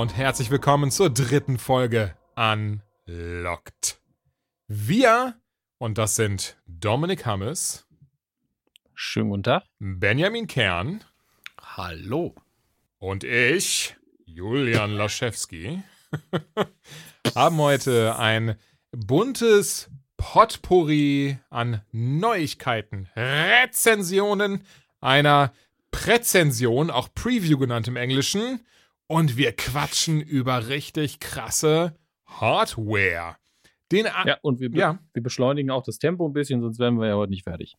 Und herzlich willkommen zur dritten Folge Unlocked. Wir, und das sind Dominik Hammes, Schönen guten Tag. Benjamin Kern Hallo. und ich, Julian Laschewski, haben heute ein buntes Potpourri an Neuigkeiten, Rezensionen, einer Präzension, auch Preview genannt im Englischen, und wir quatschen über richtig krasse Hardware. Den A Ja, und wir, be Ja. wir beschleunigen auch das Tempo ein bisschen, sonst wären wir ja heute nicht fertig.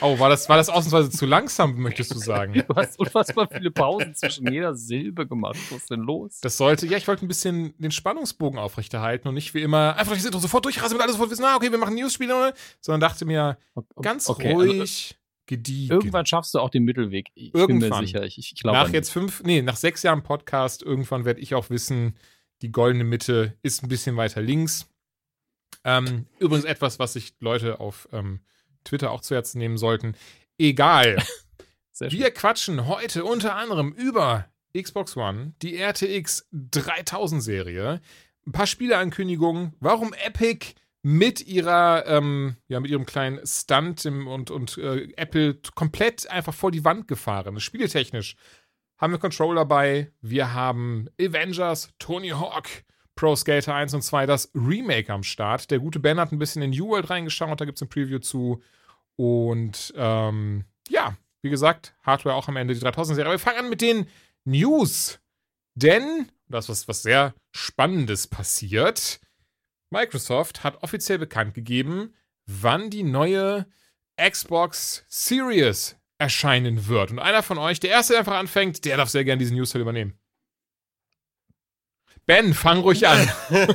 Oh, war das, war das ausnahmsweise zu langsam, möchtest du sagen? Du hast unfassbar viele Pausen zwischen jeder Silbe gemacht. Was ist denn los? Das sollte, ja, ich wollte ein bisschen den Spannungsbogen aufrechterhalten und nicht wie immer einfach das Intro sofort durchrasen und alles sofort wissen, ah, okay, wir machen News-Spiele, sondern dachte mir, ganz okay, also ruhig, gediegen. irgendwann schaffst du auch den Mittelweg. Ich bin Irgendwann. mir sicher. Ich, ich glaube. nach jetzt fünf, nee, nach sechs Jahren Podcast, irgendwann werde ich auch wissen, die goldene Mitte ist ein bisschen weiter links. Ähm, übrigens etwas, was sich Leute auf ähm, Twitter auch zu Herzen nehmen sollten. Egal. Wir quatschen heute unter anderem über Xbox One, die RTX 3000 Serie, ein paar Spieleankündigungen, warum Epic mit ihrer, ähm, ja, mit ihrem kleinen Stunt im, und, und äh, Apple komplett einfach vor die Wand gefahren ist. Spieletechnisch haben wir Control dabei, wir haben Avengers, Tony Hawk, Pro Skater 1 und 2, das Remake am Start. Der gute Ben hat ein bisschen in New World reingeschaut, da gibt es ein Preview zu. Und ähm, ja, wie gesagt, Hardware auch am Ende die 3000-Serie. Aber wir fangen an mit den News. Denn, das ist was sehr Spannendes passiert. Microsoft hat offiziell bekannt gegeben, wann die neue Xbox Series erscheinen wird. Und einer von euch, der erste, der einfach anfängt, der darf sehr gerne diesen News übernehmen. Ben, fang ruhig an.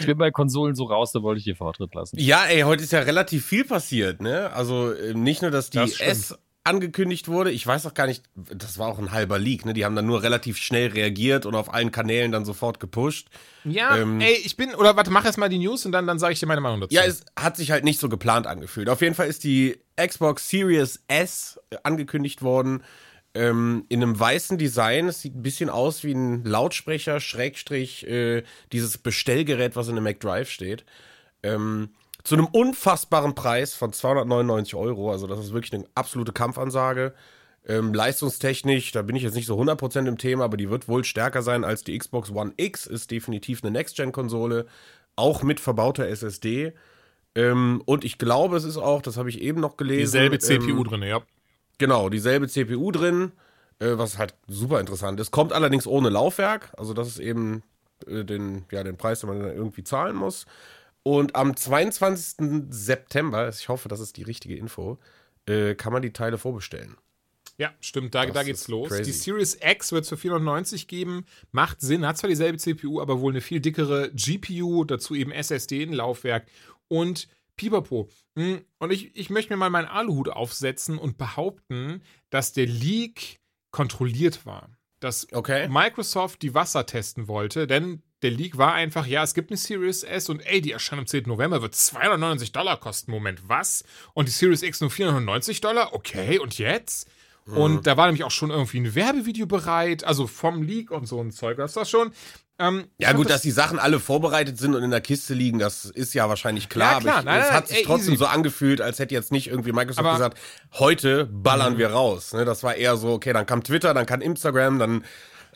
Ich bin bei Konsolen so raus, da wollte ich dir Vortritt lassen. Ja, ey, heute ist ja relativ viel passiert, ne? Also äh, nicht nur, dass die Das. S angekündigt wurde, ich weiß auch gar nicht, das war auch ein halber Leak, ne? Die haben dann nur relativ schnell reagiert und auf allen Kanälen dann sofort gepusht. Ja, Ähm, ey, ich bin, oder warte, mach erst mal die News und dann, dann sage ich dir meine Meinung dazu. Ja, es hat sich halt nicht so geplant angefühlt. Auf jeden Fall ist die Xbox Series S äh, angekündigt worden ähm, in einem weißen Design. Es sieht ein bisschen aus wie ein Lautsprecher, Schrägstrich, äh, dieses Bestellgerät, was in einem McDrive steht. Ähm, zu einem unfassbaren Preis von 299 Euro. Also das ist wirklich eine absolute Kampfansage. Ähm, leistungstechnisch, da bin ich jetzt nicht so 100% im Thema, aber die wird wohl stärker sein als die Xbox One X. Ist definitiv eine Next-Gen-Konsole, auch mit verbauter SSD. Ähm, und ich glaube, es ist auch, das habe ich eben noch gelesen. Dieselbe CPU ähm, drin, ja. Genau, dieselbe CPU drin, äh, was halt super interessant ist. Kommt allerdings ohne Laufwerk, also das ist eben äh, den, ja, den Preis, den man dann irgendwie zahlen muss. Und am 22. September, ich hoffe, das ist die richtige Info, äh, kann man die Teile vorbestellen. Ja, stimmt, da, Das da geht's los. crazy. Die Series X wird es für 490 geben. Macht Sinn, hat zwar dieselbe CPU, aber wohl eine viel dickere GPU, dazu eben SSD in Laufwerk und Pipapo. Hm, Und ich, ich möchte mir mal meinen Aluhut aufsetzen und behaupten, dass der Leak kontrolliert war. Dass Okay. Microsoft die Wasser testen wollte, denn der Leak war einfach, ja, es gibt eine Series S und ey, die erscheint am 10. November, wird 299 Dollar kosten. Moment, was? Und die Series X nur 490 Dollar? Okay, und jetzt? Mhm. Und da war nämlich auch schon irgendwie ein Werbevideo bereit, also vom Leak und so ein Zeug. Das war schon. Ähm, Ja, gut, dass die Sachen alle vorbereitet sind und in der Kiste liegen, das ist ja wahrscheinlich klar. Ja, klar. Aber ich, Nein, es nein, hat sich ey, trotzdem easy. so angefühlt, als hätte jetzt nicht irgendwie Microsoft Aber- Mhm. gesagt, heute ballern wir raus. Ne, das war eher so, okay, dann kam Twitter, dann kam Instagram, dann.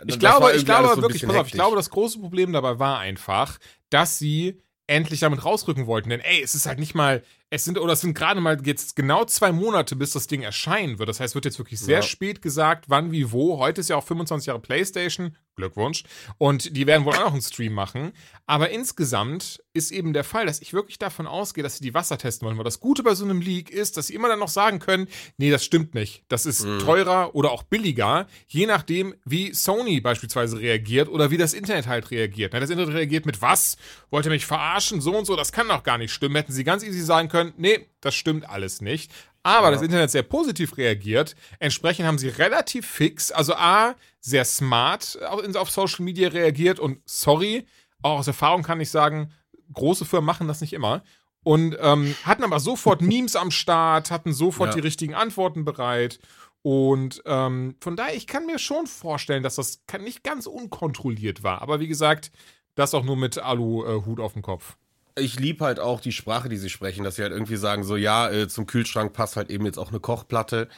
Ich glaube, ich glaube so wirklich, pass auf, ich glaube, das große Problem dabei war einfach, dass sie endlich damit rausrücken wollten. Denn ey, es ist halt nicht mal es sind, oder es sind gerade mal jetzt genau zwei Monate, bis das Ding erscheinen wird. Das heißt, wird jetzt wirklich sehr Ja. spät gesagt, wann, wie, wo. Heute ist ja auch 25 Jahre PlayStation. Glückwunsch. Und die werden wohl auch noch einen Stream machen. Aber insgesamt ist eben der Fall, dass ich wirklich davon ausgehe, dass sie die Wasser testen wollen. Weil das Gute bei so einem Leak ist, dass sie immer dann noch sagen können, nee, das stimmt nicht. Das ist teurer oder auch billiger, je nachdem, wie Sony beispielsweise reagiert oder wie das Internet halt reagiert. Das Internet reagiert mit was? Wollt ihr mich verarschen? So und so, das kann doch gar nicht stimmen. Hätten sie ganz easy sagen können, nee, das stimmt alles nicht. Aber das Internet sehr positiv reagiert. Entsprechend haben sie relativ fix, also A, sehr smart auf, auf Social Media reagiert und sorry, auch aus Erfahrung kann ich sagen, große Firmen machen das nicht immer. Und ähm, hatten aber sofort Memes am Start, hatten sofort Ja. die richtigen Antworten bereit. Und ähm, von daher, ich kann mir schon vorstellen, dass das nicht ganz unkontrolliert war. Aber wie gesagt, das auch nur mit Alu-Hut auf dem Kopf. Ich lieb halt auch die Sprache, die sie sprechen, dass sie halt irgendwie sagen, so ja, äh, zum Kühlschrank passt halt eben jetzt auch eine Kochplatte.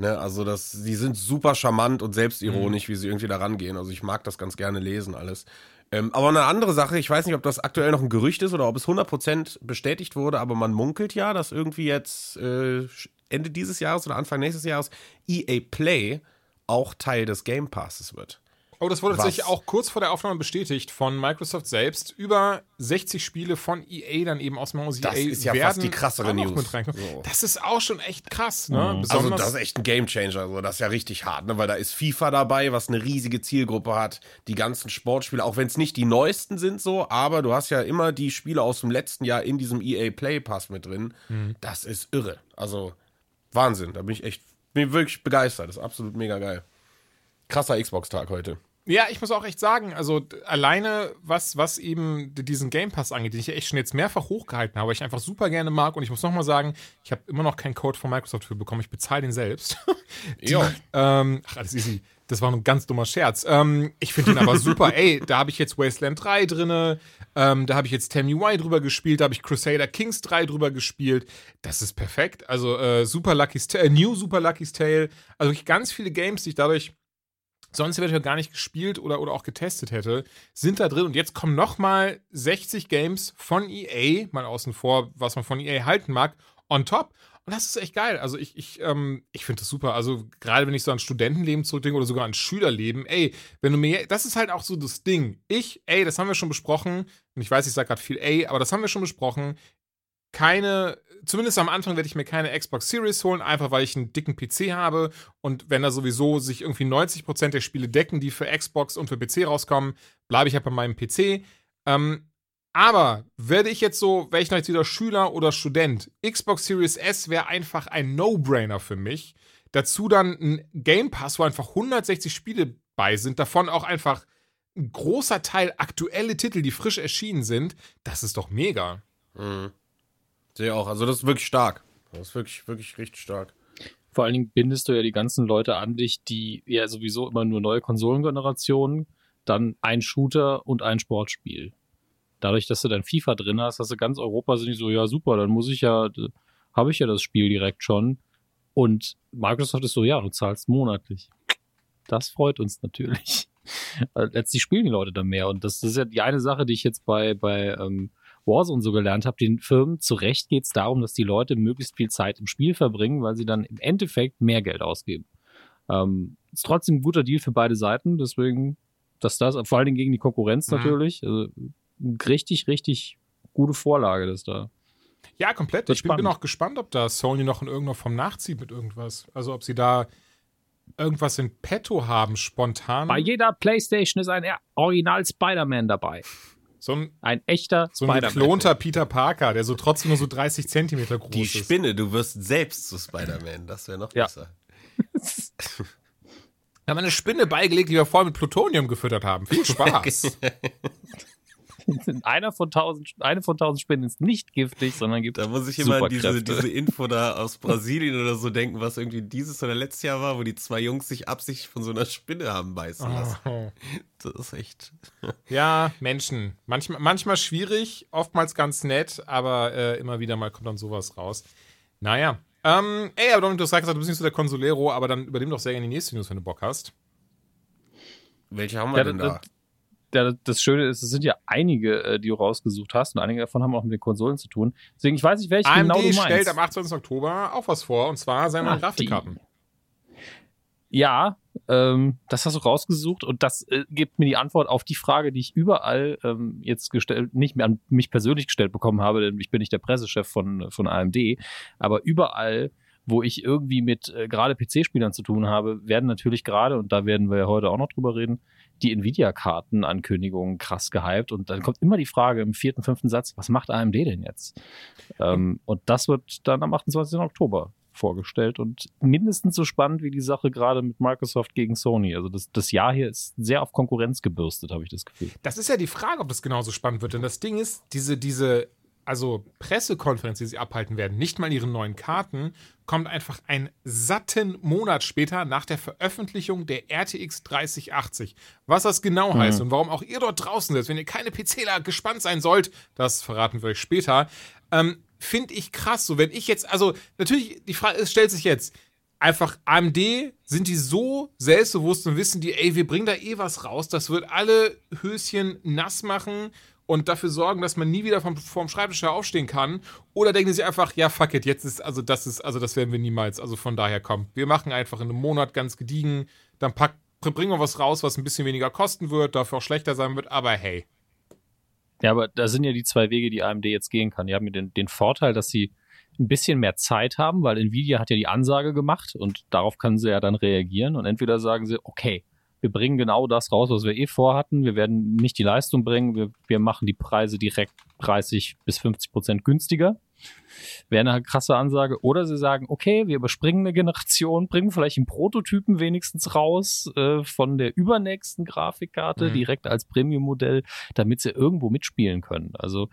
Ne, also das, die sind super charmant und selbstironisch, wie sie irgendwie da rangehen. Also ich mag das ganz gerne lesen alles. Ähm, aber eine andere Sache, ich weiß nicht, ob das aktuell noch ein Gerücht ist oder ob es 100% bestätigt wurde, aber man munkelt ja, dass irgendwie jetzt äh, Ende dieses Jahres oder Anfang nächstes Jahres EA Play auch Teil des Game Passes wird. Oh, das wurde Was? tatsächlich auch kurz vor der Aufnahme bestätigt von Microsoft selbst. Über 60 Spiele von EA dann eben aus dem Haus Das EA ist ja fast die krassere News. So. Das ist auch schon echt krass, ne? Also Besonders, das ist echt ein Gamechanger, also das ist ja richtig hart, ne? weil da ist FIFA dabei, was eine riesige Zielgruppe hat, die ganzen Sportspiele, auch wenn es nicht die neuesten sind so, aber du hast ja immer die Spiele aus dem letzten Jahr in diesem EA Play Pass mit drin. Mhm. Das ist irre, also Wahnsinn, da bin ich echt, bin wirklich begeistert, das ist absolut mega geil. Krasser Xbox-Tag heute. Ja, ich muss auch echt sagen, also alleine was, was eben diesen Game Pass angeht, den ich ja echt schon jetzt mehrfach hochgehalten habe, ich einfach super gerne mag und ich muss nochmal sagen, ich habe immer noch keinen Code von Microsoft für bekommen, ich bezahle den selbst. Jo. Ähm, ach, alles easy. Das war ein ganz dummer Scherz. Ähm, ich finde den aber super. Ey, da habe ich jetzt Wasteland 3 drinne, ähm, da habe ich jetzt Tell Me Why drüber gespielt, da habe ich Crusader Kings 3 drüber gespielt. Das ist perfekt. Also äh, Super Lucky's Tale, äh, New Super Lucky's Tale. Also wirklich ganz viele Games, die ich dadurch sonst eventuell gar nicht gespielt oder, oder auch getestet hätte, sind da drin. Und jetzt kommen noch mal 60 Games von EA, mal außen vor, was man von EA halten mag, on top. Und das ist echt geil. Also ich, ich, ähm, ich finde das super. Also gerade wenn ich so an Studentenleben zurückdenke oder sogar an Schülerleben, ey, wenn du mir, das ist halt auch so das Ding. Ich, ey, das haben wir schon besprochen. Und ich weiß, ich sage gerade viel ey, aber das haben wir schon besprochen. Keine, zumindest am Anfang werde ich mir keine Xbox Series holen, einfach weil ich einen dicken PC habe. Und wenn da sowieso sich irgendwie 90% der Spiele decken, die für Xbox und für PC rauskommen, bleibe ich halt bei meinem PC. Ähm, aber werde ich jetzt so, wäre ich noch jetzt wieder Schüler oder Student, Xbox Series S wäre einfach ein No-Brainer für mich. Dazu dann ein Game Pass, wo einfach 160 Spiele bei sind, davon auch einfach ein großer Teil aktuelle Titel, die frisch erschienen sind. Das ist doch mega. Mhm. Sehe auch, also das ist wirklich stark. Das ist wirklich, wirklich richtig stark. Vor allen Dingen bindest du ja die ganzen Leute an dich, die ja sowieso immer nur neue Konsolengenerationen, dann ein Shooter und ein Sportspiel. Dadurch, dass du dann FIFA drin hast, hast du ganz Europa sind die so, ja super, dann muss ich ja, habe ich ja das Spiel direkt schon. Und Microsoft ist so, ja, du zahlst monatlich. Das freut uns natürlich. Also Letztlich spielen die Leute dann mehr. Und das, das ist ja die eine Sache, die ich jetzt bei, bei ähm, Warzone so gelernt habe. Den Firmen zu Recht geht es darum, dass die Leute möglichst viel Zeit im Spiel verbringen, weil sie dann im Endeffekt mehr Geld ausgeben. Ähm, ist trotzdem ein guter Deal für beide Seiten, deswegen, dass das, vor allen Dingen gegen die Konkurrenz Mhm. natürlich, also, richtig, richtig gute Vorlage, das da. Ja, komplett. Ich bin, bin auch gespannt, ob da Sony noch in irgendeiner Form nachzieht mit irgendwas. Also ob sie da irgendwas in petto haben, spontan. Bei jeder Playstation ist ein Original Spider-Man dabei. So ein, Ein echter so ein geklonter Peter Parker, der so trotzdem nur so 30 Zentimeter groß Die ist. Spinne, du wirst selbst zu Spider-Man, das wäre noch Ja. besser. Wir haben eine Spinne beigelegt, die wir vorher mit Plutonium gefüttert haben. Viel Spaß. Einer von tausend, eine von tausend Spinnen ist nicht giftig, sondern gibt Da muss ich immer an diese, diese Info da aus Brasilien oder so denken, was irgendwie dieses oder letztes Jahr war, wo die zwei Jungs sich absichtlich von so einer Spinne haben beißen lassen. Oh. Das ist echt. Ja, Menschen. Manchmal, manchmal schwierig, oftmals ganz nett, aber äh, immer wieder mal kommt dann sowas raus. Naja. Ähm, ey, aber Dominik, du sagst, du bist nicht so der Consolero, aber dann übernimm doch sehr gerne die nächste News, wenn du Bock hast. Welche haben wir Ja, denn da? Das Schöne ist, es sind ja einige, äh, die du rausgesucht hast und einige davon haben auch mit den Konsolen zu tun. Deswegen, ich weiß nicht, welche AMD genau du meinst. stellt am 28. Oktober auch was vor, und zwar seine Ah, Grafikkarten. Ja, ähm, das hast du rausgesucht und das äh, gibt mir die Antwort auf die Frage, die ich überall ähm, jetzt gestellt, nicht mehr an mich persönlich gestellt bekommen habe, denn ich bin nicht der Pressechef von, von AMD, aber überall, wo ich irgendwie mit äh, gerade PC-Spielern zu tun habe, werden natürlich gerade, und da werden wir ja heute auch noch drüber reden, die Nvidia-Kartenankündigungen krass gehypt und dann kommt immer die Frage im vierten, fünften Satz, was macht AMD denn jetzt? Ähm, und das wird dann am 28. Oktober vorgestellt und mindestens so spannend wie die Sache gerade mit Microsoft gegen Sony. Also das, das Jahr hier ist sehr auf Konkurrenz gebürstet, habe ich das Gefühl. Das ist ja die Frage, ob das genauso spannend wird. Denn das Ding ist, diese, diese, also Pressekonferenz, die sie abhalten werden, nicht mal ihren neuen Karten, kommt einfach einen satten Monat später nach der Veröffentlichung der RTX 3080. Was das genau Mhm. heißt und warum auch ihr dort draußen sitzt, wenn ihr keine PCler gespannt sein sollt, das verraten wir euch später, ähm, finde ich krass. So, wenn ich jetzt, also natürlich, die Frage ist, stellt sich jetzt, einfach AMD, sind die so selbstbewusst und wissen die, ey, wir bringen da eh was raus, das wird alle Höschen nass machen und dafür sorgen, dass man nie wieder vom, vom Schreibtisch her aufstehen kann. Oder denken sie einfach, ja, fuck it, jetzt ist, also das ist, also das werden wir niemals, also von daher kommen. Wir machen einfach in einem Monat ganz gediegen, dann pack, bringen wir was raus, was ein bisschen weniger kosten wird, dafür auch schlechter sein wird, aber hey. Ja, aber da sind ja die zwei Wege, die AMD jetzt gehen kann. Die haben ja den, den Vorteil, dass sie ein bisschen mehr Zeit haben, weil Nvidia hat ja die Ansage gemacht und darauf können sie ja dann reagieren und entweder sagen sie, okay, wir bringen genau das raus, was wir eh vorhatten, wir werden nicht die Leistung bringen, wir, wir machen die Preise direkt 30 bis 50 Prozent günstiger. Wäre eine krasse Ansage. Oder sie sagen, okay, wir überspringen eine Generation, bringen vielleicht einen Prototypen wenigstens raus äh, von der übernächsten Grafikkarte Mhm. direkt als Premium-Modell, damit sie irgendwo mitspielen können. Also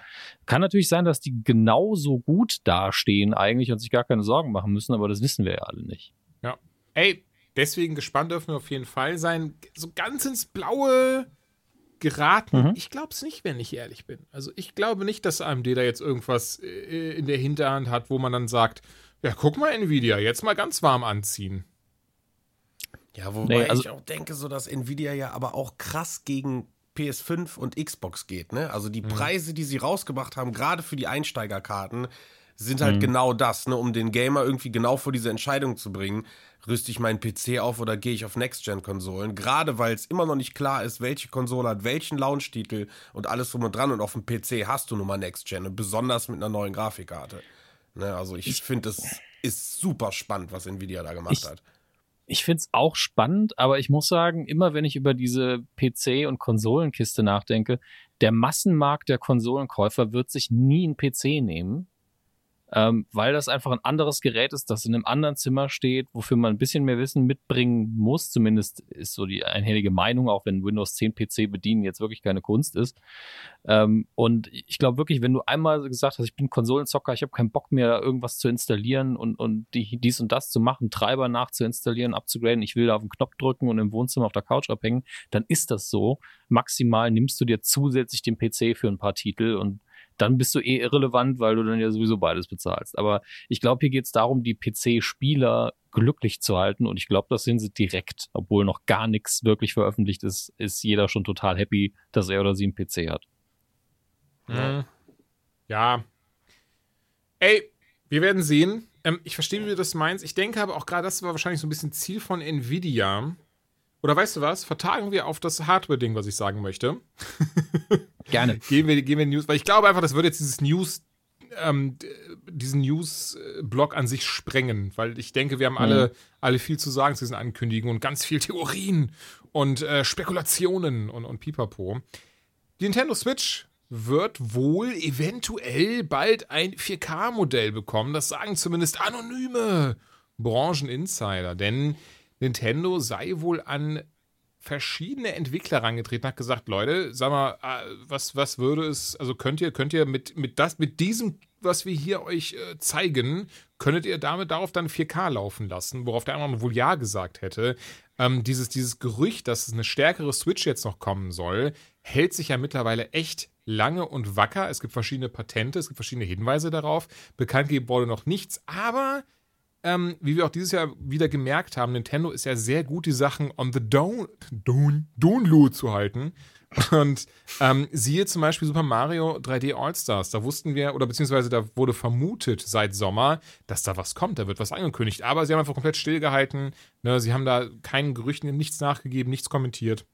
kann natürlich sein, dass die genauso gut dastehen eigentlich und sich gar keine Sorgen machen müssen, aber das wissen wir ja alle nicht. Ey, deswegen gespannt dürfen wir auf jeden Fall sein. So ganz ins Blaue geraten. Mhm. Ich glaube es nicht, wenn ich ehrlich bin. Also ich glaube nicht, dass AMD da jetzt irgendwas äh, in der Hinterhand hat, wo man dann sagt, ja, guck mal, Nvidia, jetzt mal ganz warm anziehen. Ja, wobei Nee, also- ich auch denke, so dass Nvidia ja aber auch krass gegen PS5 und Xbox geht, ne? Also die Preise, die sie rausgebracht haben, gerade für die Einsteigerkarten, sind halt genau das, ne, um den Gamer irgendwie genau vor diese Entscheidung zu bringen, rüste ich meinen PC auf oder gehe ich auf Next-Gen-Konsolen, gerade weil es immer noch nicht klar ist, welche Konsole hat welchen Launch-Titel und alles drum und dran und auf dem PC hast du nun mal Next-Gen und besonders mit einer neuen Grafikkarte. Ne, also ich, finde, das ist super spannend, was Nvidia da gemacht Ich- hat. Ich find's auch spannend, aber ich muss sagen, immer wenn ich über diese PC- und Konsolenkiste nachdenke, der Massenmarkt der Konsolenkäufer wird sich nie einen PC nehmen, ähm, weil das einfach ein anderes Gerät ist, das in einem anderen Zimmer steht, wofür man ein bisschen mehr Wissen mitbringen muss. Zumindest ist so die einhellige Meinung, auch wenn Windows 10 PC bedienen jetzt wirklich keine Kunst ist. Ähm, und ich glaube wirklich, wenn du einmal gesagt hast, ich bin Konsolenzocker, ich habe keinen Bock mehr, irgendwas zu installieren und, und die, dies und das zu machen, Treiber nachzuinstallieren, abzugraden, ich will da auf den Knopf drücken und im Wohnzimmer auf der Couch abhängen, dann ist das so. Maximal nimmst du dir zusätzlich den PC für ein paar Titel und dann bist du eh irrelevant, weil du dann ja sowieso beides bezahlst. Aber ich glaube, hier geht es darum, die PC-Spieler glücklich zu halten und ich glaube, das sind sie direkt. Obwohl noch gar nichts wirklich veröffentlicht ist, ist jeder schon total happy, dass er oder sie einen PC hat. Ja. ja. Ey, wir werden sehen. Ähm, ich verstehe, wie du das meinst. Ich denke aber auch gerade, das war wahrscheinlich so ein bisschen Ziel von Nvidia. Oder weißt du was? Vertagen wir auf das Hardware-Ding, was ich sagen möchte. Gerne. Gehen wir, gehen wir News, weil ich glaube einfach, das würde jetzt dieses News, ähm, diesen News-Block an sich sprengen, weil ich denke, wir haben alle, alle viel zu sagen zu diesen Ankündigungen und ganz viel Theorien und äh, Spekulationen und, und Pipapo. Die Nintendo Switch wird wohl eventuell bald ein 4K-Modell bekommen. Das sagen zumindest anonyme Brancheninsider, denn Nintendo sei wohl an verschiedene Entwickler herangetreten, hat gesagt, Leute, sag mal, äh, was, was würde es, also könnt ihr, könnt ihr mit, mit das, mit diesem, was wir hier euch äh, zeigen, könntet ihr damit darauf dann 4K laufen lassen, worauf der andere wohl ja gesagt hätte. Ähm, dieses, dieses Gerücht, dass eine stärkere Switch jetzt noch kommen soll, hält sich ja mittlerweile echt lange und wacker. Es gibt verschiedene Patente, es gibt verschiedene Hinweise darauf. Bekannt gegeben wurde noch nichts, aber ähm, wie wir auch dieses Jahr wieder gemerkt haben, Nintendo ist ja sehr gut, die Sachen on the down, down, download zu halten. Und ähm, siehe zum Beispiel Super Mario 3D All-Stars. Da wussten wir, oder beziehungsweise da wurde vermutet seit Sommer, dass da was kommt, da wird was angekündigt. Aber sie haben einfach komplett stillgehalten. Ne? Sie haben da keinen Gerüchten, nichts nachgegeben, nichts kommentiert.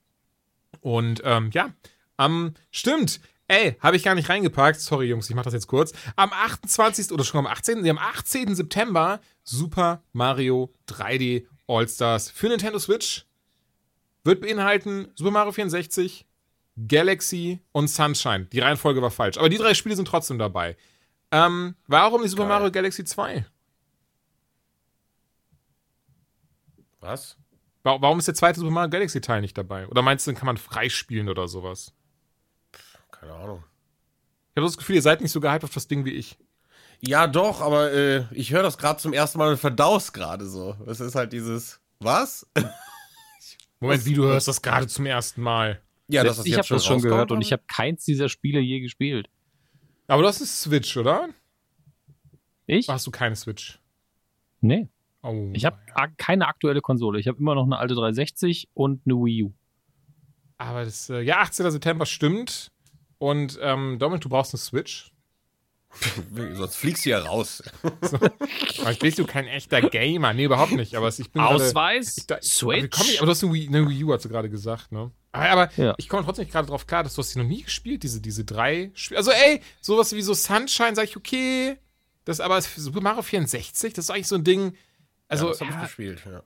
Und ähm, ja, ähm, stimmt. Ey, habe ich gar nicht reingepackt. Sorry, Jungs, ich mache das jetzt kurz. Am 28. oder schon am 18. Nee, am 18. September Super Mario 3D All-Stars für Nintendo Switch. Wird beinhalten Super Mario 64, Galaxy und Sunshine. Die Reihenfolge war falsch. Aber die drei Spiele sind trotzdem dabei. Ähm, warum die Super Geil. Mario Galaxy 2? Was? Wa- Warum ist der zweite Super Mario Galaxy Teil nicht dabei? Oder meinst du, den kann man freispielen oder sowas? Keine Ahnung. Ich habe das Gefühl, ihr seid nicht so gehypt auf das Ding wie ich. Ja, doch, aber äh, ich höre das gerade zum ersten Mal und verdaus gerade so. Es ist halt dieses. Was? Moment, wie du hörst das gerade zum ersten Mal. Ja, Selbst ich habe das schon gehört und ich habe keins dieser Spiele je gespielt. Aber das ist Switch, oder? Ich? Hast du keine Switch? Nee. Oh. Ich habe keine aktuelle Konsole. Ich habe immer noch eine alte 360 und eine Wii U. Aber das, äh, ja, 18. September stimmt. Und ähm, Dominik, du brauchst eine Switch. Sonst fliegst du ja raus. Aber bist du kein echter Gamer? Nee, überhaupt nicht. Aber ich bin gerade- Ausweis? Ich, da, aber, Switch? komm ich, aber du hast eine Wii, eine Wii U, hast du gerade gesagt, ne? Aber, aber Ja. ich komme trotzdem nicht gerade drauf klar, dass du hast die noch nie gespielt, diese, diese drei Spiele. Also, ey, sowas wie so Sunshine, sag ich, okay. Das aber Super Mario 64, das ist eigentlich so ein Ding. Also, ja, das habe ja, ich gespielt, ja.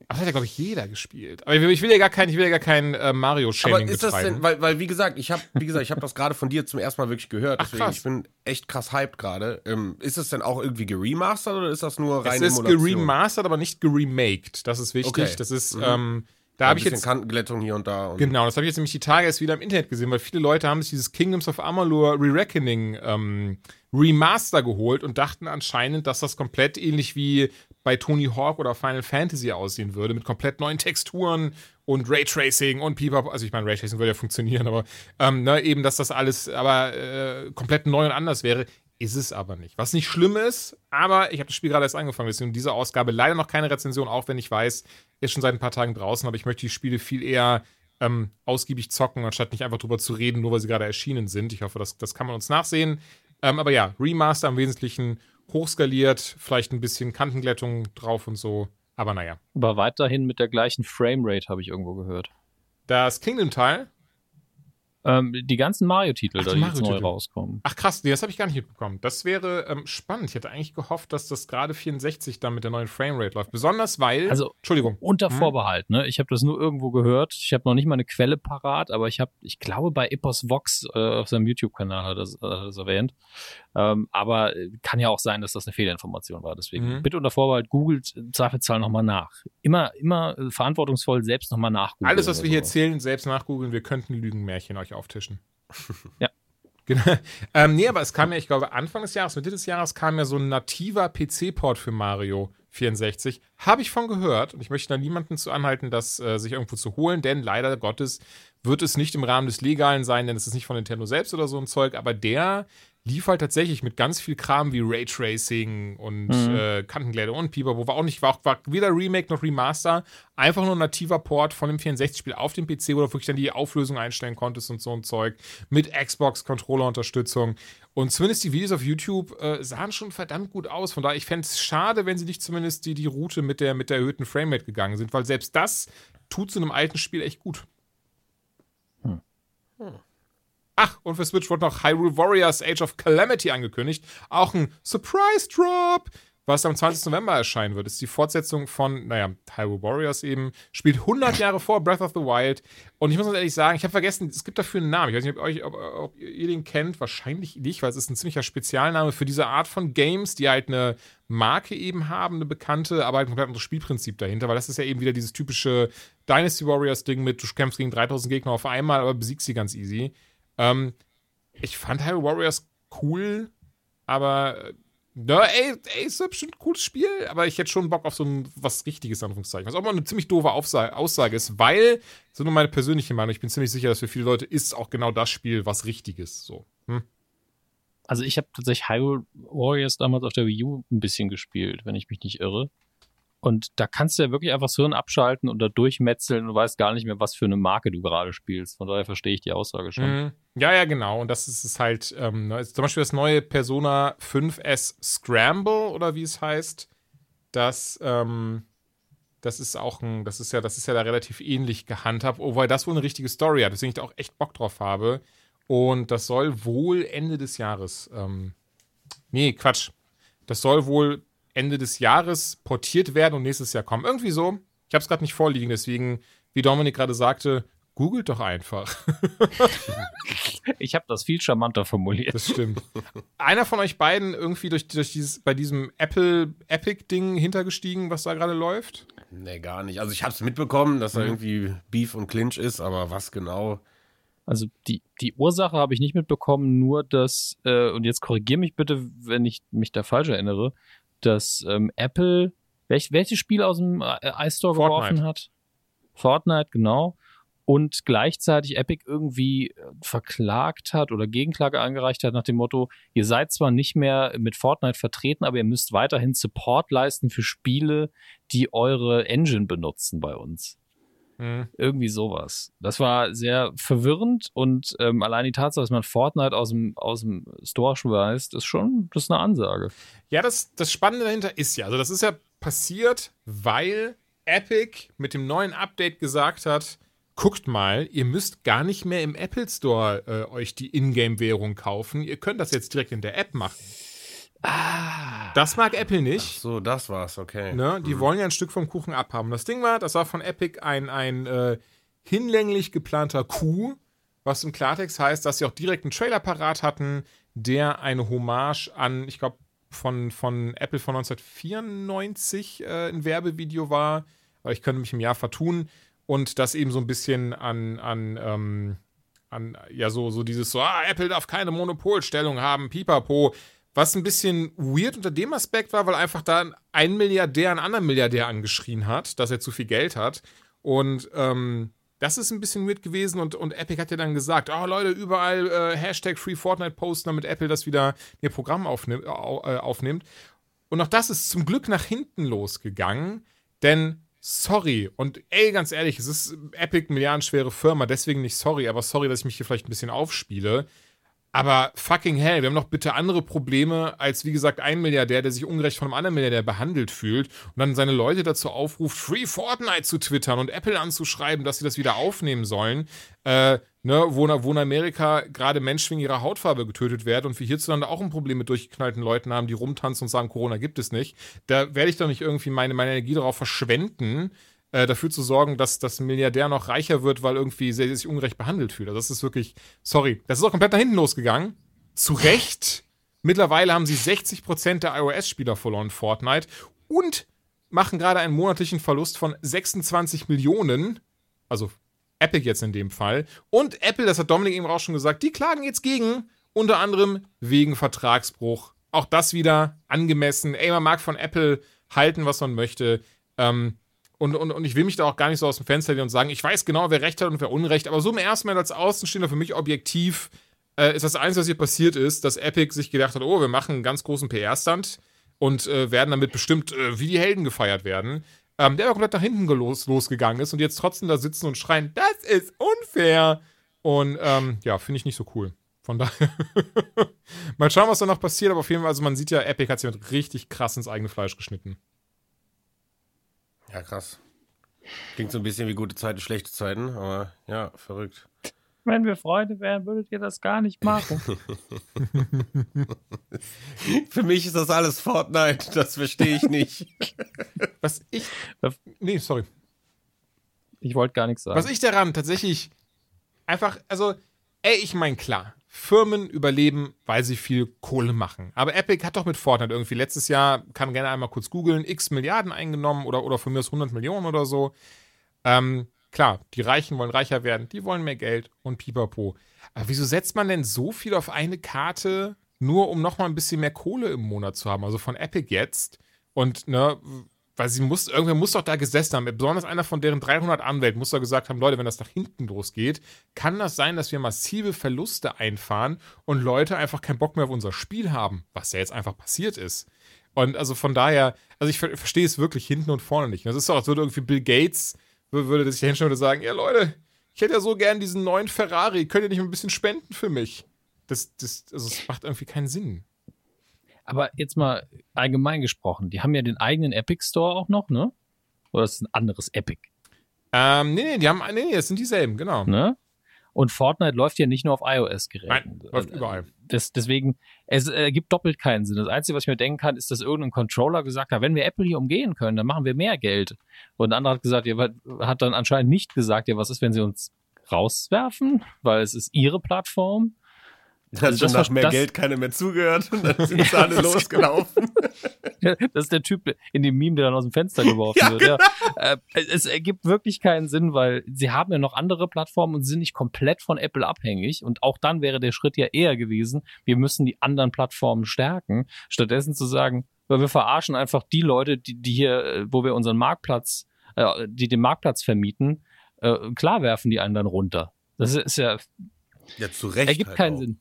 Aber das hat ja, glaube ich, jeder gespielt. Aber ich will, ich will ja gar kein, ich will ja gar kein äh, Aber Mario-Shaming ist das betreiben. denn, weil, weil wie gesagt, ich habe, wie gesagt, ich habe das gerade von dir zum ersten Mal wirklich gehört, Ach, deswegen krass. ich bin echt krass hyped gerade. Ähm, ist es denn auch irgendwie geremastert oder ist das nur rein es ist Emulation? geremastert, aber nicht geremaked. Das ist wichtig. Okay. Das ist, Mhm. ähm, da habe ich jetzt Kantenglättung hier und da. Und Genau, das habe ich jetzt nämlich die Tage erst wieder im Internet gesehen, weil viele Leute haben sich dieses Kingdoms of Amalur Re-Reckoning ähm, Remaster geholt und dachten anscheinend, dass das komplett ähnlich wie bei Tony Hawk oder Final Fantasy aussehen würde, mit komplett neuen Texturen und Raytracing und Pipapo. Also ich meine, Raytracing würde ja funktionieren, aber ähm, ne, eben, dass das alles aber äh, komplett neu und anders wäre. Ist es aber nicht. Was nicht schlimm ist, aber ich habe das Spiel gerade erst angefangen, deswegen diese Ausgabe leider noch keine Rezension, auch wenn ich weiß, ist schon seit ein paar Tagen draußen, aber ich möchte die Spiele viel eher ähm, ausgiebig zocken, anstatt nicht einfach drüber zu reden, nur weil sie gerade erschienen sind. Ich hoffe, das, das kann man uns nachsehen. Ähm, aber ja, Remaster im Wesentlichen hochskaliert, vielleicht ein bisschen Kantenglättung drauf und so. Aber naja. Aber weiterhin mit der gleichen Framerate, habe ich irgendwo gehört. Das Kingdom-Teil. Ähm, die ganzen Mario-Titel, die die jetzt neu rauskommen. Ach krass, nee, das habe ich gar nicht mitbekommen. Das wäre ähm, spannend. Ich hätte eigentlich gehofft, dass das gerade 64 dann mit der neuen Framerate läuft. Besonders weil. Also Entschuldigung. unter Hm? Vorbehalt, ne? Ich habe das nur irgendwo gehört. Ich habe noch nicht mal eine Quelle parat, aber ich habe, ich glaube, bei Epos Vox äh, auf seinem YouTube-Kanal hat er das, hat er das erwähnt. Ähm, aber äh, kann ja auch sein, dass das eine Fehlinformation war. Deswegen Mhm. bitte unter Vorbehalt, googelt im Zweifelsfall nochmal nach. Immer, immer äh, verantwortungsvoll selbst nochmal nachgoogeln. Alles, was wir hier erzählen, selbst nachgoogeln. Wir könnten Lügenmärchen euch auftischen. Ja. Genau. Ähm, nee, aber es kam ja, ich glaube, Anfang des Jahres, Mitte des Jahres kam ja so ein nativer PC-Port für Mario 64. Habe ich von gehört und ich möchte da niemanden zu anhalten, das äh, sich irgendwo zu holen, denn leider Gottes wird es nicht im Rahmen des Legalen sein, denn es ist nicht von Nintendo selbst oder so ein Zeug, aber der lief halt tatsächlich mit ganz viel Kram wie Raytracing und Mhm. äh, Kantenglätte und Pipapo. War auch nicht, war, auch, war weder Remake noch Remaster, einfach nur ein nativer Port von dem 64-Spiel auf dem PC, wo du wirklich dann die Auflösung einstellen konntest und so ein Zeug mit Xbox-Controller-Unterstützung. Und zumindest die Videos auf YouTube äh, sahen schon verdammt gut aus. Von daher, ich fände es schade, wenn sie nicht zumindest die, die Route mit der, mit der erhöhten Framerate gegangen sind, weil selbst das tut zu einem alten Spiel echt gut. Ach, und für Switch wurde noch Hyrule Warriors Age of Calamity angekündigt. Auch ein Surprise Drop, was am 20. November erscheinen wird. Ist die Fortsetzung von, naja, Hyrule Warriors eben. Spielt 100 Jahre vor Breath of the Wild. Und ich muss ganz ehrlich sagen, ich habe vergessen, es gibt dafür einen Namen. Ich weiß nicht, ob, euch, ob, ob ihr den kennt. Wahrscheinlich nicht, weil es ist ein ziemlicher Spezialname für diese Art von Games, die halt eine Marke eben haben, eine bekannte, aber halt ein komplett anderes Spielprinzip dahinter. Weil das ist ja eben wieder dieses typische Dynasty Warriors-Ding mit, du kämpfst gegen 3000 Gegner auf einmal, aber besiegst sie ganz easy. Ähm, ich fand Hyrule Warriors cool, aber äh, na, ey, ey, ist ja bestimmt ein cooles Spiel, aber ich hätte schon Bock auf so ein was Richtiges, Anführungszeichen. Was auch mal eine ziemlich doofe Aufsa Aussage ist, weil, so nur meine persönliche Meinung, ich bin ziemlich sicher, dass für viele Leute ist auch genau das Spiel was Richtiges. So. Hm? Also ich habe tatsächlich Hyrule Warriors damals auf der Wii U ein bisschen gespielt, wenn ich mich nicht irre. Und da kannst du ja wirklich einfach das Hirn abschalten und da durchmetzeln und weißt gar nicht mehr, was für eine Marke du gerade spielst. Von daher verstehe ich die Aussage schon. Mhm. Ja, ja, genau. Und das ist es halt, ähm, ne, zum Beispiel das neue Persona 5S Scramble oder wie es heißt. Das, ähm, das ist auch ein, das ist ja, das ist ja da relativ ähnlich gehandhabt, wobei das wohl eine richtige Story hat, deswegen ich da auch echt Bock drauf habe. Und das soll wohl Ende des Jahres, ähm, nee, Quatsch. Das soll wohl Ende des Jahres portiert werden und nächstes Jahr kommen. Irgendwie so. Ich habe es gerade nicht vorliegen, deswegen, wie Dominik gerade sagte, googelt doch einfach. ich habe das viel charmanter formuliert. Das stimmt. Einer von euch beiden irgendwie durch, durch dieses, bei diesem Apple Epic-Ding hintergestiegen, was da gerade läuft? Nee, gar nicht. Also ich habe es mitbekommen, dass da mhm. irgendwie Beef und Clinch ist, aber was genau? Also die, die Ursache habe ich nicht mitbekommen, nur dass, äh, und jetzt korrigiere mich bitte, wenn ich mich da falsch erinnere, dass ähm, Apple, welch, welches Spiel aus dem äh, iStore geworfen hat? Fortnite, genau. Und gleichzeitig Epic irgendwie äh, verklagt hat oder Gegenklage eingereicht hat nach dem Motto, ihr seid zwar nicht mehr mit Fortnite vertreten, aber ihr müsst weiterhin Support leisten für Spiele, die eure Engine benutzen bei uns. Mhm. Irgendwie sowas. Das war sehr verwirrend und ähm, allein die Tatsache, dass man Fortnite aus dem, aus dem Store schmeißt, ist schon das ist eine Ansage. Ja, das, das Spannende dahinter ist ja, also das ist ja passiert, weil Epic mit dem neuen Update gesagt hat, guckt mal, ihr müsst gar nicht mehr im Apple Store äh, euch die Ingame-Währung kaufen. Ihr könnt das jetzt direkt in der App machen. Ah. Das mag Apple nicht. Ach so, das war's, okay. Ne? Die mhm. wollen ja ein Stück vom Kuchen abhaben. Das Ding war, das war von Epic ein, ein äh, hinlänglich geplanter Coup, was im Klartext heißt, dass sie auch direkt einen Trailer parat hatten, der eine Hommage an, ich glaube, von, von Apple von 1994 äh, ein Werbevideo war. Aber ich könnte mich im Jahr vertun. Und das eben so ein bisschen an, an, ähm, an ja, so, so dieses so, ah, Apple darf keine Monopolstellung haben, pipapo was ein bisschen weird unter dem Aspekt war, weil einfach da ein Milliardär einen anderen Milliardär angeschrien hat, dass er zu viel Geld hat. Und ähm, das ist ein bisschen weird gewesen und, und Epic hat ja dann gesagt, oh Leute, überall äh, Hashtag Free Fortnite posten, damit Apple das wieder ihr Programm aufnimm, äh, aufnimmt. Und auch das ist zum Glück nach hinten losgegangen, denn sorry, und ey, ganz ehrlich, es ist Epic milliardenschwere Firma, deswegen nicht sorry, aber sorry, dass ich mich hier vielleicht ein bisschen aufspiele. Aber fucking hell, wir haben noch bitte andere Probleme als, wie gesagt, ein Milliardär, der sich ungerecht von einem anderen Milliardär behandelt fühlt und dann seine Leute dazu aufruft, Free Fortnite zu twittern und Apple anzuschreiben, dass sie das wieder aufnehmen sollen. Äh, ne, wo, wo in Amerika gerade Menschen wegen ihrer Hautfarbe getötet werden und wir hierzulande auch ein Problem mit durchgeknallten Leuten haben, die rumtanzen und sagen, Corona gibt es nicht. Da werde ich doch nicht irgendwie meine, meine Energie darauf verschwenden, äh, dafür zu sorgen, dass das Milliardär noch reicher wird, weil irgendwie sie sich ungerecht behandelt fühlt. Also das ist wirklich, sorry, das ist auch komplett nach hinten losgegangen. Zu Recht. Mittlerweile haben sie 60% der iOS-Spieler verloren Fortnite und machen gerade einen monatlichen Verlust von 26 Millionen. Also Epic jetzt in dem Fall. Und Apple, das hat Dominik eben auch schon gesagt, die klagen jetzt gegen, unter anderem wegen Vertragsbruch. Auch das wieder angemessen. Ey, man mag von Apple halten, was man möchte. Ähm, und, und, und ich will mich da auch gar nicht so aus dem Fenster lehnen und sagen, ich weiß genau, wer Recht hat und wer Unrecht, aber so im ersten Mal als Außenstehender für mich objektiv äh, ist das Einzige, was hier passiert ist, dass Epic sich gedacht hat, oh, wir machen einen ganz großen PR-Stand und äh, werden damit bestimmt äh, wie die Helden gefeiert werden. Ähm, der aber komplett nach hinten los, losgegangen ist und jetzt trotzdem da sitzen und schreien, das ist unfair. Und ähm, ja, finde ich nicht so cool. Von daher. mal schauen, was da noch passiert, aber auf jeden Fall, also man sieht ja, Epic hat sich richtig krass ins eigene Fleisch geschnitten. Ja, krass. Klingt so ein bisschen wie gute Zeiten, schlechte Zeiten, aber ja, verrückt. Wenn wir Freunde wären, würdet ihr das gar nicht machen. Für mich ist das alles Fortnite, das verstehe ich nicht. Was ich. Nee, sorry. Ich wollte gar nichts sagen. Was ich daran tatsächlich einfach, also, ey, ich meine, klar, Firmen überleben, weil sie viel Kohle machen. Aber Epic hat doch mit Fortnite irgendwie letztes Jahr, kann gerne einmal kurz googeln, x Milliarden eingenommen oder, oder von mir aus 100 Millionen oder so. Ähm, klar, die Reichen wollen reicher werden, die wollen mehr Geld und pipapo. Aber wieso setzt man denn so viel auf eine Karte, nur um nochmal ein bisschen mehr Kohle im Monat zu haben? Also von Epic jetzt. Und, ne, weil sie muss, irgendwer muss doch da gesessen haben. Besonders einer von deren 300 Anwälten muss doch gesagt haben, Leute, wenn das nach hinten losgeht, kann das sein, dass wir massive Verluste einfahren und Leute einfach keinen Bock mehr auf unser Spiel haben, was ja jetzt einfach passiert ist. Und also von daher, also ich ver verstehe es wirklich hinten und vorne nicht. Das ist doch, als würde irgendwie Bill Gates, würde sich hinstellen und sagen, ja Leute, ich hätte ja so gern diesen neuen Ferrari, könnt ihr nicht ein bisschen spenden für mich? Das, das, also das macht irgendwie keinen Sinn. Aber jetzt mal allgemein gesprochen, die haben ja den eigenen Epic Store auch noch, ne? Oder ist es ein anderes Epic? Ähm, nee, nee, die haben, nee, nee, das sind dieselben, genau. Ne? Und Fortnite läuft ja nicht nur auf iOS-Geräten. Nein, läuft überall. Das, deswegen, es ergibt doppelt keinen Sinn. Das Einzige, was ich mir denken kann, ist, dass irgendein Controller gesagt hat, wenn wir Apple hier umgehen können, dann machen wir mehr Geld. Und ein anderer hat gesagt, ja, hat dann anscheinend nicht gesagt, ja, was ist, wenn sie uns rauswerfen, weil es ist ihre Plattform. Da hat schon nach mehr das, Geld keine mehr zugehört und dann sind sie alle losgelaufen. das ist der Typ in dem Meme, der dann aus dem Fenster geworfen ja, wird. Genau. Ja. Äh, es ergibt wirklich keinen Sinn, weil sie haben ja noch andere Plattformen und sind nicht komplett von Apple abhängig. Und auch dann wäre der Schritt ja eher gewesen, wir müssen die anderen Plattformen stärken, stattdessen zu sagen, weil wir verarschen einfach die Leute, die, die hier, äh, wo wir unseren Marktplatz, äh, die den Marktplatz vermieten, äh, klar werfen die einen dann runter. Das ist ja. Ja, zu Recht. Ergibt halt keinen auch. Sinn.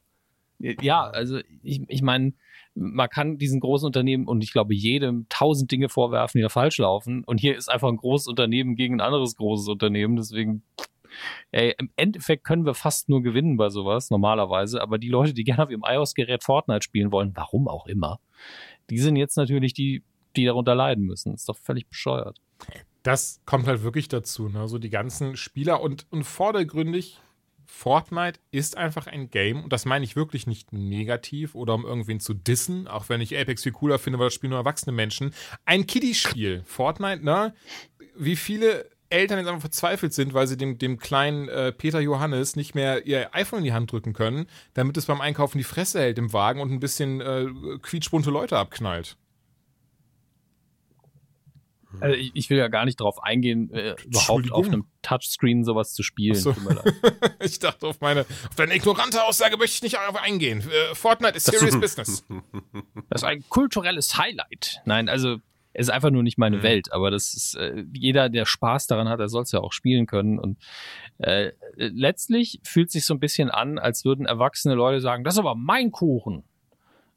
Ja, also ich, ich meine, man kann diesen großen Unternehmen und ich glaube jedem tausend Dinge vorwerfen, die da falsch laufen. Und hier ist einfach ein großes Unternehmen gegen ein anderes großes Unternehmen. Deswegen, ey, im Endeffekt können wir fast nur gewinnen bei sowas, normalerweise. Aber die Leute, die gerne auf ihrem iOS-Gerät Fortnite spielen wollen, warum auch immer, die sind jetzt natürlich die, die darunter leiden müssen. Ist doch völlig bescheuert. Das kommt halt wirklich dazu, ne? So die ganzen Spieler und, und vordergründig Fortnite ist einfach ein Game, und das meine ich wirklich nicht negativ oder um irgendwen zu dissen, auch wenn ich Apex viel cooler finde, weil das spielen nur erwachsene Menschen. Ein Kiddie-Spiel. Fortnite, ne? Wie viele Eltern jetzt einfach verzweifelt sind, weil sie dem, dem kleinen äh, Peter Johannes nicht mehr ihr iPhone in die Hand drücken können, damit es beim Einkaufen die Fresse hält im Wagen und ein bisschen äh, quietschbunte Leute abknallt. Also ich, ich, will ja gar nicht drauf eingehen, äh, überhaupt auf einem Touchscreen sowas zu spielen. So. ich dachte, auf meine, auf deine ignorante Aussage möchte ich nicht darauf eingehen. Äh, Fortnite ist serious business. Das ist ein kulturelles Highlight. Nein, also es ist einfach nur nicht meine mhm. Welt, aber das ist äh, jeder, der Spaß daran hat, der soll es ja auch spielen können. Und äh, letztlich fühlt sich so ein bisschen an, als würden erwachsene Leute sagen, das ist aber mein Kuchen.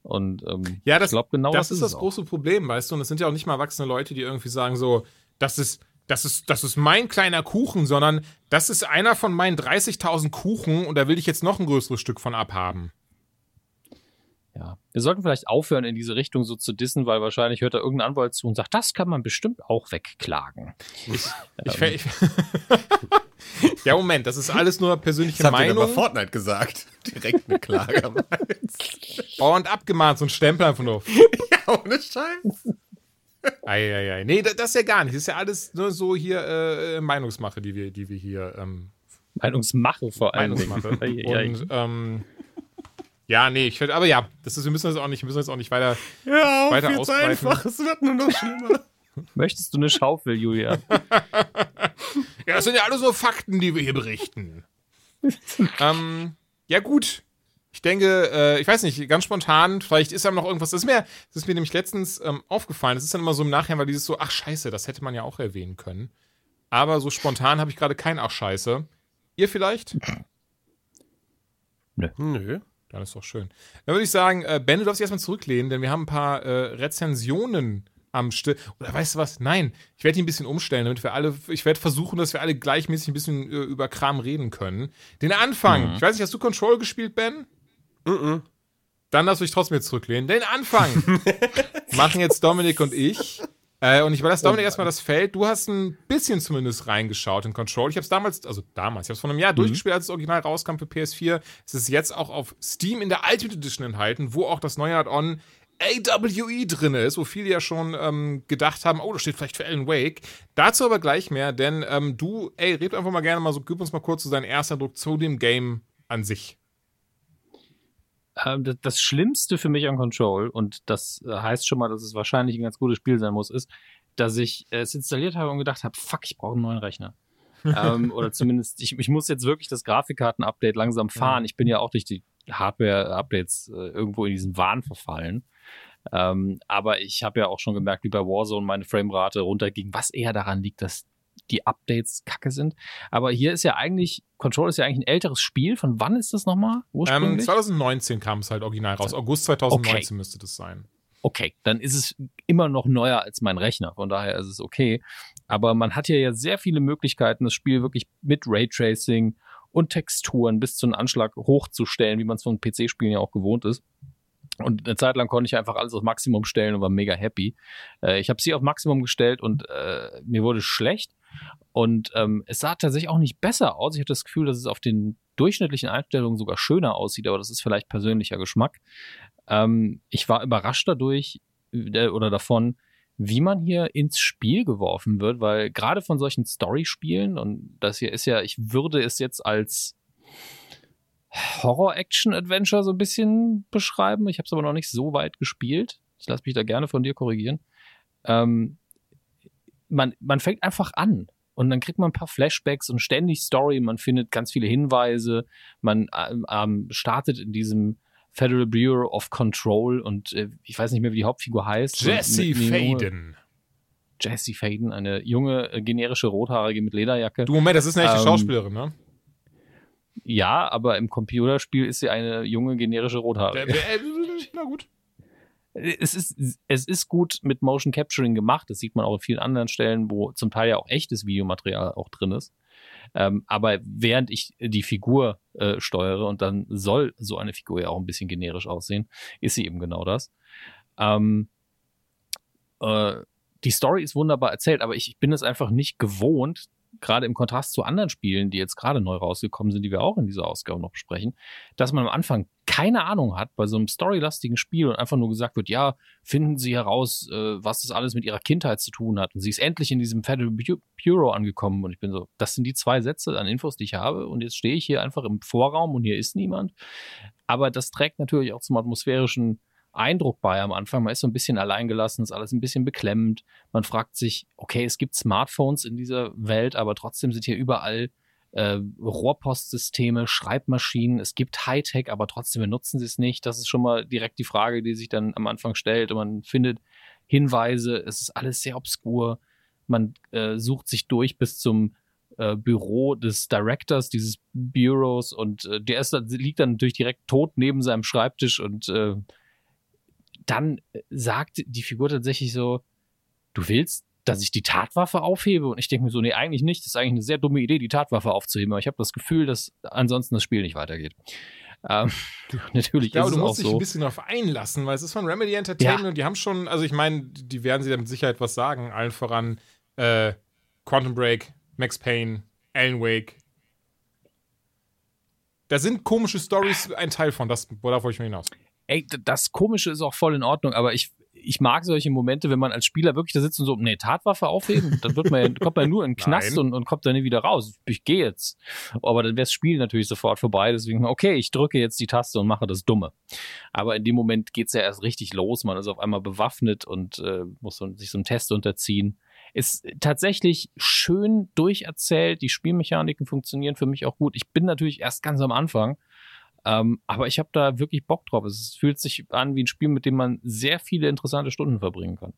Und ähm, ja, das, ich glaube genau das, das ist das große Problem, weißt du. Und es sind ja auch nicht mal erwachsene Leute, die irgendwie sagen so, das ist das ist, das ist mein kleiner Kuchen, sondern das ist einer von meinen 30.000 Kuchen und da will ich jetzt noch ein größeres Stück von abhaben. Ja, wir sollten vielleicht aufhören, in diese Richtung so zu dissen, weil wahrscheinlich hört da irgendein Anwalt zu und sagt, das kann man bestimmt auch wegklagen. Ich, ich, ich, ja, Moment, das ist alles nur persönliche das Meinung. Das Fortnite gesagt. Direkt eine Klage. oh, und abgemahnt, so ein Stempel einfach nur. ja, ohne Scheiß. Eieiei. Nee, das ist ja gar nicht. Das ist ja alles nur so hier äh, Meinungsmache, die wir, die wir hier. Ähm, Meinungsmache vor allem. Meinungsmache. und ähm, ja, nee, ich finde, aber ja, das ist, wir müssen das auch nicht, wir müssen das auch nicht weiter, ja, auf, weiter ausbreiten. einfach, es wird nur noch schlimmer. Möchtest du eine Schaufel, Julia? ja, das sind ja alles nur Fakten, die wir hier berichten. ähm, ja, gut. Ich denke, äh, ich weiß nicht, ganz spontan, vielleicht ist da noch irgendwas. Das ist mir, das ist mir nämlich letztens ähm, aufgefallen. Das ist dann immer so im Nachhinein, weil dieses so, ach scheiße, das hätte man ja auch erwähnen können. Aber so spontan habe ich gerade kein ach scheiße. Ihr vielleicht? Nö. Nö. Dann ist doch schön. Dann würde ich sagen, äh, Ben, du darfst dich erstmal zurücklehnen, denn wir haben ein paar äh, Rezensionen am Still. Oder weißt du was? Nein, ich werde ihn ein bisschen umstellen, damit wir alle, ich werde versuchen, dass wir alle gleichmäßig ein bisschen äh, über Kram reden können. Den Anfang, mhm. ich weiß nicht, hast du Control gespielt, Ben? Mhm. Dann darfst du dich trotzdem jetzt zurücklehnen. Den Anfang machen jetzt Dominik und ich. Äh, und ich überlasse Dominik oh erstmal das Feld. Du hast ein bisschen zumindest reingeschaut in Control. Ich habe es damals, also damals, ich habe es vor einem Jahr mhm. durchgespielt, als das Original rauskam für PS4. Es ist jetzt auch auf Steam in der Ultimate Edition enthalten, wo auch das neue Add-on AWE drin ist, wo viele ja schon ähm, gedacht haben, oh, das steht vielleicht für Alan Wake. Dazu aber gleich mehr, denn ähm, du, ey, red einfach mal gerne mal so, gib uns mal kurz so deinen ersten Eindruck zu dem Game an sich. Ähm, das Schlimmste für mich an Control, und das äh, heißt schon mal, dass es wahrscheinlich ein ganz gutes Spiel sein muss, ist, dass ich es installiert habe und gedacht habe, fuck, ich brauche einen neuen Rechner. ähm, oder zumindest, ich, ich muss jetzt wirklich das Grafikkarten-Update langsam fahren. Ich bin ja auch durch die Hardware-Updates äh, irgendwo in diesen Wahn verfallen. Ähm, aber ich habe ja auch schon gemerkt, wie bei Warzone meine Framerate runterging, was eher daran liegt, dass die Updates kacke sind. Aber hier ist ja eigentlich, Control ist ja eigentlich ein älteres Spiel. Von wann ist das nochmal? Ähm, 2019 kam es halt original raus. August 2019 okay. müsste das sein. okay, dann ist es immer noch neuer als mein Rechner. Von daher ist es okay. Aber man hat hier ja sehr viele Möglichkeiten, das Spiel wirklich mit Raytracing und Texturen bis zu einem Anschlag hochzustellen, wie man es von PC-Spielen ja auch gewohnt ist. Und eine Zeit lang konnte ich einfach alles auf Maximum stellen und war mega happy. Äh, ich habe sie auf Maximum gestellt und äh, mir wurde schlecht. Und ähm, es sah tatsächlich auch nicht besser aus. Ich hatte das Gefühl, dass es auf den durchschnittlichen Einstellungen sogar schöner aussieht, aber das ist vielleicht persönlicher Geschmack. Ähm, ich war überrascht dadurch äh, oder davon, wie man hier ins Spiel geworfen wird, weil gerade von solchen Story-Spielen, und das hier ist ja, ich würde es jetzt als Horror-Action-Adventure so ein bisschen beschreiben. Ich habe es aber noch nicht so weit gespielt. Ich lasse mich da gerne von dir korrigieren. Ähm, man, man fängt einfach an und dann kriegt man ein paar Flashbacks und ständig Story. Man findet ganz viele Hinweise. Man ähm, ähm startet in diesem Federal Bureau of Control und äh, ich weiß nicht mehr, wie die Hauptfigur heißt. Jesse Faden. Jesse Faden, eine junge äh, generische Rothaarige mit Lederjacke. Du Moment, das ist eine echte ähm, Schauspielerin, ne? Ja, aber im Computerspiel ist sie eine junge generische Rothaarige. Na gut. Es ist, es ist gut mit Motion Capturing gemacht. Das sieht man auch an vielen anderen Stellen, wo zum Teil ja auch echtes Videomaterial auch drin ist. Ähm, aber während ich die Figur äh, steuere und dann soll so eine Figur ja auch ein bisschen generisch aussehen, ist sie eben genau das. Ähm, äh, die Story ist wunderbar erzählt, aber ich, ich bin es einfach nicht gewohnt, gerade im Kontrast zu anderen Spielen, die jetzt gerade neu rausgekommen sind, die wir auch in dieser Ausgabe noch besprechen, dass man am Anfang keine Ahnung hat bei so einem storylastigen Spiel und einfach nur gesagt wird, ja, finden Sie heraus, äh, was das alles mit Ihrer Kindheit zu tun hat. Und sie ist endlich in diesem Federal Bureau angekommen und ich bin so, das sind die zwei Sätze an Infos, die ich habe und jetzt stehe ich hier einfach im Vorraum und hier ist niemand. Aber das trägt natürlich auch zum atmosphärischen Eindruck bei am Anfang. Man ist so ein bisschen alleingelassen, ist alles ein bisschen beklemmend. Man fragt sich, okay, es gibt Smartphones in dieser Welt, aber trotzdem sind hier überall äh, Rohrpostsysteme, Schreibmaschinen. Es gibt Hightech, aber trotzdem benutzen sie es nicht. Das ist schon mal direkt die Frage, die sich dann am Anfang stellt. Und man findet Hinweise, es ist alles sehr obskur. Man äh, sucht sich durch bis zum äh, Büro des Directors dieses Bureaus und äh, der ist, liegt dann natürlich direkt tot neben seinem Schreibtisch und äh, dann äh, sagt die Figur tatsächlich so, du willst, dass ich die Tatwaffe aufhebe? Und ich denke mir so, nee, eigentlich nicht. Das ist eigentlich eine sehr dumme Idee, die Tatwaffe aufzuheben. Aber ich habe das Gefühl, dass ansonsten das Spiel nicht weitergeht. Ähm, natürlich ich glaube, ist du musst dich so. ein bisschen darauf einlassen, weil es ist von Remedy Entertainment ja. und die haben schon, also ich meine, die werden sie da mit Sicherheit was sagen. Allen voran äh, Quantum Break, Max Payne, Alan Wake. Da sind komische Stories ein Teil von, das, worauf wollte ich mir hinaus ey, das Komische ist auch voll in Ordnung, aber ich, ich mag solche Momente, wenn man als Spieler wirklich da sitzt und so, nee, Tatwaffe aufheben, dann wird man ja, kommt man nur in den Knast und, und kommt dann nie wieder raus. Ich gehe jetzt. Aber dann wäre das Spiel natürlich sofort vorbei. Deswegen, okay, ich drücke jetzt die Taste und mache das Dumme. Aber in dem Moment geht's ja erst richtig los. Man ist auf einmal bewaffnet und äh, muss so, sich so einem Test unterziehen. Ist tatsächlich schön durcherzählt. Die Spielmechaniken funktionieren für mich auch gut. Ich bin natürlich erst ganz am Anfang. Ähm, aber ich habe da wirklich Bock drauf. Es fühlt sich an wie ein Spiel, mit dem man sehr viele interessante Stunden verbringen kann.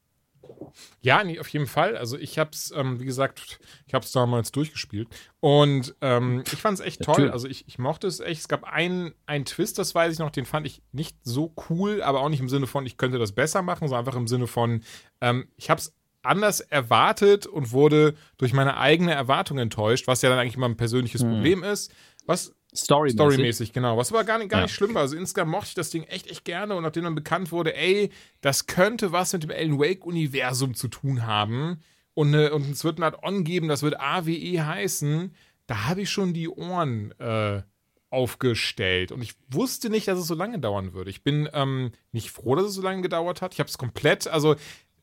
Ja, nee, auf jeden Fall. Also ich habe es, ähm, wie gesagt, ich habe es damals durchgespielt und ähm, ich fand es echt toll. Also ich, ich mochte es echt. Es gab einen, einen Twist, das weiß ich noch, den fand ich nicht so cool, aber auch nicht im Sinne von, ich könnte das besser machen, sondern einfach im Sinne von, ähm, ich habe es anders erwartet und wurde durch meine eigene Erwartung enttäuscht, was ja dann eigentlich immer ein persönliches hm. Problem ist. Was Storymäßig. Storymäßig, genau. Was aber gar nicht, gar ja. nicht schlimm war. Also insgesamt mochte ich das Ding echt, echt gerne und nachdem dann bekannt wurde, ey, das könnte was mit dem Alan Wake-Universum zu tun haben und, ne, und es wird ein Add-on geben, das wird AWE heißen, da habe ich schon die Ohren äh, aufgestellt und ich wusste nicht, dass es so lange dauern würde. Ich bin ähm, nicht froh, dass es so lange gedauert hat. Ich habe es komplett, also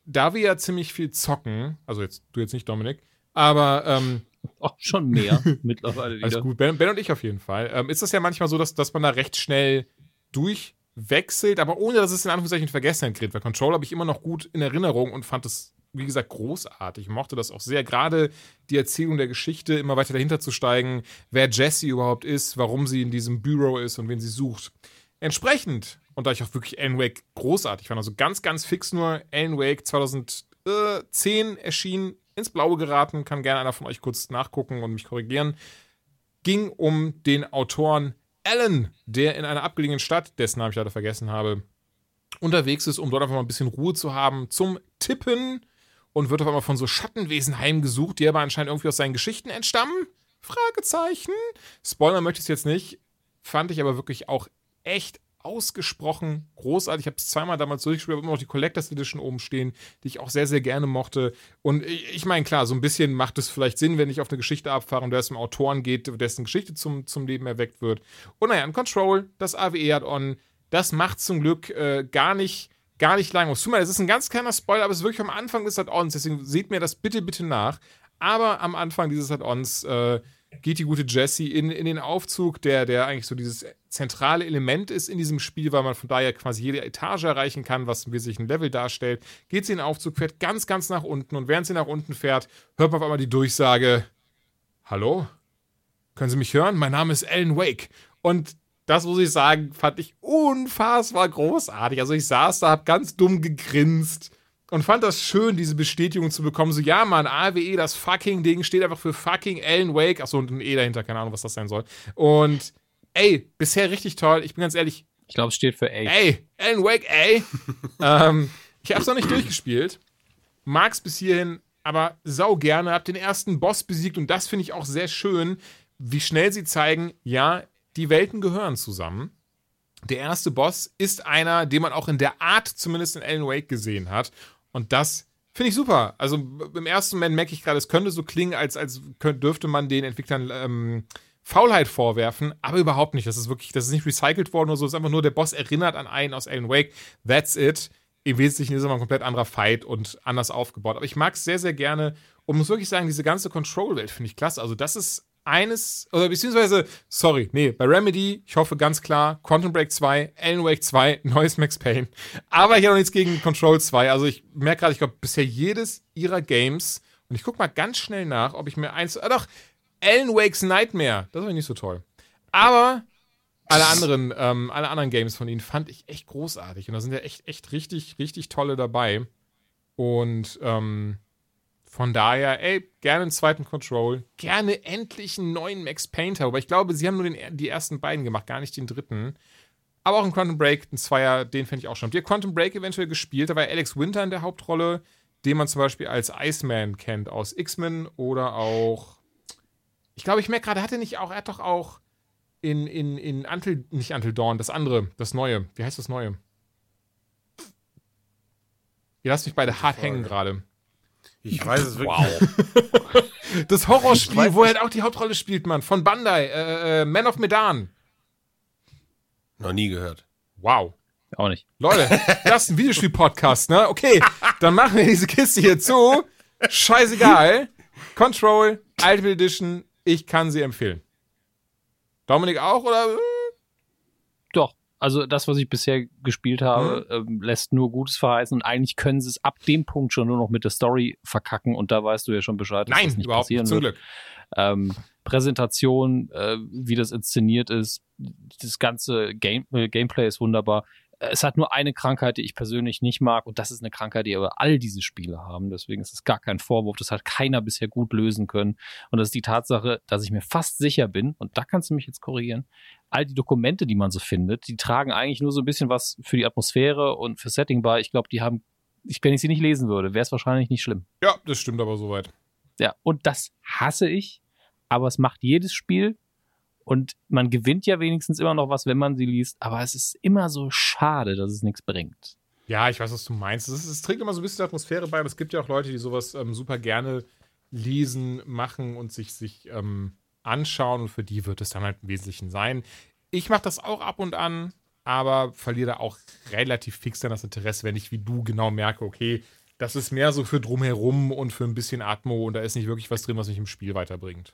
da wir ja ziemlich viel zocken, also jetzt du jetzt nicht, Dominik, aber ähm, auch schon mehr mittlerweile wieder. Alles gut, ben, ben, und ich auf jeden Fall. Ähm, ist das ja manchmal so, dass, dass man da recht schnell durchwechselt, aber ohne, dass es in Anführungszeichen vergessen gerät. Weil Control habe ich immer noch gut in Erinnerung und fand es, wie gesagt, großartig. Ich mochte das auch sehr. Gerade die Erzählung der Geschichte, immer weiter dahinter zu steigen, wer Jessie überhaupt ist, warum sie in diesem Büro ist und wen sie sucht. Entsprechend, und da ich auch wirklich Alan Wake großartig fand, also ganz, ganz fix nur Alan Wake 2010 erschien ins Blaue geraten, kann gerne einer von euch kurz nachgucken und mich korrigieren. Ging um den Autoren Alan, der in einer abgelegenen Stadt, dessen Namen ich leider vergessen habe, unterwegs ist, um dort einfach mal ein bisschen Ruhe zu haben zum Tippen und wird auf einmal von so Schattenwesen heimgesucht, die aber anscheinend irgendwie aus seinen Geschichten entstammen. Fragezeichen. Spoiler möchte ich es jetzt nicht. Fand ich aber wirklich auch echt ausgesprochen großartig. Ich habe es zweimal damals durchgespielt, habe immer noch die Collectors Edition oben stehen, die ich auch sehr, sehr gerne mochte. Und ich meine, klar, so ein bisschen macht es vielleicht Sinn, wenn ich auf eine Geschichte abfahre und der es um Autoren geht, dessen Geschichte zum, zum Leben erweckt wird. Und naja, ein Control, das AWE hat on, das macht zum Glück äh, gar nicht gar nicht lang aus. Zumal, es ist ein ganz kleiner Spoiler, aber es ist wirklich am Anfang des Add-ons, deswegen seht mir das bitte, bitte nach. Aber am Anfang dieses Add-ons äh, geht die gute Jessie in, in den Aufzug, der, der eigentlich so dieses zentrale Element ist in diesem Spiel, weil man von daher quasi jede Etage erreichen kann, was ein wesentlichen Level darstellt. Geht sie in den Aufzug, fährt ganz, ganz nach unten und während sie nach unten fährt, hört man auf einmal die Durchsage: Hallo? Können Sie mich hören? Mein Name ist Alan Wake. Und das muss ich sagen, fand ich unfassbar großartig. Also ich saß da, hab ganz dumm gegrinst und fand das schön, diese Bestätigung zu bekommen. So, ja, Mann, AWE, das fucking Ding steht einfach für fucking Alan Wake. Achso, und ein E dahinter, keine Ahnung, was das sein soll. Und ey, bisher richtig toll. Ich bin ganz ehrlich. Ich glaube, es steht für A. Ey, Alan Wake, ey. ähm, ich hab's noch nicht durchgespielt. Mag's bis hierhin, aber sau gerne. Hab den ersten Boss besiegt und das finde ich auch sehr schön, wie schnell sie zeigen, ja, die Welten gehören zusammen. Der erste Boss ist einer, den man auch in der Art zumindest in Alan Wake gesehen hat. Und das finde ich super. Also im ersten Moment merke ich gerade, es könnte so klingen, als, als könnte, dürfte man den Entwicklern ähm, Faulheit vorwerfen, aber überhaupt nicht. Das ist wirklich, das ist nicht recycelt worden oder so. Es ist einfach nur, der Boss erinnert an einen aus Alan Wake. That's it. Im Wesentlichen ist es immer ein komplett anderer Fight und anders aufgebaut. Aber ich mag es sehr, sehr gerne und muss wirklich sagen, diese ganze Control-Welt finde ich klasse. Also, das ist eines, oder beziehungsweise, sorry, nee, bei Remedy, ich hoffe ganz klar, Quantum Break 2, Alan Wake 2, neues Max Payne. Aber ich habe noch nichts gegen Control 2. Also ich merke gerade, ich glaube, bisher jedes ihrer Games, und ich gucke mal ganz schnell nach, ob ich mir eins, ah doch, Alan Wakes Nightmare, das war nicht so toll. Aber alle anderen, ähm, alle anderen Games von ihnen fand ich echt großartig. Und da sind ja echt, echt richtig, richtig tolle dabei. Und ähm, von daher, ey, gerne einen zweiten Control. Gerne endlich einen neuen Max Painter. Aber ich glaube, sie haben nur den, die ersten beiden gemacht, gar nicht den dritten. Aber auch ein Quantum Break, ein Zweier, den fände ich auch schon. Habt ihr Quantum Break eventuell gespielt? Da war Alex Winter in der Hauptrolle, den man zum Beispiel als Iceman kennt aus X-Men oder auch. Ich glaube, ich merke gerade, hat er nicht auch, er hat doch auch in, in, in Until, nicht Until Dawn, das andere, das Neue. Wie heißt das Neue? Ihr lasst mich beide hart hängen gerade. Ich weiß es wirklich. Wow. das Horrorspiel, wo er halt auch die Hauptrolle spielt, Mann. Von Bandai. Äh, äh, Man of Medan. Noch nie gehört. Wow. Auch nicht. Leute, das ist ein Videospiel-Podcast, ne? Okay, dann machen wir diese Kiste hier zu. Scheißegal. Control, Ultimate Edition, ich kann sie empfehlen. Dominik auch, oder? Also das, was ich bisher gespielt habe, mhm. ähm, lässt nur Gutes verheißen und eigentlich können sie es ab dem Punkt schon nur noch mit der Story verkacken und da weißt du ja schon Bescheid, dass Nein, das nicht überhaupt passieren nicht, zum wird. Glück. Ähm, Präsentation, äh, wie das inszeniert ist, das ganze Game, äh, Gameplay ist wunderbar. Es hat nur eine Krankheit, die ich persönlich nicht mag, und das ist eine Krankheit, die aber all diese Spiele haben. Deswegen ist es gar kein Vorwurf. Das hat keiner bisher gut lösen können. Und das ist die Tatsache, dass ich mir fast sicher bin, und da kannst du mich jetzt korrigieren, all die Dokumente, die man so findet, die tragen eigentlich nur so ein bisschen was für die Atmosphäre und für Setting bei. Ich glaube, die haben, ich, wenn ich sie nicht lesen würde, wäre es wahrscheinlich nicht schlimm. Ja, das stimmt aber soweit. Ja, und das hasse ich, aber es macht jedes Spiel und man gewinnt ja wenigstens immer noch was, wenn man sie liest, aber es ist immer so schade, dass es nichts bringt. Ja, ich weiß, was du meinst. Es, ist, es trägt immer so ein bisschen Atmosphäre bei, aber es gibt ja auch Leute, die sowas ähm, super gerne lesen, machen und sich, sich ähm, anschauen und für die wird es dann halt im Wesentlichen sein. Ich mache das auch ab und an, aber verliere da auch relativ fix dann das Interesse, wenn ich wie du genau merke, okay, das ist mehr so für drumherum und für ein bisschen Atmo und da ist nicht wirklich was drin, was mich im Spiel weiterbringt.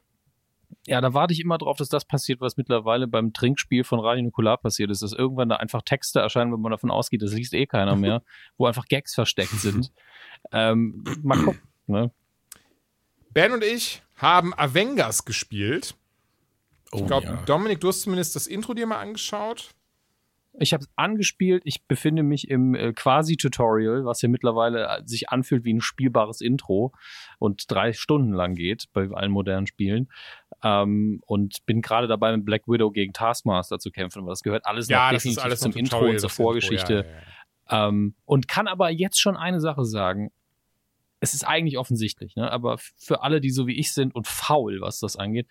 Ja, da warte ich immer drauf, dass das passiert, was mittlerweile beim Trinkspiel von Radio Nukular passiert ist, dass irgendwann da einfach Texte erscheinen, wenn man davon ausgeht, das liest eh keiner mehr, wo einfach Gags versteckt sind. ähm, mal gucken, ne? Ben und ich haben Avengers gespielt. Oh, Ich glaube, ja. Dominik, du hast zumindest das Intro dir mal angeschaut. Ich habe es angespielt. Ich befinde mich im äh, Quasi-Tutorial, was ja mittlerweile äh, sich anfühlt wie ein spielbares Intro und drei Stunden lang geht bei allen modernen Spielen. Ähm, und bin gerade dabei, mit Black Widow gegen Taskmaster zu kämpfen, aber das gehört alles noch definitiv zum Intro und zur Intro, Vorgeschichte. ja, ja, ja. Ähm, und kann aber jetzt schon eine Sache sagen. Es ist eigentlich offensichtlich, ne? aber für alle, die so wie ich sind und faul, was das angeht,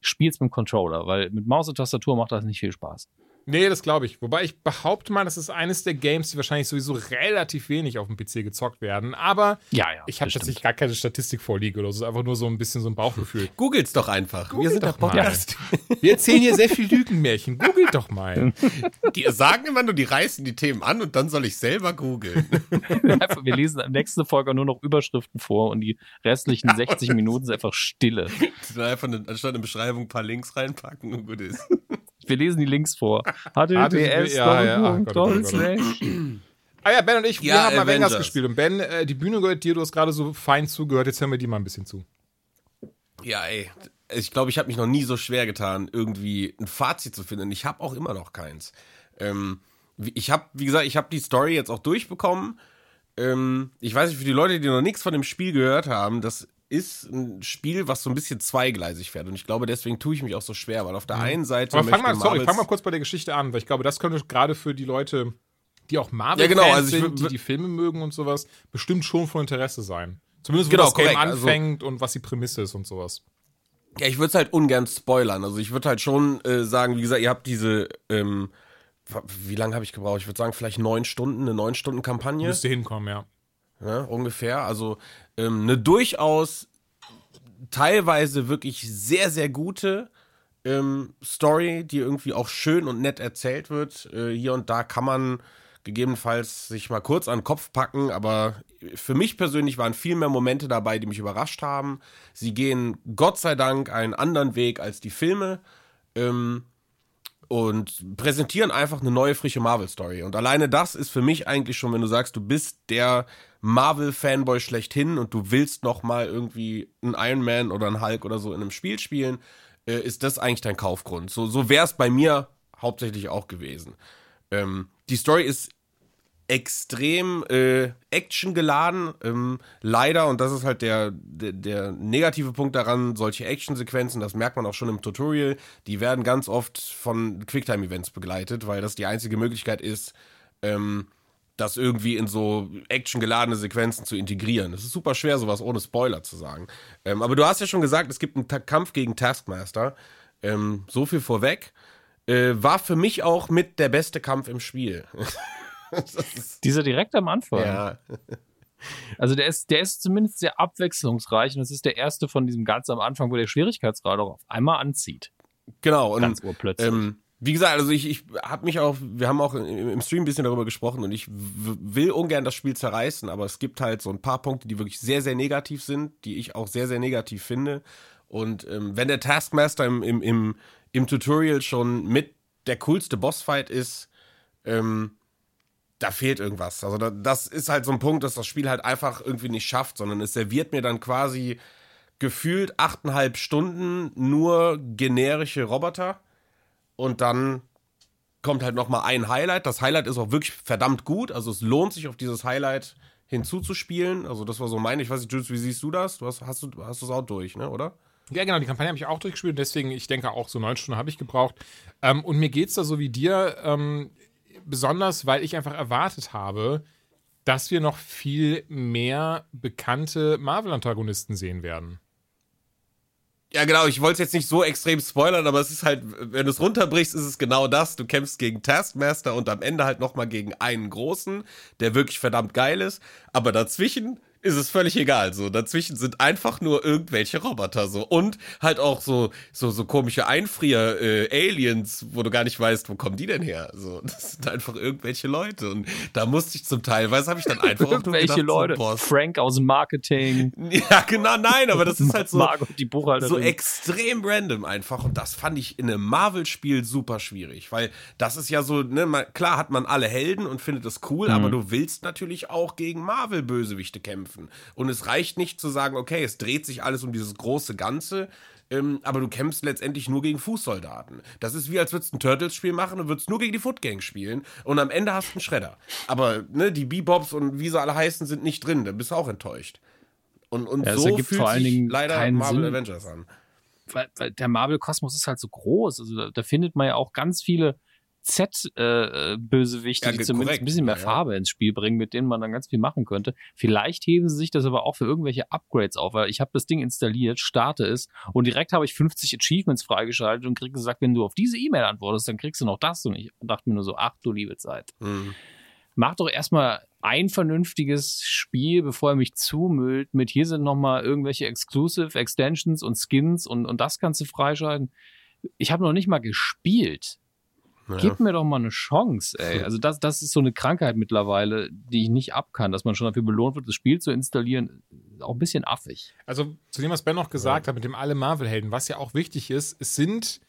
spielt's mit dem Controller, weil mit Maus und Tastatur macht das nicht viel Spaß. Nee, das glaube ich. Wobei ich behaupte mal, das ist eines der Games, die wahrscheinlich sowieso relativ wenig auf dem PC gezockt werden. Aber Ja, ja. ich habe tatsächlich gar keine Statistik vorliegen oder so. Es ist einfach nur so ein bisschen so ein Bauchgefühl. Googles doch einfach. Wir sind der doch mal. Podcast. Wir erzählen hier sehr viel Lügenmärchen. Googelt doch mal. Die sagen immer nur, die reißen die Themen an und dann soll ich selber googeln. Wir lesen in der nächsten Folge nur noch Überschriften vor und die restlichen 60 Minuten sind einfach Stille. einfach eine, anstatt eine Beschreibung ein paar Links reinpacken und gut ist. Wir lesen die Links vor. HTTPS, ja, ja, oh oh. Ah ja, Ben und ich, wir Ja, haben mal Avengers Avengers. gespielt. Und Ben, äh, die Bühne gehört dir, du hast gerade so fein zugehört. Jetzt hören wir die mal ein bisschen zu. Ja, ey. Ich glaube, ich habe mich noch nie so schwer getan, irgendwie ein Fazit zu finden. Ich habe auch immer noch keins. Ähm, wie- ich habe, wie gesagt, ich habe die Story jetzt auch durchbekommen. Ähm, ich weiß nicht, für die Leute, die noch nichts von dem Spiel gehört haben, das ist ein Spiel, was so ein bisschen zweigleisig fährt. Und ich glaube, deswegen tue ich mich auch so schwer, weil auf der einen Seite. Mhm. Aber fang mal, sorry, fang mal kurz bei der Geschichte an, weil ich glaube, das könnte gerade für die Leute, die auch Marvel Ja, genau, also ich sind, die die Filme mögen und sowas, bestimmt schon von Interesse sein. Zumindest, wo Genau, das Game korrekt, also- anfängt und was die Prämisse ist und sowas. Ja, ich würde es halt ungern spoilern. Also ich würde halt schon äh, sagen, wie gesagt, ihr habt diese, ähm, wie lange habe ich gebraucht? Ich würde sagen, vielleicht neun Stunden, eine neun Stunden Kampagne. Müsste hinkommen, ja. Ja, ungefähr. Also ähm, eine durchaus teilweise wirklich sehr, sehr gute ähm, Story, die irgendwie auch schön und nett erzählt wird. Äh, hier und da kann man gegebenenfalls sich mal kurz an den Kopf packen, aber für mich persönlich waren viel mehr Momente dabei, die mich überrascht haben. Sie gehen Gott sei Dank einen anderen Weg als die Filme. Ähm, und präsentieren einfach eine neue, frische Marvel-Story. Und alleine das ist für mich eigentlich schon, wenn du sagst, du bist der Marvel-Fanboy schlechthin und du willst noch mal irgendwie einen Iron Man oder einen Hulk oder so in einem Spiel spielen, äh, ist das eigentlich dein Kaufgrund. So, so wäre es bei mir hauptsächlich auch gewesen. Ähm, die Story ist extrem äh, actiongeladen. Ähm, leider, und das ist halt der, der, der negative Punkt daran, solche Actionsequenzen, das merkt man auch schon im Tutorial, die werden ganz oft von Quicktime-Events begleitet, weil das die einzige Möglichkeit ist, ähm, das irgendwie in so actiongeladene Sequenzen zu integrieren. Es ist super schwer, sowas ohne Spoiler zu sagen. Ähm, aber du hast ja schon gesagt, es gibt einen Ta Kampf gegen Taskmaster. Ähm, so viel vorweg. Äh, war für mich auch mit der beste Kampf im Spiel. Dieser direkt am Anfang. ja, Also der ist, der ist zumindest sehr abwechslungsreich und es ist der erste von diesem ganz am Anfang, wo der Schwierigkeitsgrad auch auf einmal anzieht. genau. Und Ganz urplötzlich. Ähm, wie gesagt, also ich, ich habe mich auch, wir haben auch im, Stream ein bisschen darüber gesprochen und ich will ungern das Spiel zerreißen, aber es gibt halt so ein paar Punkte, die wirklich sehr, sehr negativ sind, die ich auch sehr, sehr negativ finde. Und ähm, wenn der Taskmaster im, im, im, im Tutorial schon mit der coolste Bossfight ist, ähm, da fehlt irgendwas. Also da, das ist halt so ein Punkt, dass das Spiel halt einfach irgendwie nicht schafft, sondern es serviert mir dann quasi gefühlt achteinhalb Stunden nur generische Roboter und dann kommt halt noch mal ein Highlight. Das Highlight ist auch wirklich verdammt gut, also es lohnt sich auf dieses Highlight hinzuzuspielen. Also das war so meine, ich weiß nicht, Jules, wie siehst du das? Du hast hast du hast das auch durch, ne, oder? Ja, genau, die Kampagne habe ich auch durchgespielt deswegen, ich denke auch so neun Stunden habe ich gebraucht. Ähm, und mir geht es da so wie dir, ähm, besonders weil ich einfach erwartet habe, dass wir noch viel mehr bekannte Marvel-Antagonisten sehen werden. Ja, genau, ich wollte es jetzt nicht so extrem spoilern, aber es ist halt, wenn du es runterbrichst, ist es genau das. Du kämpfst gegen Taskmaster und am Ende halt nochmal gegen einen großen, der wirklich verdammt geil ist. Aber dazwischen ist es völlig egal. So, dazwischen sind einfach nur irgendwelche Roboter so. Und halt auch so, so, so komische Einfrier-Aliens, wo du gar nicht weißt, wo kommen die denn her? So, das sind einfach irgendwelche Leute. Und da musste ich zum Teilweise habe ich dann einfach Irgendwelche gedacht, Leute. So, Frank aus dem Marketing. ja, genau, nein, aber das ist halt so Margot, die Buchhalterin. so extrem random einfach und das fand ich in einem Marvel-Spiel super schwierig, weil das ist ja so, ne, man, klar hat man alle Helden und findet das cool, aber du willst natürlich auch gegen Marvel-Bösewichte kämpfen und es reicht nicht zu sagen, okay, es dreht sich alles um dieses große Ganze, ähm, aber du kämpfst letztendlich nur gegen Fußsoldaten. Das ist wie, als würdest du ein Turtles-Spiel machen und würdest nur gegen die Footgang spielen und am Ende hast du einen Schredder. Aber ne, die Bebops und wie sie alle heißen, sind nicht drin, dann bist du auch enttäuscht. Und, und Ja, es so fühlt vor allen sich Dingen leider Marvel Sinn. Avengers an. weil, weil der Marvel-Kosmos ist halt so groß. Also da, da findet man ja auch ganz viele Z-Bösewichte, Ja, die zumindest korrekt. ein bisschen mehr. Farbe ins Spiel bringen, mit denen man dann ganz viel machen könnte. Vielleicht heben sie sich das aber auch für irgendwelche Upgrades auf, weil ich habe das Ding installiert, starte es und direkt habe ich 50 Achievements freigeschaltet und krieg gesagt, wenn du auf diese E-Mail antwortest, dann kriegst du noch das. Und ich dachte mir nur so, ach du liebe Zeit. Hm. Mach doch erstmal ein vernünftiges Spiel, bevor er mich zumüllt mit hier sind nochmal irgendwelche Exclusive Extensions und Skins und, und das kannst du freischalten. Ich habe noch nicht mal gespielt. Ja. Gib mir doch mal eine Chance, ey. Also das, das ist so eine Krankheit mittlerweile, die ich nicht abkann, dass man schon dafür belohnt wird, das Spiel zu installieren. Auch ein bisschen affig. Also zu dem, was Ben noch gesagt hat, mit dem alle Marvel-Helden, was ja auch wichtig ist, es sind,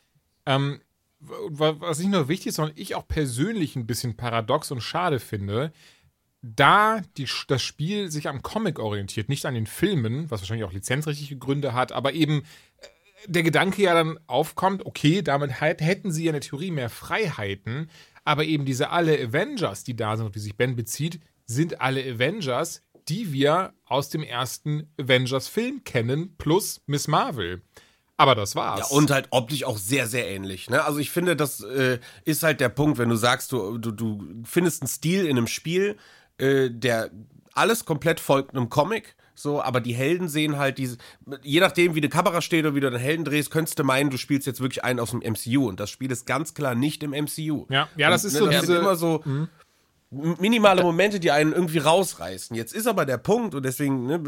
ähm, wa- was nicht nur wichtig ist, sondern ich auch persönlich ein bisschen paradox und schade finde, da die, das Spiel sich am Comic orientiert, nicht an den Filmen, was wahrscheinlich auch lizenzrechtliche Gründe hat, aber eben äh, der Gedanke ja dann aufkommt, okay, damit halt, hätten sie ja in der Theorie mehr Freiheiten, aber eben diese alle Avengers, die da sind, auf die sich Ben bezieht, sind alle Avengers, die wir aus dem ersten Avengers-Film kennen, plus Miss Marvel. Aber das war's. Ja, und halt optisch auch sehr, sehr ähnlich. Ne? Also ich finde, das äh, ist halt der Punkt, wenn du sagst, du, du, du findest einen Stil in einem Spiel, äh, der alles komplett folgt einem Comic, so, aber die Helden sehen halt diese, je nachdem, wie die Kamera steht oder wie du den Helden drehst, könntest du meinen, du spielst jetzt wirklich einen aus dem MCU und das Spiel ist ganz klar nicht im MCU. Ja, ja, das ist ne, so das diese- sind immer so minimale Momente, die einen irgendwie rausreißen. Jetzt ist aber der Punkt, und deswegen, ne,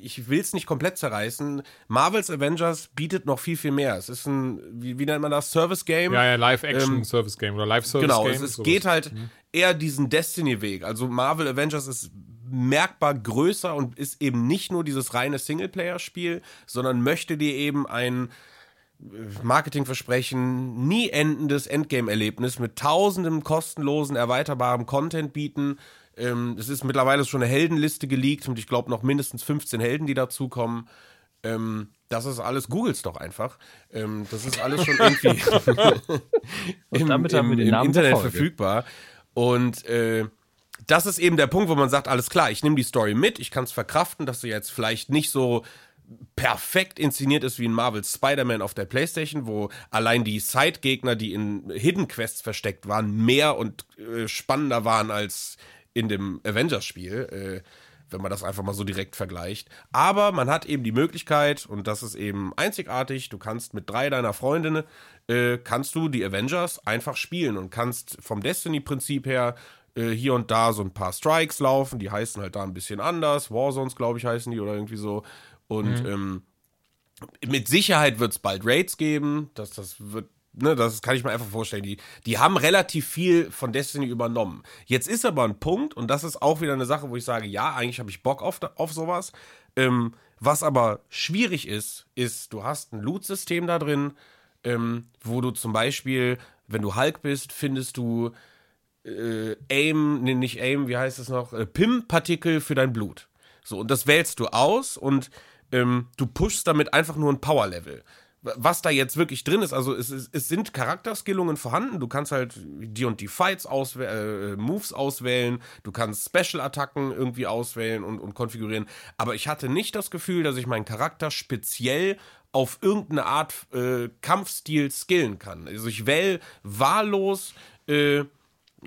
ich will es nicht komplett zerreißen, Marvels Avengers bietet noch viel, viel mehr. Es ist ein, wie, wie nennt man das, Service-Game? ja, ja, Live-Action-Service-Game oder Live-Service-Game. Genau, es, es geht halt eher diesen Destiny-Weg. Also Marvel Avengers ist merkbar größer und ist eben nicht nur dieses reine Singleplayer-Spiel, sondern möchte dir eben ein äh, Marketingversprechen, nie endendes Endgame-Erlebnis mit tausendem kostenlosen, erweiterbarem Content bieten. Ähm, es ist mittlerweile schon eine Heldenliste geleakt und ich glaube noch mindestens 15 Helden, die dazukommen. Ähm, das ist alles, googles doch einfach. Ähm, das ist alles schon irgendwie im, im, den im Internet Folge. verfügbar. Und äh, das ist eben der Punkt, wo man sagt, alles klar, ich nehme die Story mit, ich kann es verkraften, dass sie jetzt vielleicht nicht so perfekt inszeniert ist wie in Marvel's Spider-Man auf der Playstation, wo allein die Side-Gegner, die in Hidden Quests versteckt waren, mehr und äh, spannender waren als in dem Avengers-Spiel, äh, wenn man das einfach mal so direkt vergleicht. Aber man hat eben die Möglichkeit, und das ist eben einzigartig, du kannst mit drei deiner Freundinnen, äh, kannst du die Avengers einfach spielen und kannst vom Destiny-Prinzip her äh, hier und da so ein paar Strikes laufen, die heißen halt da ein bisschen anders, Warzones, glaube ich, heißen die oder irgendwie so. Und ähm, mit Sicherheit wird es bald Raids geben. Das, das wird, ne, das kann ich mir einfach vorstellen. Die, die haben relativ viel von Destiny übernommen. Jetzt ist aber ein Punkt, und das ist auch wieder eine Sache, wo ich sage, ja, eigentlich habe ich Bock auf, auf sowas. Ähm, was aber schwierig ist, ist, du hast ein Loot-System da drin, ähm, wo du zum Beispiel, wenn du Hulk bist, findest du äh, Aim, nee, nicht Aim, wie heißt es noch? Äh, PIM-Partikel für dein Blut. So, und das wählst du aus und ähm, du pushst damit einfach nur ein Power-Level. Was da jetzt wirklich drin ist, also es, es, es sind Charakterskillungen vorhanden. Du kannst halt die und die Fights auswählen, äh, Moves auswählen, du kannst Special-Attacken irgendwie auswählen und, und konfigurieren. Aber ich hatte nicht das Gefühl, dass ich meinen Charakter speziell auf irgendeine Art äh, Kampfstil skillen kann. Also ich wähle wahllos äh,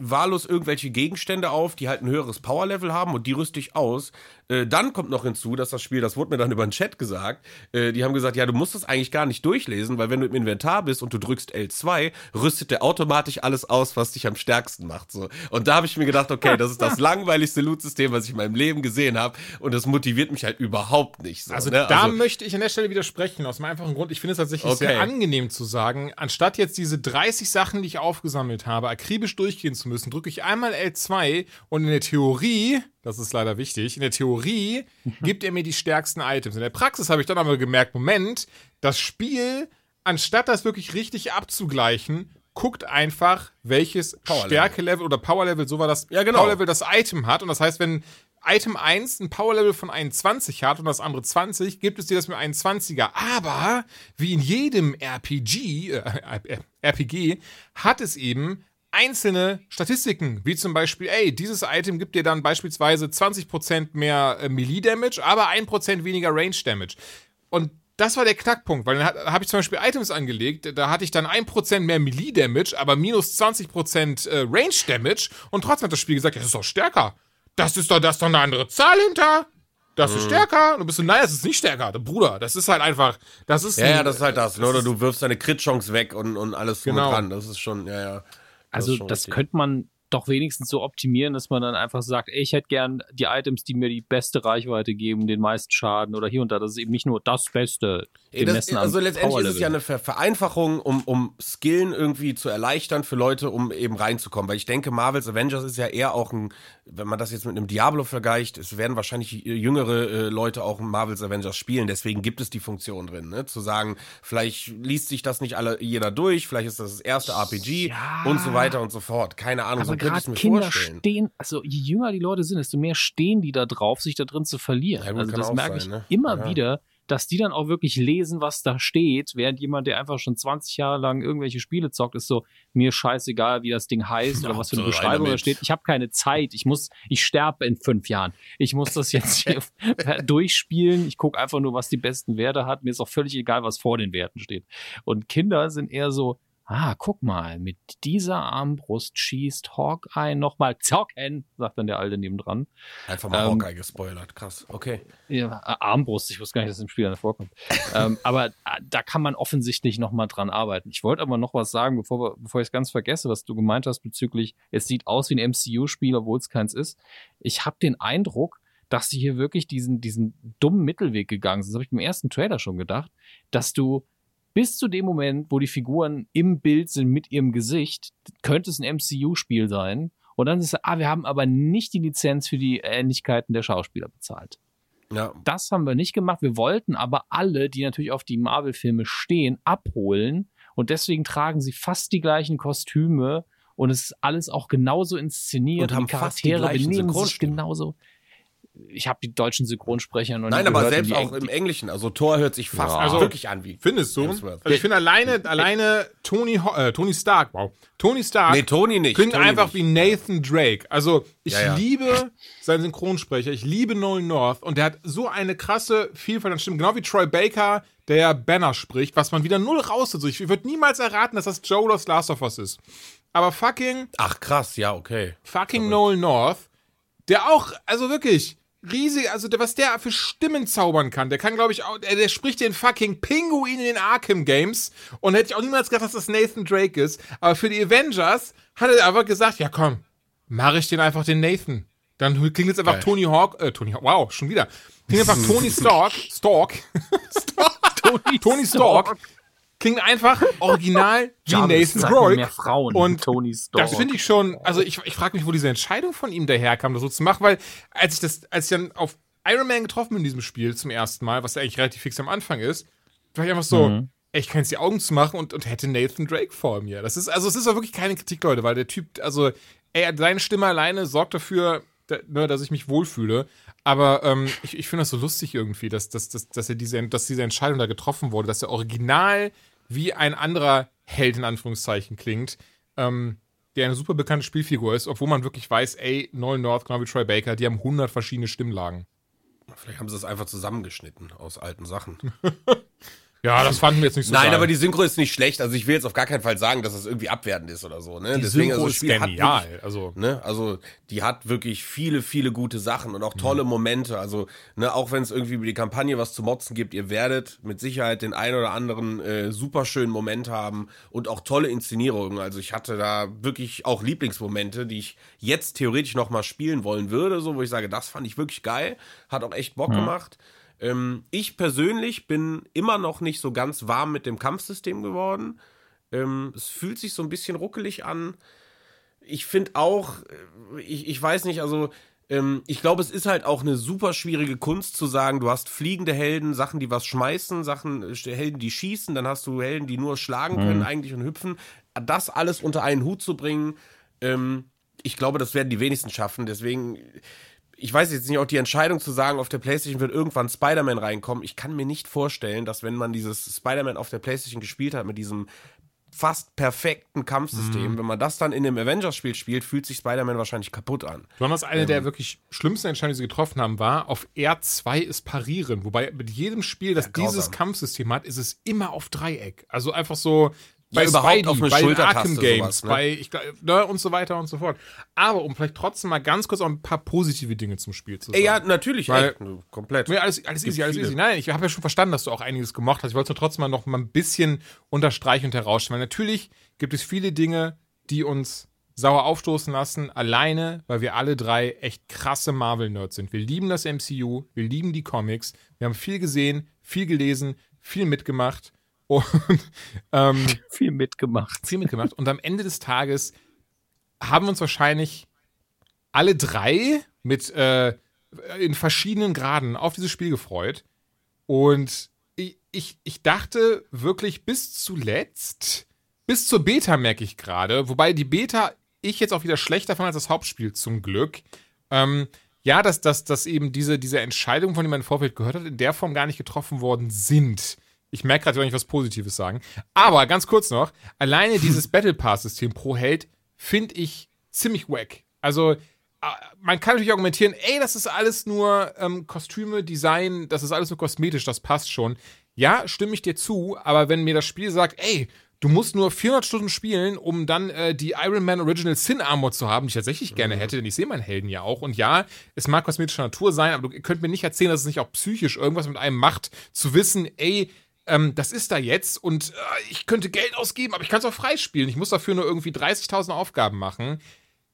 wahllos irgendwelche Gegenstände auf, die halt ein höheres Powerlevel haben und die rüste ich aus. Äh, dann kommt noch hinzu, dass das Spiel, das wurde mir dann über den Chat gesagt, äh, die haben gesagt, ja, du musst das eigentlich gar nicht durchlesen, weil wenn du im Inventar bist und du drückst L2, rüstet der automatisch alles aus, was dich am stärksten macht. So. Und da habe ich mir gedacht, okay, das ist das langweiligste Loot-System, was ich in meinem Leben gesehen habe und das motiviert mich halt überhaupt nicht. So, Also ne? da möchte ich an der Stelle widersprechen, aus dem einfachen Grund, ich finde es tatsächlich Okay. sehr angenehm zu sagen, anstatt jetzt diese 30 Sachen, die ich aufgesammelt habe, akribisch durchgehen zu müssen, drücke ich einmal L2 und in der Theorie, das ist leider wichtig, in der Theorie gibt er mir die stärksten Items. In der Praxis habe ich dann aber gemerkt, Moment, das Spiel, anstatt das wirklich richtig abzugleichen, guckt einfach, welches. Stärkelevel oder Powerlevel, so war das Ja, genau. Powerlevel das Item hat. Und das heißt, wenn Item 1 ein Powerlevel von 21 hat und das andere 20, gibt es dir das mit 21er. Aber wie in jedem RPG, äh, RPG hat es eben einzelne Statistiken, wie zum Beispiel, ey, dieses Item gibt dir dann beispielsweise 20% mehr äh, Melee-Damage, aber 1% weniger Range-Damage. Und das war der Knackpunkt, weil dann habe ich zum Beispiel Items angelegt, da hatte ich dann 1% mehr Melee-Damage, aber minus 20% äh, Range-Damage und trotzdem hat das Spiel gesagt, ja, das ist doch stärker. Das ist doch, das ist doch eine andere Zahl hinter. Das ist stärker. Du bist so, nein, das ist nicht stärker. Bruder, das ist halt einfach, das ist. Ja, ja, das ist halt das. Ne? Oder du wirfst deine Crit-Chance weg und, und alles Genau. dran. Das ist schon, ja, ja. Das Also das richtig. könnte man doch wenigstens so optimieren, dass man dann einfach sagt, ey, ich hätte gern die Items, die mir die beste Reichweite geben, den meisten Schaden oder hier und da. Das ist eben nicht nur das Beste. Ey, das, also letztendlich ist es ja eine Ver Vereinfachung, um, um Skillen irgendwie zu erleichtern für Leute, um eben reinzukommen. Weil ich denke, Marvel's Avengers ist ja eher auch ein, wenn man das jetzt mit einem Diablo vergleicht, es werden wahrscheinlich jüngere äh, Leute auch Marvel's Avengers spielen. Deswegen gibt es die Funktion drin, ne? Zu sagen, vielleicht liest sich das nicht alle jeder durch, vielleicht ist das das erste RPG Ja. und so weiter und so fort. Keine Ahnung, Aber gerade Kinder vorstellen. stehen, also je jünger die Leute sind, desto mehr stehen die da drauf, sich da drin zu verlieren. Ja, gut, also das merke sein, ich ne? immer Ja. wieder, dass die dann auch wirklich lesen, was da steht, während jemand, der einfach schon 20 Jahre lang irgendwelche Spiele zockt, ist so, mir scheißegal, wie das Ding heißt oder was für eine Beschreibung da steht. Ich habe keine Zeit. Ich muss, ich sterbe in fünf Jahren. Ich muss das jetzt hier durchspielen. Ich gucke einfach nur, was die besten Werte hat. Mir ist auch völlig egal, was vor den Werten steht. Und Kinder sind eher so, ah, guck mal, mit dieser Armbrust schießt Hawkeye nochmal zocken, sagt dann der Alte nebendran. Einfach mal Ähm, Hawkeye gespoilert. Krass, okay. Ja, Armbrust, ich wusste gar nicht, dass das im Spiel dann vorkommt. ähm, aber äh, da kann man offensichtlich nochmal dran arbeiten. Ich wollte aber noch was sagen, bevor, bevor ich es ganz vergesse, was du gemeint hast bezüglich, es sieht aus wie ein MCU-Spiel, obwohl es keins ist. Ich habe den Eindruck, dass sie hier wirklich diesen, diesen dummen Mittelweg gegangen sind. Das habe ich beim ersten Trailer schon gedacht, dass du bis zu dem Moment, wo die Figuren im Bild sind mit ihrem Gesicht, könnte es ein MCU-Spiel sein. Und dann ist es, ah, wir haben aber nicht die Lizenz für die Ähnlichkeiten der Schauspieler bezahlt. Ja, Das haben wir nicht gemacht. Wir wollten aber alle, die natürlich auf die Marvel-Filme stehen, abholen. Und deswegen tragen sie fast die gleichen Kostüme. Und es ist alles auch genauso inszeniert. Und haben die fast die Charaktere gleichen benehmen sich genauso. Ich habe die deutschen Synchronsprecher noch Nein, nicht aber gehört. selbst auch die- im Englischen. Also Thor hört sich fast Ja. Also, wirklich an wie. Findest du? Hemsworth. Also ich finde alleine, alleine Tony, äh, Tony Stark, wow. Tony Stark Nee, Tony nicht. klingt Tony einfach nicht. wie Nathan Drake. Also ich Ja, ja. liebe seinen Synchronsprecher, ich liebe Nolan North und der hat so eine krasse Vielfalt an Stimmen, genau wie Troy Baker, der ja Banner spricht, was man wieder null raus hat. So, Ich würde niemals erraten, dass das Joel aus Last of Us ist. Aber fucking Ach krass, ja, okay. fucking Nolan North, der auch, also wirklich, riesig, also was der für Stimmen zaubern kann, der kann, glaube ich, auch, der, spricht den fucking Pinguin in den Arkham Games und hätte ich auch niemals gedacht, dass das Nathan Drake ist, aber für die Avengers hat er aber gesagt, ja komm, mache ich den einfach den Nathan. Dann klingt jetzt einfach Geil. Tony Hawk, äh, Tony Hawk, wow, schon wieder. Klingt einfach Tony Stark, Stark, Tony, Tony Stark, klingt einfach original wie Nathan Drake. mehr Frauen. Und Tony Stark. Das finde ich schon, also ich, ich frage mich, wo diese Entscheidung von ihm daherkam, das so zu machen, weil als ich das, als ich dann auf Iron Man getroffen bin in diesem Spiel zum ersten Mal, was ja eigentlich relativ fix am Anfang ist, war ich einfach so, Mhm. ey, ich kann jetzt die Augen zu machen und, und hätte Nathan Drake vor mir. Das ist, also es ist auch wirklich keine Kritik, Leute, weil der Typ, also, ey, seine Stimme alleine sorgt dafür, da- ne, dass ich mich wohlfühle. Aber ähm, ich, ich finde das so lustig irgendwie, dass, dass, dass, dass, er diese, dass diese Entscheidung da getroffen wurde, dass er original wie ein anderer Held in Anführungszeichen klingt, ähm, der eine super bekannte Spielfigur ist, obwohl man wirklich weiß, ey, Nolan North, genau wie Troy Baker, die haben 100 verschiedene Stimmlagen. Vielleicht haben sie es einfach zusammengeschnitten aus alten Sachen. Ja, das fanden wir jetzt nicht so Nein, geil. aber die Synchro ist nicht schlecht. Also ich will jetzt auf gar keinen Fall sagen, dass es irgendwie abwertend ist oder so. Ne? die Deswegen, Synchro also das ist genial. wirklich- Also, Ne? Also die hat wirklich viele, viele gute Sachen und auch tolle Momente. Also ne, auch wenn es irgendwie über die Kampagne was zu motzen gibt, ihr werdet mit Sicherheit den einen oder anderen äh, super schönen Moment haben und auch tolle Inszenierungen. Also ich hatte da wirklich auch Lieblingsmomente, die ich jetzt theoretisch noch mal spielen wollen würde, so wo ich sage, das fand ich wirklich geil, hat auch echt Bock gemacht. Ähm, ich persönlich bin immer noch nicht so ganz warm mit dem Kampfsystem geworden. Ähm, es fühlt sich so ein bisschen ruckelig an ich finde auch, äh, ich, ich weiß nicht, also ähm, ich glaube, es ist halt auch eine super schwierige Kunst zu sagen, du hast fliegende Helden, Sachen, die was schmeißen, Sachen, äh, Helden, die schießen, dann hast du Helden, die nur schlagen können eigentlich und hüpfen. Das alles unter einen Hut zu bringen, ähm, ich glaube, das werden die wenigsten schaffen. Deswegen, ich weiß jetzt nicht, auch die Entscheidung zu sagen, auf der PlayStation wird irgendwann Spider-Man reinkommen. Ich kann mir nicht vorstellen, dass wenn man dieses Spider-Man auf der PlayStation gespielt hat, mit diesem fast perfekten Kampfsystem. Wenn man das dann in dem Avengers-Spiel spielt, fühlt sich Spider-Man wahrscheinlich kaputt an. Besonders eine der wirklich schlimmsten Entscheidungen, die sie getroffen haben, war, auf R2 ist Parieren. Wobei mit jedem Spiel, das grausam. dieses Kampfsystem hat, ist es immer auf Dreieck. Also einfach so bei Ja, überhaupt Spidey, auf eine bei Schultertaste Arkham Games, sowas, ne? bei ich, ne, und so weiter und so fort. Aber um vielleicht trotzdem mal ganz kurz auch ein paar positive Dinge zum Spiel zu sagen. Ey, ja, natürlich, Weil- ey, komplett. Nee, alles, alles easy, alles viele. easy. Nein, ich habe ja schon verstanden, dass du auch einiges gemocht hast. Ich wollte es trotzdem mal noch mal ein bisschen unterstreichen und herausstellen. Weil natürlich gibt es viele Dinge, die uns sauer aufstoßen lassen, alleine, weil wir alle drei echt krasse Marvel-Nerds sind. Wir lieben das MCU, wir lieben die Comics, wir haben viel gesehen, viel gelesen, viel mitgemacht und ähm, Viel mitgemacht. viel mitgemacht. Und am Ende des Tages haben wir uns wahrscheinlich alle drei mit äh, in verschiedenen Graden auf dieses Spiel gefreut. Und ich, ich, ich dachte wirklich bis zuletzt, bis zur Beta merke ich gerade, wobei die Beta ich jetzt auch wieder schlechter fand als das Hauptspiel zum Glück. Ähm, ja, dass, dass, dass eben diese, diese Entscheidungen, von denen man im Vorfeld gehört hat, in der Form gar nicht getroffen worden sind. Ich merke gerade, ich nicht was Positives sagen. Aber ganz kurz noch, alleine dieses Battle Pass-System pro Held finde ich ziemlich wack. Also, äh, man kann natürlich argumentieren, ey, das ist alles nur ähm, Kostüme, Design, das ist alles nur kosmetisch, das passt schon. Ja, stimme ich dir zu, aber wenn mir das Spiel sagt, ey, du musst nur 400 Stunden spielen, um dann äh, die Iron Man Original Sin Armor zu haben, die ich tatsächlich gerne hätte, denn ich sehe meinen Helden ja auch. Und ja, es mag kosmetischer Natur sein, aber du könnt mir nicht erzählen, dass es nicht auch psychisch irgendwas mit einem macht, zu wissen, ey, ähm, das ist da jetzt und äh, ich könnte Geld ausgeben, aber ich kann es auch freispielen. Ich muss dafür nur irgendwie 30.000 Aufgaben machen.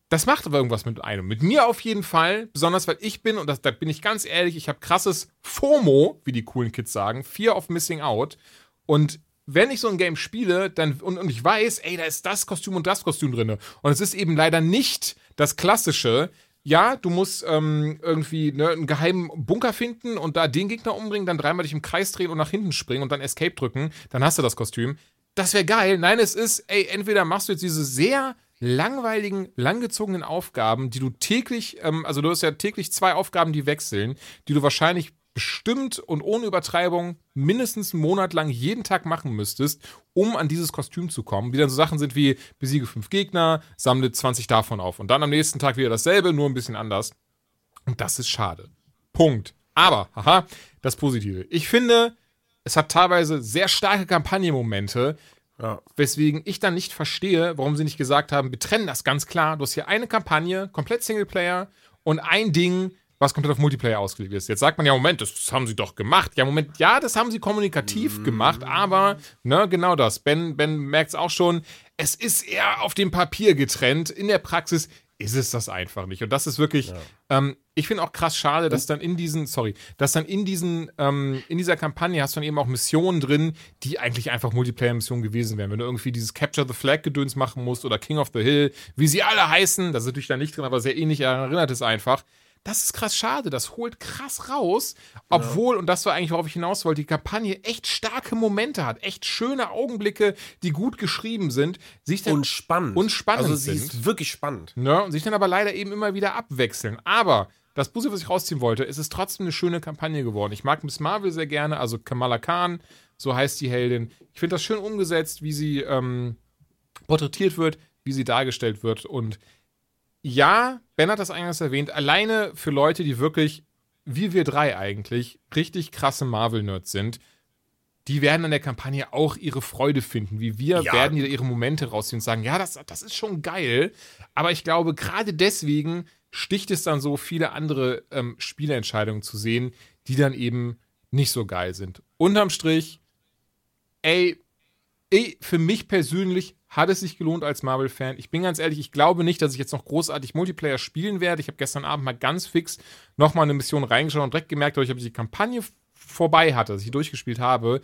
Das macht aber irgendwas mit einem. Mit mir auf jeden Fall, besonders weil ich bin, und das, da bin ich ganz ehrlich, ich habe krasses FOMO, wie die coolen Kids sagen, Fear of Missing Out. Und wenn ich so ein Game spiele, dann und, und ich weiß, ey, da ist das Kostüm und das Kostüm drin. Und es ist eben leider nicht das klassische. Ja, du musst ähm, irgendwie ne, einen geheimen Bunker finden und da den Gegner umbringen, dann dreimal dich im Kreis drehen und nach hinten springen und dann Escape drücken, dann hast du das Kostüm. Das wäre geil. Nein, es ist, ey, entweder machst du jetzt diese sehr langweiligen, langgezogenen Aufgaben, die du täglich, ähm, also du hast ja täglich zwei Aufgaben, die wechseln, die du wahrscheinlich bestimmt und ohne Übertreibung mindestens einen Monat lang jeden Tag machen müsstest, um an dieses Kostüm zu kommen. Wie dann so Sachen sind wie besiege fünf Gegner, sammle 20 davon auf und dann am nächsten Tag wieder dasselbe, nur ein bisschen anders. Und das ist schade. Punkt. Aber, haha, das Positive. Ich finde, es hat teilweise sehr starke Kampagnenmomente, Ja. weswegen ich dann nicht verstehe, warum sie nicht gesagt haben, wir trennen das ganz klar. Du hast hier eine Kampagne, komplett Singleplayer und ein Ding, was komplett auf Multiplayer ausgelegt ist. Jetzt sagt man ja, Moment, das haben sie doch gemacht. Ja, Moment, ja, das haben sie kommunikativ gemacht, aber, ne, genau das. Ben, Ben merkt es auch schon, es ist eher auf dem Papier getrennt. In der Praxis ist es das einfach nicht. Und das ist wirklich, ähm, ich finde auch krass schade, dass dann in diesen, sorry, dass dann in diesen, ähm, in dieser Kampagne hast du dann eben auch Missionen drin, die eigentlich einfach Multiplayer-Missionen gewesen wären. Wenn du irgendwie dieses Capture the Flag-Gedöns machen musst oder King of the Hill, wie sie alle heißen, das ist natürlich da nicht drin, aber sehr ähnlich erinnert es einfach. Das ist krass schade, das holt krass raus, obwohl, und das war eigentlich, worauf ich hinaus wollte, die Kampagne echt starke Momente hat, echt schöne Augenblicke, die gut geschrieben sind, sich dann Und spannend. Und spannend Also sie sind. ist wirklich spannend. Ne? Und sich dann aber leider eben immer wieder abwechseln. Aber das Positive, was ich rausziehen wollte, ist es trotzdem eine schöne Kampagne geworden. Ich mag Miss Marvel sehr gerne, also Kamala Khan, so heißt die Heldin. Ich finde das schön umgesetzt, wie sie ähm, porträtiert wird, wie sie dargestellt wird. Und ja, Ben hat das eingangs erwähnt, alleine für Leute, die wirklich, wie wir drei eigentlich, richtig krasse Marvel-Nerds sind, die werden an der Kampagne auch ihre Freude finden. Wie wir Ja. werden ihre Momente rausziehen und sagen, ja, das, das ist schon geil. Aber ich glaube, gerade deswegen sticht es dann so, viele andere ähm, Spielentscheidungen zu sehen, die dann eben nicht so geil sind. Unterm Strich, ey, ey, für mich persönlich hat es sich gelohnt als Marvel-Fan. Ich bin ganz ehrlich, ich glaube nicht, dass ich jetzt noch großartig Multiplayer spielen werde. Ich habe gestern Abend mal ganz fix nochmal eine Mission reingeschaut und direkt gemerkt, dass ich die Kampagne vorbei hatte, dass ich durchgespielt habe.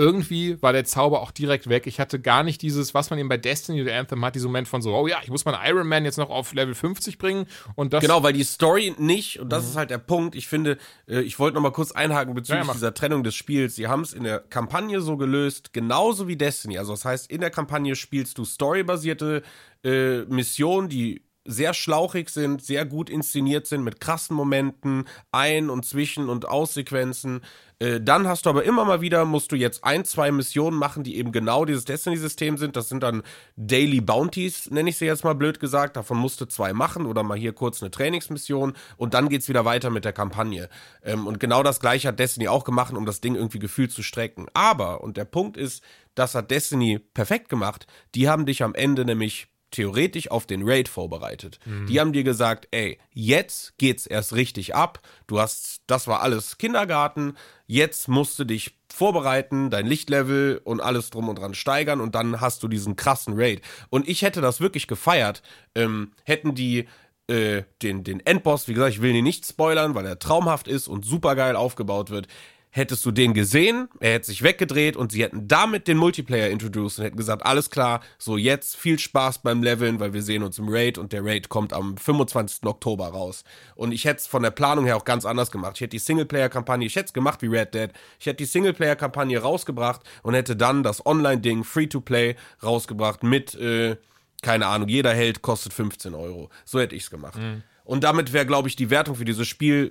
Irgendwie war der Zauber auch direkt weg. Ich hatte gar nicht dieses, was man eben bei Destiny oder Anthem hat, diesen Moment von so, oh ja, ich muss meinen Iron Man jetzt noch auf Level 50 bringen und das Genau, weil die Story nicht, und das ist halt der Punkt, ich finde, äh, ich wollte noch mal kurz einhaken bezüglich Ja, dieser Trennung des Spiels. Sie haben es in der Kampagne so gelöst, genauso wie Destiny. Also das heißt, in der Kampagne spielst du storybasierte äh, Missionen, die sehr schlauchig sind, sehr gut inszeniert sind, mit krassen Momenten, Ein- und Zwischen- und Aussequenzen. Äh, dann hast du aber immer mal wieder, musst du jetzt ein, zwei Missionen machen, die eben genau dieses Destiny-System sind. Das sind dann Daily Bounties, nenne ich sie jetzt mal blöd gesagt. Davon musst du zwei machen oder mal hier kurz eine Trainingsmission und dann geht's wieder weiter mit der Kampagne. Ähm, und genau das gleiche hat Destiny auch gemacht, um das Ding irgendwie gefühlt zu strecken. Aber, und der Punkt ist, das hat Destiny perfekt gemacht. Die haben dich am Ende nämlich theoretisch auf den Raid vorbereitet. Mhm. Die haben dir gesagt, ey, jetzt geht's erst richtig ab. Du hast, das war alles Kindergarten. Jetzt musst du dich vorbereiten, dein Lichtlevel und alles drum und dran steigern und dann hast du diesen krassen Raid. Und ich hätte das wirklich gefeiert, ähm, hätten die äh, den, den Endboss, wie gesagt, ich will ihn nicht spoilern, weil er traumhaft ist und supergeil aufgebaut wird hättest du den gesehen, er hätte sich weggedreht und sie hätten damit den Multiplayer introduced und hätten gesagt, alles klar, so jetzt viel Spaß beim Leveln, weil wir sehen uns im Raid und der Raid kommt am 25. Oktober raus. Und ich hätte es von der Planung her auch ganz anders gemacht. Ich hätte die Singleplayer-Kampagne, ich hätte es gemacht wie Red Dead, ich hätte die Singleplayer-Kampagne rausgebracht und hätte dann das Online-Ding Free-to-Play rausgebracht mit, äh, keine Ahnung, jeder Held kostet 15 Euro. So hätte ich es gemacht. Mhm. Und damit wäre, glaube ich, die Wertung für dieses Spiel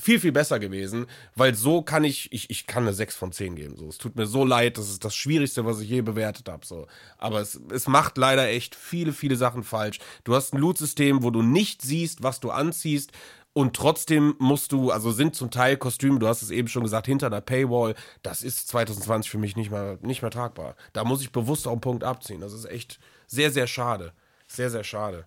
viel, viel besser gewesen, weil so kann ich, ich, ich kann eine 6 von 10 geben. So. Es tut mir so leid, das ist das Schwierigste, was ich je bewertet habe. So. Aber es, es macht leider echt viele, viele Sachen falsch. Du hast ein Loot-System, wo du nicht siehst, was du anziehst. Und trotzdem musst du, also sind zum Teil Kostüme, du hast es eben schon gesagt, hinter der Paywall. Das ist 2020 für mich nicht mehr, nicht mehr tragbar. Da muss ich bewusst auch einen Punkt abziehen. Das ist echt sehr, sehr schade. Sehr, sehr schade.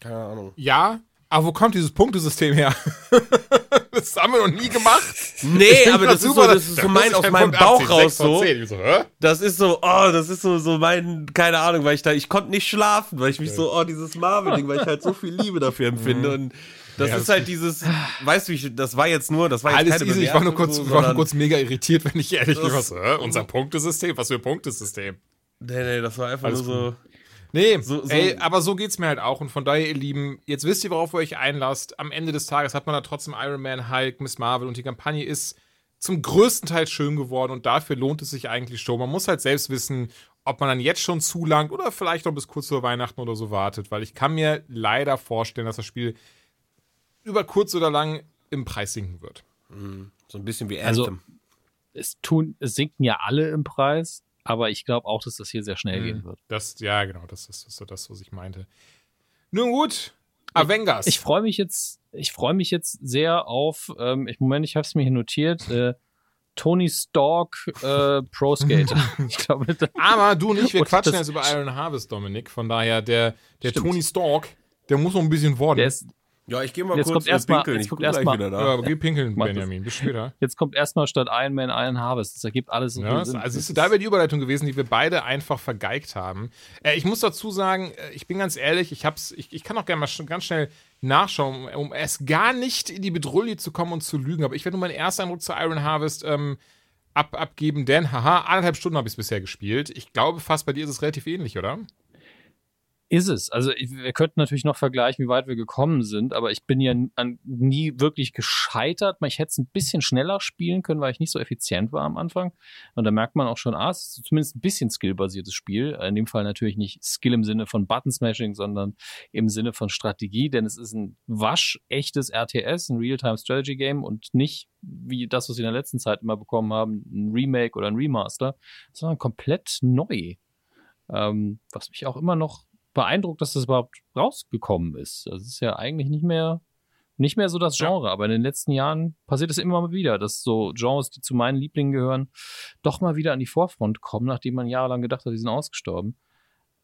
Keine Ahnung. Ja, aber wo kommt dieses Punktesystem her? das haben wir noch nie gemacht. Nee, aber das ist, so, das ist so mein, aus meinem Bauch raus so. so das ist so, oh, das ist so, so mein, keine Ahnung, weil ich da, ich konnte nicht schlafen, weil ich mich so, oh, dieses Marvel-Ding, weil ich halt so viel Liebe dafür empfinde mhm. und das ja, ist halt dieses, weißt du, ich, das war jetzt nur, das war jetzt Alles easy, ich war nur kurz, so, war nur kurz mega irritiert, wenn ich ehrlich bin. Was, unser Punktesystem, was für ein Punktesystem? Nee, nee, das war einfach Alles nur so. Nee, so, so. Ey, aber so geht's mir halt auch. Und von daher, ihr Lieben, jetzt wisst ihr, worauf ihr euch einlasst. Am Ende des Tages hat man da trotzdem Iron Man, Hulk, Miss Marvel und die Kampagne ist zum größten Teil schön geworden und dafür lohnt es sich eigentlich schon. Man muss halt selbst wissen, ob man dann jetzt schon zu lang oder vielleicht noch bis kurz vor Weihnachten oder so wartet, weil ich kann mir leider vorstellen, dass das Spiel über kurz oder lang im Preis sinken wird. Mhm. So ein bisschen wie also, Anthem. Also, es tun, es sinken ja alle im Preis, aber ich glaube auch, dass das hier sehr schnell mhm. gehen wird. Das, ja, genau, das ist, das ist das, was ich meinte. Nun gut, Avengers. Ich, ich freue mich jetzt, ich freue mich jetzt sehr auf, ähm, ich, Moment, ich habe es mir hier notiert, äh, Tony Stark äh, Pro Skater. ich glaube, Aber du und ich, wir quatschen jetzt über Iron Harvest, Dominik. Von daher, der, der Tony Stark, der muss noch ein bisschen worden. Der ist, ja, ich gehe mal jetzt kurz kommt erst pinkeln. Mal, jetzt kommt erst mal, wieder da. Ja, geh pinkeln, Benjamin. Bis später. Jetzt kommt erstmal statt Iron Man Iron Harvest. Das ergibt alles ja, Sinn. Also ist da wäre die Überleitung gewesen, die wir beide einfach vergeigt haben. Äh, ich muss dazu sagen, äh, ich bin ganz ehrlich, ich hab's, ich, ich kann auch gerne mal sch ganz schnell nachschauen, um, um erst gar nicht in die Bedrulle zu kommen und zu lügen. Aber ich werde nur meinen ersten Eindruck zu Iron Harvest ähm, ab, abgeben, denn haha, anderthalb Stunden habe ich es bisher gespielt. Ich glaube, fast bei dir ist es relativ ähnlich, oder? Ist es. Also wir könnten natürlich noch vergleichen, wie weit wir gekommen sind, aber ich bin ja an, nie wirklich gescheitert. Ich hätte es ein bisschen schneller spielen können, weil ich nicht so effizient war am Anfang. Und da merkt man auch schon, ah, es ist zumindest ein bisschen skillbasiertes Spiel. In dem Fall natürlich nicht Skill im Sinne von Button Smashing, sondern im Sinne von Strategie, denn es ist ein waschechtes RTS, ein Real-Time Strategy Game und nicht wie das, was wir in der letzten Zeit immer bekommen haben, ein Remake oder ein Remaster, sondern komplett neu. Ähm, was mich auch immer noch beeindruckt, dass das überhaupt rausgekommen ist. Das ist ja eigentlich nicht mehr, nicht mehr so das Genre, aber in den letzten Jahren passiert es immer mal wieder, dass so Genres, die zu meinen Lieblingen gehören, doch mal wieder an die Vorfront kommen, nachdem man jahrelang gedacht hat, die sind ausgestorben.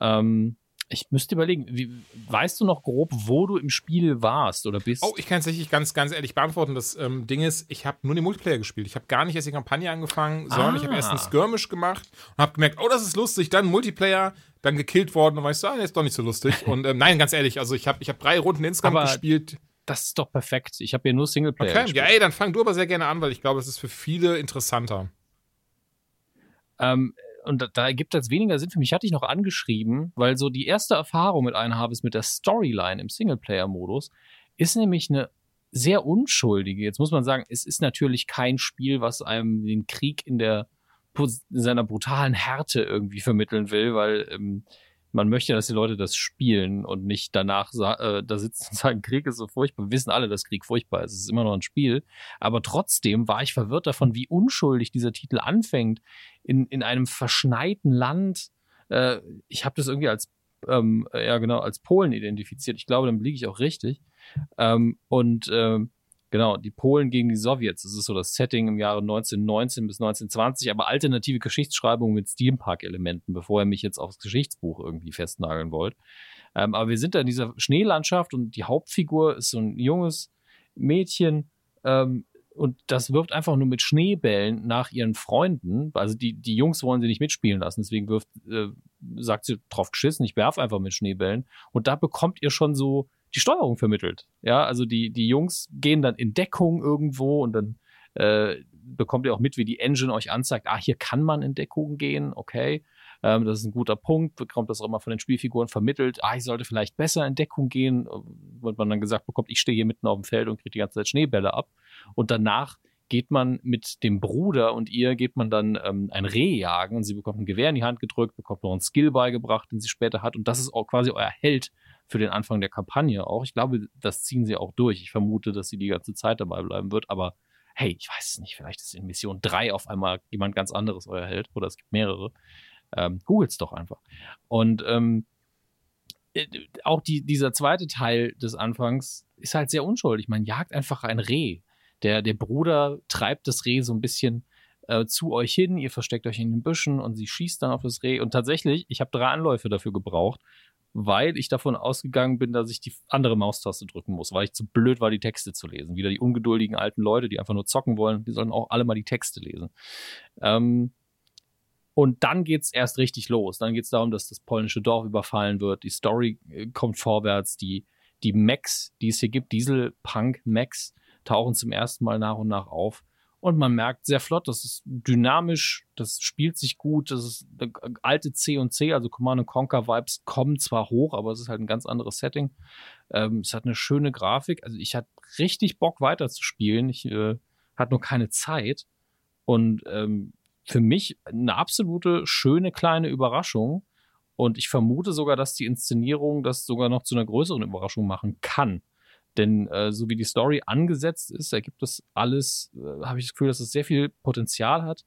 Ähm, ich müsste überlegen, wie, weißt du noch grob, wo du im Spiel warst oder bist? Oh, ich kann es tatsächlich ganz, ganz ehrlich beantworten. Das ähm, Ding ist, ich habe nur den Multiplayer gespielt. Ich habe gar nicht erst die Kampagne angefangen, sondern ah. ich habe erst einen Skirmish gemacht und habe gemerkt, oh, das ist lustig. Dann Multiplayer, dann gekillt worden und weißt du, ah, ist doch nicht so lustig. Und ähm, nein, ganz ehrlich, also ich habe ich hab drei Runden insgesamt aber gespielt. Das ist doch perfekt. Ich habe hier nur Singleplayer. Okay, gespielt. ja, ey, dann fang du aber sehr gerne an, weil ich glaube, es ist für viele interessanter. Ähm, und da, da ergibt das weniger Sinn für mich. Hatte ich noch angeschrieben, weil so die erste Erfahrung mit einem habe, ist mit der Storyline im Singleplayer-Modus, ist nämlich eine sehr unschuldige. Jetzt muss man sagen, es ist natürlich kein Spiel, was einem den Krieg in der in seiner brutalen Härte irgendwie vermitteln will, weil ähm, man möchte, dass die Leute das spielen und nicht danach äh, da sitzen und sagen, Krieg ist so furchtbar. Wir wissen alle, dass Krieg furchtbar ist. Es ist immer noch ein Spiel. Aber trotzdem war ich verwirrt davon, wie unschuldig dieser Titel anfängt. In, in einem verschneiten Land. Äh, ich habe das irgendwie als ähm, ja genau als Polen identifiziert. Ich glaube, dann liege ich auch richtig. Ähm, und ähm, Genau, die Polen gegen die Sowjets. Das ist so das Setting im Jahre 1919 bis 1920, aber alternative Geschichtsschreibung mit Steampunk-Elementen, bevor ihr mich jetzt aufs Geschichtsbuch irgendwie festnageln wollt. Ähm, aber wir sind da in dieser Schneelandschaft und die Hauptfigur ist so ein junges Mädchen ähm, und das wirft einfach nur mit Schneebällen nach ihren Freunden. Also die, die Jungs wollen sie nicht mitspielen lassen, deswegen wirft, äh, sagt sie drauf geschissen, ich werf einfach mit Schneebällen. Und da bekommt ihr schon so die Steuerung vermittelt. Ja, also die, die Jungs gehen dann in Deckung irgendwo und dann äh, bekommt ihr auch mit, wie die Engine euch anzeigt, ah, hier kann man in Deckung gehen, okay. Ähm, das ist ein guter Punkt, bekommt das auch immer von den Spielfiguren vermittelt, ah, ich sollte vielleicht besser in Deckung gehen, wird man dann gesagt bekommt, ich stehe hier mitten auf dem Feld und kriege die ganze Zeit Schneebälle ab. Und danach geht man mit dem Bruder und ihr geht man dann ähm, ein Reh jagen und sie bekommt ein Gewehr in die Hand gedrückt, bekommt noch einen Skill beigebracht, den sie später hat und das ist auch quasi euer Held, für den Anfang der Kampagne auch. Ich glaube, das ziehen sie auch durch. Ich vermute, dass sie die ganze Zeit dabei bleiben wird, aber hey, ich weiß es nicht, vielleicht ist in Mission 3 auf einmal jemand ganz anderes euer Held oder es gibt mehrere. Ähm, Googles doch einfach. Und ähm, äh, auch die, dieser zweite Teil des Anfangs ist halt sehr unschuldig. Man jagt einfach ein Reh. Der, der Bruder treibt das Reh so ein bisschen äh, zu euch hin, ihr versteckt euch in den Büschen und sie schießt dann auf das Reh. Und tatsächlich, ich habe drei Anläufe dafür gebraucht weil ich davon ausgegangen bin, dass ich die andere Maustaste drücken muss, weil ich zu blöd war, die Texte zu lesen. Wieder die ungeduldigen alten Leute, die einfach nur zocken wollen, die sollen auch alle mal die Texte lesen. Ähm, und dann geht's erst richtig los. Dann geht's darum, dass das polnische Dorf überfallen wird. Die Story äh, kommt vorwärts. Die, die Macs, die es hier gibt, Diesel-Punk-Macs, tauchen zum ersten Mal nach und nach auf. Und man merkt sehr flott, das ist dynamisch, das spielt sich gut, das ist alte C und C, also Command Conquer Vibes kommen zwar hoch, aber es ist halt ein ganz anderes Setting. Ähm, es hat eine schöne Grafik, also ich hatte richtig Bock weiter zu spielen. Ich äh, hatte nur keine Zeit und ähm, für mich eine absolute schöne kleine Überraschung. Und ich vermute sogar, dass die Inszenierung das sogar noch zu einer größeren Überraschung machen kann. Denn äh, so wie die Story angesetzt ist, ergibt das alles, äh, habe ich das Gefühl, dass es sehr viel Potenzial hat.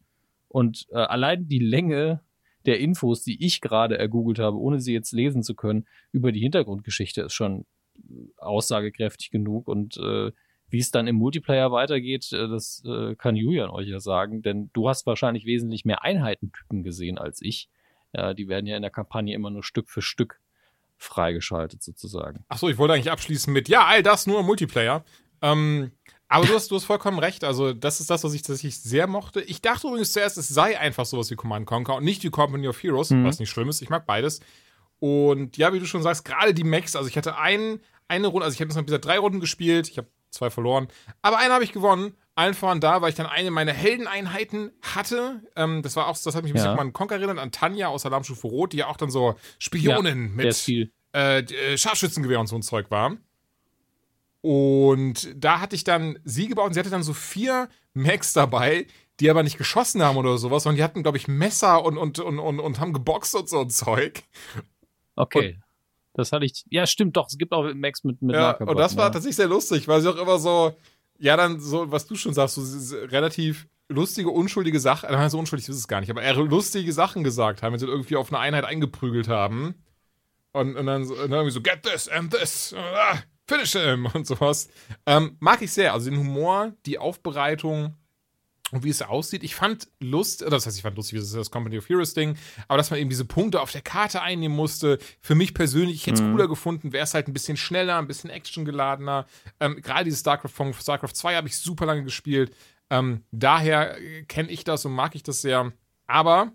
Und äh, allein die Länge der Infos, die ich gerade ergoogelt habe, ohne sie jetzt lesen zu können, über die Hintergrundgeschichte ist schon aussagekräftig genug. Und äh, wie es dann im Multiplayer weitergeht, äh, das äh, kann Julian euch ja sagen, denn du hast wahrscheinlich wesentlich mehr Einheitentypen gesehen als ich. Ja, die werden ja in der Kampagne immer nur Stück für Stück freigeschaltet sozusagen. Achso, ich wollte eigentlich abschließen mit, ja, all das nur im Multiplayer. Ähm, aber du hast, du hast vollkommen recht. Also, das ist das, was ich tatsächlich sehr mochte. Ich dachte übrigens zuerst, es sei einfach sowas wie Command Conquer und nicht die Company of Heroes, mhm. was nicht schlimm ist. Ich mag beides. Und ja, wie du schon sagst, gerade die Max, also ich hatte ein, eine Runde, also ich habe jetzt noch bisher drei Runden gespielt, ich habe zwei verloren, aber eine habe ich gewonnen. Allen voran da, weil ich dann eine meiner Heldeneinheiten hatte. Ähm, das war auch, das hat mich ein bisschen ja. an Conker erinnert, an Tanja aus Alarmstufe Rot, die ja auch dann so Spionin ja, mit äh, äh, Scharfschützengewehr und so ein Zeug war. Und da hatte ich dann sie gebaut und sie hatte dann so vier Max dabei, die aber nicht geschossen haben oder sowas, sondern die hatten, glaube ich, Messer und, und, und, und, und haben geboxt und so ein Zeug. Okay. Und, das hatte ich. Ja, stimmt doch. Es gibt auch Max mit, mit Ja, und das war ja. tatsächlich sehr lustig, weil sie auch immer so, ja, dann so, was du schon sagst, so relativ lustige, unschuldige Sachen, äh, so unschuldig ist es gar nicht, aber eher lustige Sachen gesagt haben, wenn sie irgendwie auf eine Einheit eingeprügelt haben. Und, und, dann, so, und dann irgendwie so, get this and this, ah, finish him und sowas. Ähm, mag ich sehr. Also den Humor, die Aufbereitung und wie es aussieht. Ich fand Lust, das heißt, ich fand lustig, das ist das Company of Heroes Ding, aber dass man eben diese Punkte auf der Karte einnehmen musste, für mich persönlich, ich hätte es mhm. cooler gefunden, wäre es halt ein bisschen schneller, ein bisschen actiongeladener. Ähm, Gerade dieses StarCraft von StarCraft 2 habe ich super lange gespielt. Ähm, daher kenne ich das und mag ich das sehr. Aber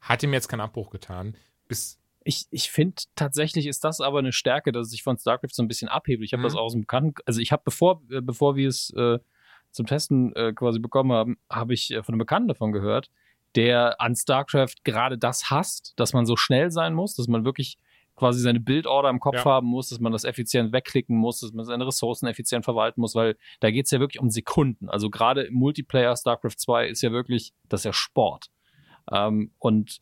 hat ihm jetzt keinen Abbruch getan. Bis ich, ich finde tatsächlich ist das aber eine Stärke, dass ich von StarCraft so ein bisschen abhebe. Ich habe mhm. das aus dem Bekannten, also ich habe bevor, äh, bevor wir es äh, zum Testen äh, quasi bekommen haben, habe ich äh, von einem Bekannten davon gehört, der an StarCraft gerade das hasst, dass man so schnell sein muss, dass man wirklich quasi seine Bildorder im Kopf ja. haben muss, dass man das effizient wegklicken muss, dass man seine Ressourcen effizient verwalten muss, weil da geht es ja wirklich um Sekunden. Also gerade im Multiplayer StarCraft 2 ist ja wirklich, das ist ja Sport. Ähm, und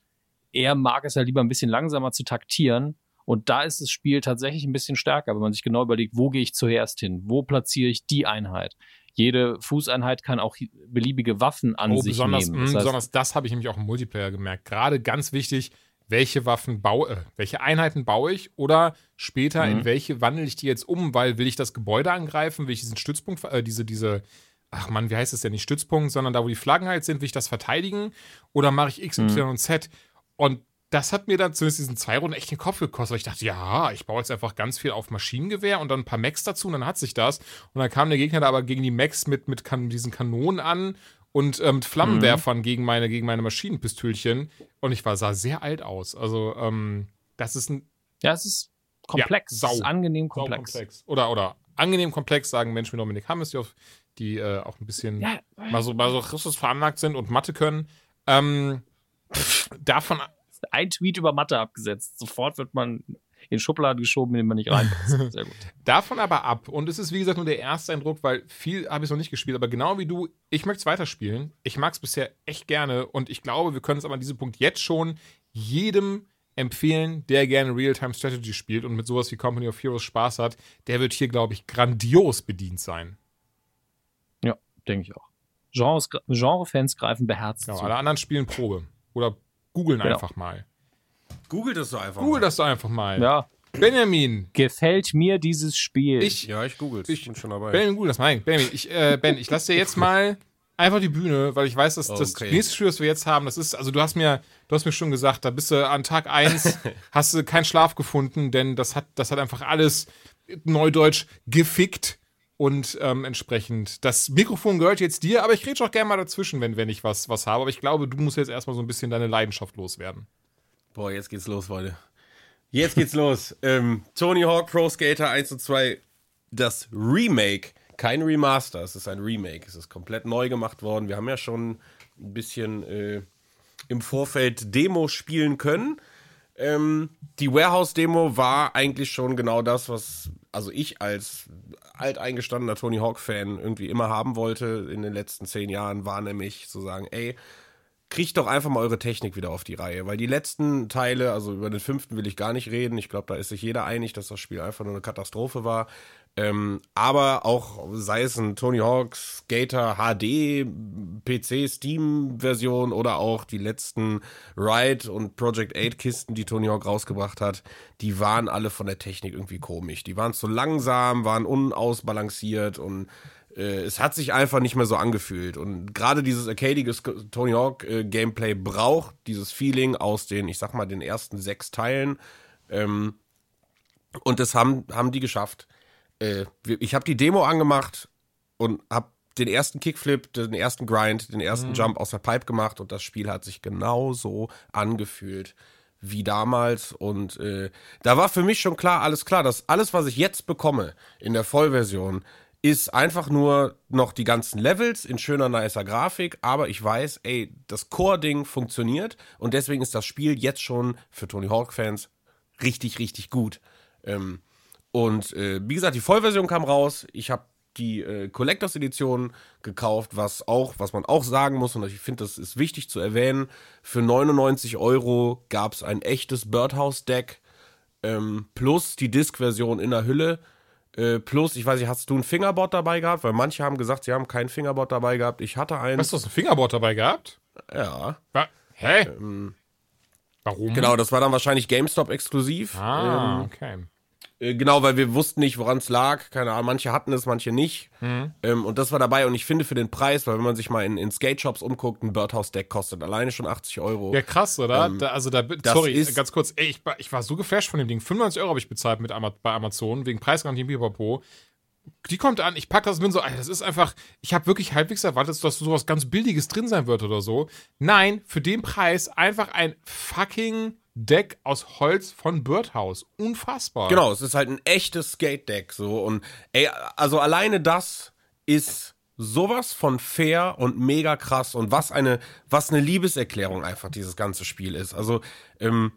er mag es ja lieber ein bisschen langsamer zu taktieren. Und da ist das Spiel tatsächlich ein bisschen stärker, wenn man sich genau überlegt, wo gehe ich zuerst hin? Wo platziere ich die Einheit? Jede Fußeinheit kann auch beliebige Waffen an oh, sich besonders, nehmen. Das heißt, besonders das habe ich nämlich auch im Multiplayer gemerkt. Gerade ganz wichtig, welche Waffen baue, äh, welche Einheiten baue ich oder später Mhm. in welche wandle ich die jetzt um, weil will ich das Gebäude angreifen, will ich diesen Stützpunkt, äh, diese, diese, ach Mann, wie heißt es denn, nicht Stützpunkt, sondern da, wo die Flaggen halt sind, will ich das verteidigen oder mache ich X, Y Mhm. und Z? Und das hat mir dann zumindest diesen zwei Runden echt den Kopf gekostet. weil Ich dachte, ja, ich baue jetzt einfach ganz viel auf Maschinengewehr und dann ein paar Mechs dazu und dann hat sich das. Und dann kam der Gegner da aber gegen die Mechs mit, mit kan diesen Kanonen an und ähm, mit Flammenwerfern gegen meine, gegen meine Maschinenpistölchen. Und ich war, sah sehr alt aus. Also, ähm, das ist ein ja, es ist komplex. Ja, sau. ist angenehm sau komplex. Oder, oder angenehm komplex, sagen Menschen wie Dominik Hammes, die, auf, die äh, auch ein bisschen Ja, mal so, mal so Christus veranlagt sind und Mathe können. Ähm, davon ein Tweet über Mathe abgesetzt. Sofort wird man in Schubladen geschoben, in den man nicht reinpasst. Sehr gut. Davon aber ab. Und es ist, wie gesagt, nur der erste Eindruck, weil viel habe ich noch nicht gespielt. Aber genau wie du, ich möchte es weiterspielen. Ich mag es bisher echt gerne. Und ich glaube, wir können es aber an diesem Punkt jetzt schon jedem empfehlen, der gerne Real-Time-Strategy spielt und mit sowas wie Company of Heroes Spaß hat. Der wird hier, glaube ich, grandios bedient sein. Ja, denke ich auch. Genre-Fans greifen beherzt Genau, zu. alle anderen spielen Probe. Oder googeln Genau. einfach mal. Googelt es doch einfach. Google mal. das doch einfach mal. Ja, Benjamin. gefällt mir dieses Spiel. Ich, Ja, ich googelt. Ich- Ich bin schon dabei. Benjamin, google das mal. Benjamin, ich, äh, Ben, ich lasse dir jetzt mal einfach die Bühne, weil ich weiß, dass das Okay. nächste Spiel, das wir jetzt haben, das ist, also du hast mir, du hast mir schon gesagt, da bist du an Tag 1, hast du keinen Schlaf gefunden, denn das hat, das hat einfach alles neudeutsch gefickt und ähm, entsprechend. Das Mikrofon gehört jetzt dir, aber ich rede auch gerne mal dazwischen, wenn, wenn ich was, was habe. Aber ich glaube, du musst jetzt erstmal so ein bisschen deine Leidenschaft loswerden. Boah, jetzt geht's los, Leute. Jetzt geht's los. Ähm, Tony Hawk Pro Skater 1 und 2, das Remake, kein Remaster, es ist ein Remake. Es ist komplett neu gemacht worden. Wir haben ja schon ein bisschen äh, im Vorfeld Demo spielen können. Ähm, die Warehouse-Demo war eigentlich schon genau das, was also ich als alteingestandener Tony Hawk-Fan irgendwie immer haben wollte in den letzten zehn Jahren, war nämlich zu sagen, ey, kriegt doch einfach mal eure Technik wieder auf die Reihe, weil die letzten Teile, also über den fünften will ich gar nicht reden. Ich glaube, da ist sich jeder einig, dass das Spiel einfach nur eine Katastrophe war. Ähm, aber auch sei es ein Tony Hawk Skater HD PC Steam Version oder auch die letzten Ride und Project 8 Kisten, die Tony Hawk rausgebracht hat, die waren alle von der Technik irgendwie komisch. Die waren zu langsam, waren unausbalanciert und äh, es hat sich einfach nicht mehr so angefühlt. Und gerade dieses arcadige Tony Hawk äh, Gameplay braucht dieses Feeling aus den, ich sag mal, den ersten sechs Teilen. Ähm, und das haben, haben die geschafft. Äh, ich habe die Demo angemacht und habe den ersten Kickflip, den ersten Grind, den ersten Jump aus der Pipe gemacht und das Spiel hat sich genauso angefühlt wie damals. Und äh, da war für mich schon klar, alles klar, dass alles, was ich jetzt bekomme in der Vollversion, ist einfach nur noch die ganzen Levels in schöner, nicer Grafik, aber ich weiß, ey, das Core-Ding funktioniert und deswegen ist das Spiel jetzt schon für Tony Hawk-Fans richtig, richtig gut. Ähm, und äh, wie gesagt, die Vollversion kam raus. Ich habe die äh, Collectors Edition gekauft, was auch, was man auch sagen muss, und ich finde, das ist wichtig zu erwähnen. Für 99 Euro gab es ein echtes Birdhouse-Deck ähm, plus die Disc-Version in der Hülle. Äh, plus, ich weiß nicht, hast du ein Fingerboard dabei gehabt? Weil manche haben gesagt, sie haben kein Fingerboard dabei gehabt. Ich hatte eins. Hast du ein Fingerboard dabei gehabt? Ja. Wa- Hä? Warum? Genau, das war dann wahrscheinlich GameStop exklusiv. Ah, Ähm, okay. Äh, Genau, weil wir wussten nicht, woran es lag. Keine Ahnung, manche hatten es, manche nicht. Mhm. Ähm, und das war dabei. Und ich finde für den Preis, weil wenn man sich mal in, in Skate-Shops umguckt, ein Birdhouse-Deck kostet alleine schon 80 Euro. Ja, krass, oder? da, also da, sorry, ganz kurz, ey, ich, war- ich war so geflasht von dem Ding. 95 Euro habe ich bezahlt mit Ama bei Amazon, wegen Preisgarantie Pipapo. Die kommt an, ich packe das und bin so, Alter, das ist einfach, ich habe wirklich halbwegs erwartet, dass sowas ganz Billiges drin sein wird oder so. Nein, für den Preis einfach ein fucking Deck aus Holz von Birdhouse. Unfassbar. Genau, es ist halt ein echtes Skate-Deck so und ey, also alleine das ist sowas von fair und mega krass und was eine was eine Liebeserklärung einfach dieses ganze Spiel ist. Also ähm,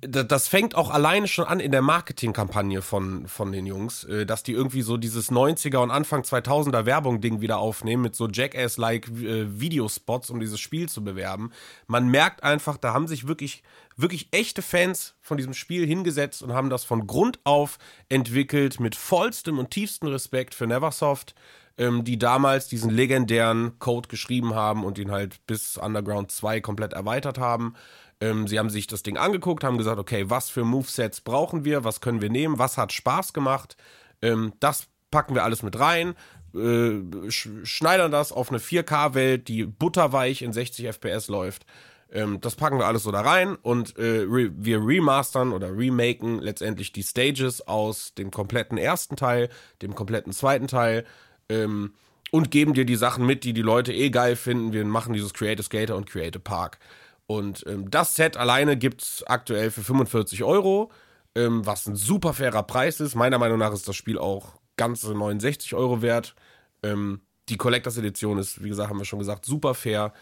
das fängt auch alleine schon an in der Marketingkampagne von, von den Jungs, äh, dass die irgendwie so dieses 90er und Anfang 2000er Werbung-Ding wieder aufnehmen mit so Jackass-like äh, Videospots, um dieses Spiel zu bewerben. Man merkt einfach, da haben sich wirklich, wirklich echte Fans von diesem Spiel hingesetzt und haben das von Grund auf entwickelt mit vollstem und tiefstem Respekt für Neversoft, ähm, die damals diesen legendären Code geschrieben haben und ihn halt bis Underground 2 komplett erweitert haben. Ähm, sie haben sich das Ding angeguckt, haben gesagt, okay, was für Movesets brauchen wir, was können wir nehmen, was hat Spaß gemacht. Ähm, das packen wir alles mit rein, äh, sch schneidern das auf eine 4K-Welt, die butterweich in 60 FPS läuft. Ähm, das packen wir alles so da rein und äh, re wir remastern oder remaken letztendlich die Stages aus dem kompletten ersten Teil, dem kompletten zweiten Teil ähm, und geben dir die Sachen mit, die die Leute eh geil finden. Wir machen dieses Create a Skater und Create a Park. Und ähm, das Set alleine gibt es aktuell für 45 Euro, ähm, was ein super fairer Preis ist. Meiner Meinung nach ist das Spiel auch ganze 69 Euro wert. Ähm, die Collectors Edition ist, wie gesagt, haben wir schon gesagt, super fair.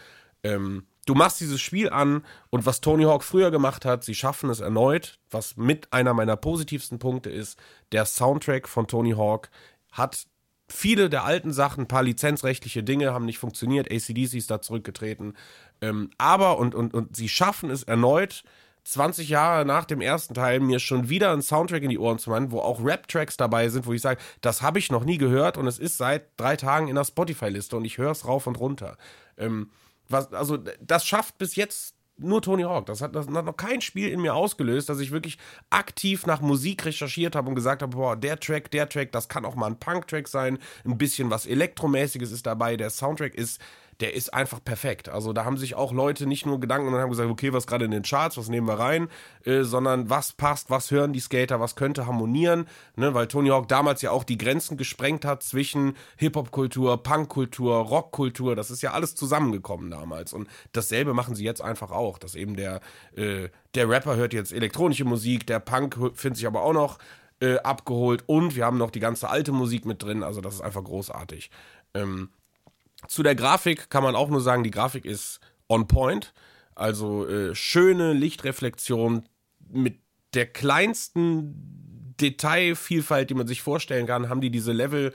Ähm, du machst dieses Spiel an und was Tony Hawk früher gemacht hat, sie schaffen es erneut, was mit einer meiner positivsten Punkte ist, der Soundtrack von Tony Hawk hat viele der alten Sachen, ein paar lizenzrechtliche Dinge haben nicht funktioniert, ACDC ist da zurückgetreten, ähm, aber, und, und, und sie schaffen es erneut, 20 Jahre nach dem ersten Teil mir schon wieder einen Soundtrack in die Ohren zu machen, wo auch Rap-Tracks dabei sind, wo ich sage, das habe ich noch nie gehört und es ist seit drei Tagen in der Spotify-Liste und ich höre es rauf und runter. Ähm, was, also das schafft bis jetzt nur Tony Hawk. Das hat, das hat noch kein Spiel in mir ausgelöst, dass ich wirklich aktiv nach Musik recherchiert habe und gesagt habe, boah, der Track, der Track, das kann auch mal ein Punk-Track sein, ein bisschen was Elektromäßiges ist dabei, der Soundtrack ist der ist einfach perfekt. Also da haben sich auch Leute nicht nur Gedanken und haben gesagt, okay, was gerade in den Charts, was nehmen wir rein, äh, sondern was passt, was hören die Skater, was könnte harmonieren, ne? weil Tony Hawk damals ja auch die Grenzen gesprengt hat zwischen Hip-Hop-Kultur, Punk-Kultur, Rock-Kultur, das ist ja alles zusammengekommen damals und dasselbe machen sie jetzt einfach auch, dass eben der, äh, der Rapper hört jetzt elektronische Musik, der Punk findet sich aber auch noch äh, abgeholt und wir haben noch die ganze alte Musik mit drin, also das ist einfach großartig. Ähm, zu der Grafik kann man auch nur sagen, die Grafik ist on point. Also äh, schöne Lichtreflexion mit der kleinsten Detailvielfalt, die man sich vorstellen kann, haben die diese Level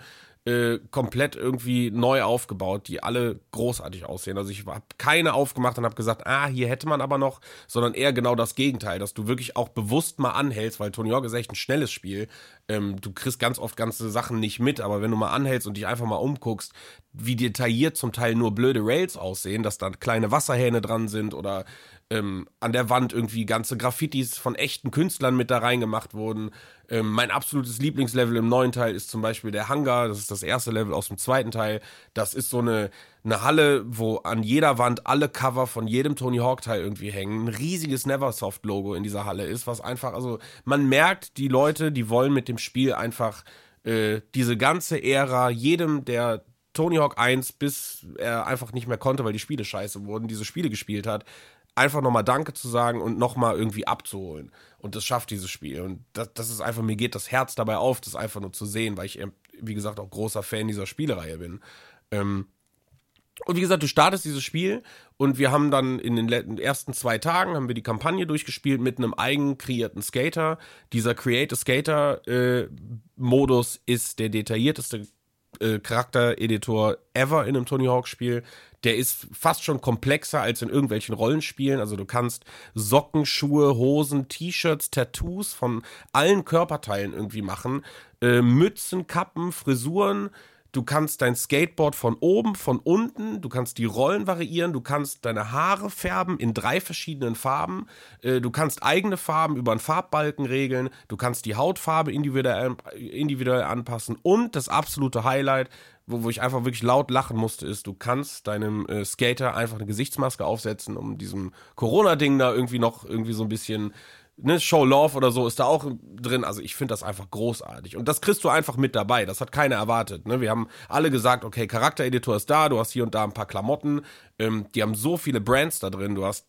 äh, komplett irgendwie neu aufgebaut, die alle großartig aussehen. Also ich habe keine aufgemacht und habe gesagt, ah, hier hätte man aber noch, sondern eher genau das Gegenteil, dass du wirklich auch bewusst mal anhältst, weil Tony Hawk ist echt ein schnelles Spiel. Ähm, du kriegst ganz oft ganze Sachen nicht mit, aber wenn du mal anhältst und dich einfach mal umguckst, wie detailliert zum Teil nur blöde Rails aussehen, dass da kleine Wasserhähne dran sind oder ähm, an der Wand irgendwie ganze Graffitis von echten Künstlern mit da reingemacht wurden. Ähm, mein absolutes Lieblingslevel im neuen Teil ist zum Beispiel der Hangar. Das ist das erste Level aus dem zweiten Teil. Das ist so eine, eine Halle, wo an jeder Wand alle Cover von jedem Tony Hawk Teil irgendwie hängen. Ein riesiges Neversoft Logo in dieser Halle ist, was einfach, also man merkt, die Leute, die wollen mit dem Spiel einfach äh, diese ganze Ära jedem, der Tony Hawk 1, bis er einfach nicht mehr konnte, weil die Spiele scheiße wurden, diese Spiele gespielt hat, einfach nochmal Danke zu sagen und nochmal irgendwie abzuholen. Und das schafft dieses Spiel. Und das, das ist einfach, mir geht das Herz dabei auf, das einfach nur zu sehen, weil ich, wie gesagt, auch großer Fan dieser Spielereihe bin. Ähm, und wie gesagt, du startest dieses Spiel und wir haben dann in den ersten zwei Tagen haben wir die Kampagne durchgespielt mit einem eigen kreierten Skater. Dieser Create a Skater äh, Modus ist der detaillierteste äh, Charaktereditor ever in einem Tony Hawk Spiel der ist fast schon komplexer als in irgendwelchen Rollenspielen. Also du kannst Socken, Schuhe, Hosen, T-Shirts, Tattoos von allen Körperteilen irgendwie machen. Äh, Mützen, Kappen, Frisuren. Du kannst dein Skateboard von oben, von unten, du kannst die Rollen variieren, du kannst deine Haare färben in drei verschiedenen Farben, äh, du kannst eigene Farben über einen Farbbalken regeln, du kannst die Hautfarbe individuell, anpassen und das absolute Highlight, wo, wo ich einfach wirklich laut lachen musste, ist, du kannst deinem äh, Skater einfach eine Gesichtsmaske aufsetzen, um diesem Corona-Ding da irgendwie noch irgendwie so ein bisschen Ne, Show Love oder so ist da auch drin. Also ich finde das einfach großartig. Und das kriegst du einfach mit dabei. Das hat keiner erwartet. Ne? Wir haben alle gesagt, okay, Charaktereditor ist da, du hast hier und da ein paar Klamotten. Ähm, die haben so viele Brands da drin. Du hast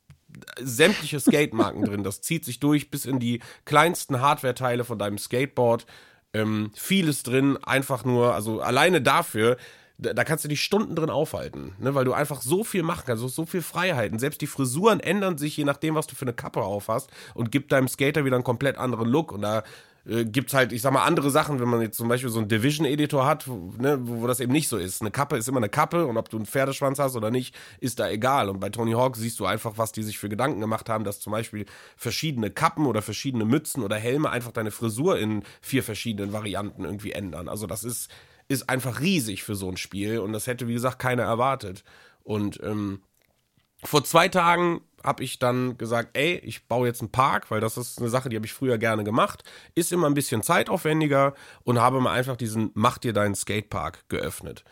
sämtliche Skate-Marken drin. Das zieht sich durch bis in die kleinsten Hardware-Teile von deinem Skateboard ähm, vieles drin, einfach nur, also alleine dafür, da, kannst du dich Stunden drin aufhalten, ne? weil du einfach so viel machen kannst, so, viel Freiheiten. Selbst die Frisuren ändern sich je nachdem, was du für eine Kappe auf hast und gibt deinem Skater wieder einen komplett anderen Look. Und da äh, gibt's halt, ich sag mal, andere Sachen, wenn man jetzt zum Beispiel so einen Division-Editor hat, wo, ne, wo, wo das eben nicht so ist. Eine Kappe ist immer eine Kappe und ob du einen Pferdeschwanz hast oder nicht, ist da egal. Und bei Tony Hawk siehst du einfach, was die sich für Gedanken gemacht haben, dass zum Beispiel verschiedene Kappen oder verschiedene Mützen oder Helme einfach deine Frisur in vier verschiedenen Varianten irgendwie ändern. Also das ist, ist einfach riesig für so ein Spiel und das hätte, wie gesagt, keiner erwartet. Und ähm, vor zwei Tagen habe ich dann gesagt, ey, ich baue jetzt einen Park, weil das ist eine Sache, die habe ich früher gerne gemacht, ist immer ein bisschen zeitaufwendiger und habe mal einfach diesen Mach dir deinen Skatepark geöffnet.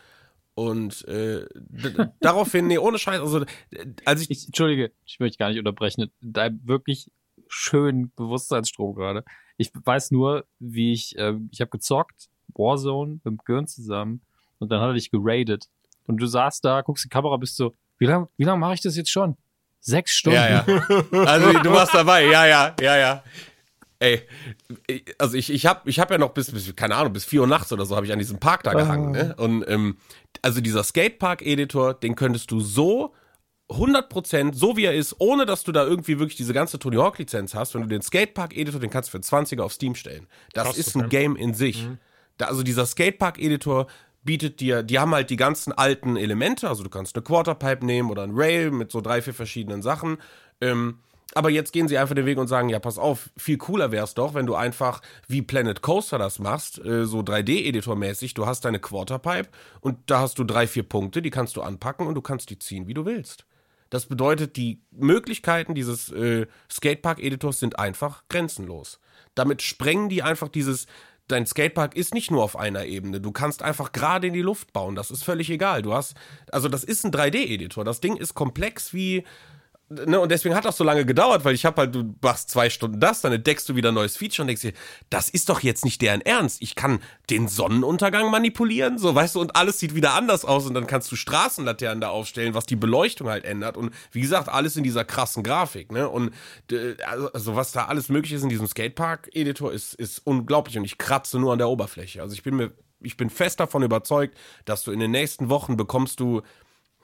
Und äh, daraufhin, nee, ohne Scheiß, also als ich, ich. Entschuldige, ich möchte gar nicht unterbrechen. Dein wirklich schönen Bewusstseinsstrom gerade. Ich weiß nur, wie ich, äh, ich habe gezockt, Warzone mit Gürn zusammen und dann hat er dich geradet. Und du saßt da, guckst die Kamera, bist so, wie lange wie lang mache ich das jetzt schon? Sechs Stunden. Ja, ja. Also du warst dabei, ja, ja, ja, ja. Ey, also ich, ich habe ich hab ja noch bis, bis, keine Ahnung, bis vier Uhr nachts oder so habe ich an diesem Park da gehangen. Ne? Und ähm, also dieser Skatepark-Editor, den könntest du so 100% so wie er ist, ohne dass du da irgendwie wirklich diese ganze Tony Hawk Lizenz hast, wenn du den Skatepark Editor, den kannst du für 20er auf Steam stellen. Das Krass, ist ein. Game in sich. Da, also dieser Skatepark Editor bietet dir, die haben halt die ganzen alten Elemente, also du kannst eine Quarterpipe nehmen oder ein Rail mit so drei, vier verschiedenen Sachen. Ähm, aber jetzt gehen sie einfach den Weg und sagen, ja, pass auf, viel cooler wär's doch, wenn du einfach wie Planet Coaster das machst, äh, so 3D-Editor-mäßig, du hast deine Quarterpipe und da hast du drei, vier Punkte, die kannst du anpacken und du kannst die ziehen, wie du willst. Das bedeutet, die Möglichkeiten dieses äh, Skatepark-Editors sind einfach grenzenlos. Damit sprengen die einfach dieses, dein Skatepark ist nicht nur auf einer Ebene. Du kannst einfach gerade in die Luft bauen. Das ist völlig egal. Du hast, also das ist ein 3D-Editor. Das Ding ist komplex wie, ne, und deswegen hat das so lange gedauert, weil ich habe halt, du machst zwei Stunden das, dann entdeckst du wieder ein neues Feature und denkst dir, das ist doch jetzt nicht deren Ernst. Ich kann den Sonnenuntergang manipulieren, so weißt du, und alles sieht wieder anders aus und dann kannst du Straßenlaternen da aufstellen, was die Beleuchtung halt ändert und wie gesagt, alles in dieser krassen Grafik, ne? Und also, also was da alles möglich ist in diesem Skatepark-Editor ist, ist unglaublich und ich kratze nur an der Oberfläche. Also ich bin mir, ich bin fest davon überzeugt, dass du in den nächsten Wochen bekommst du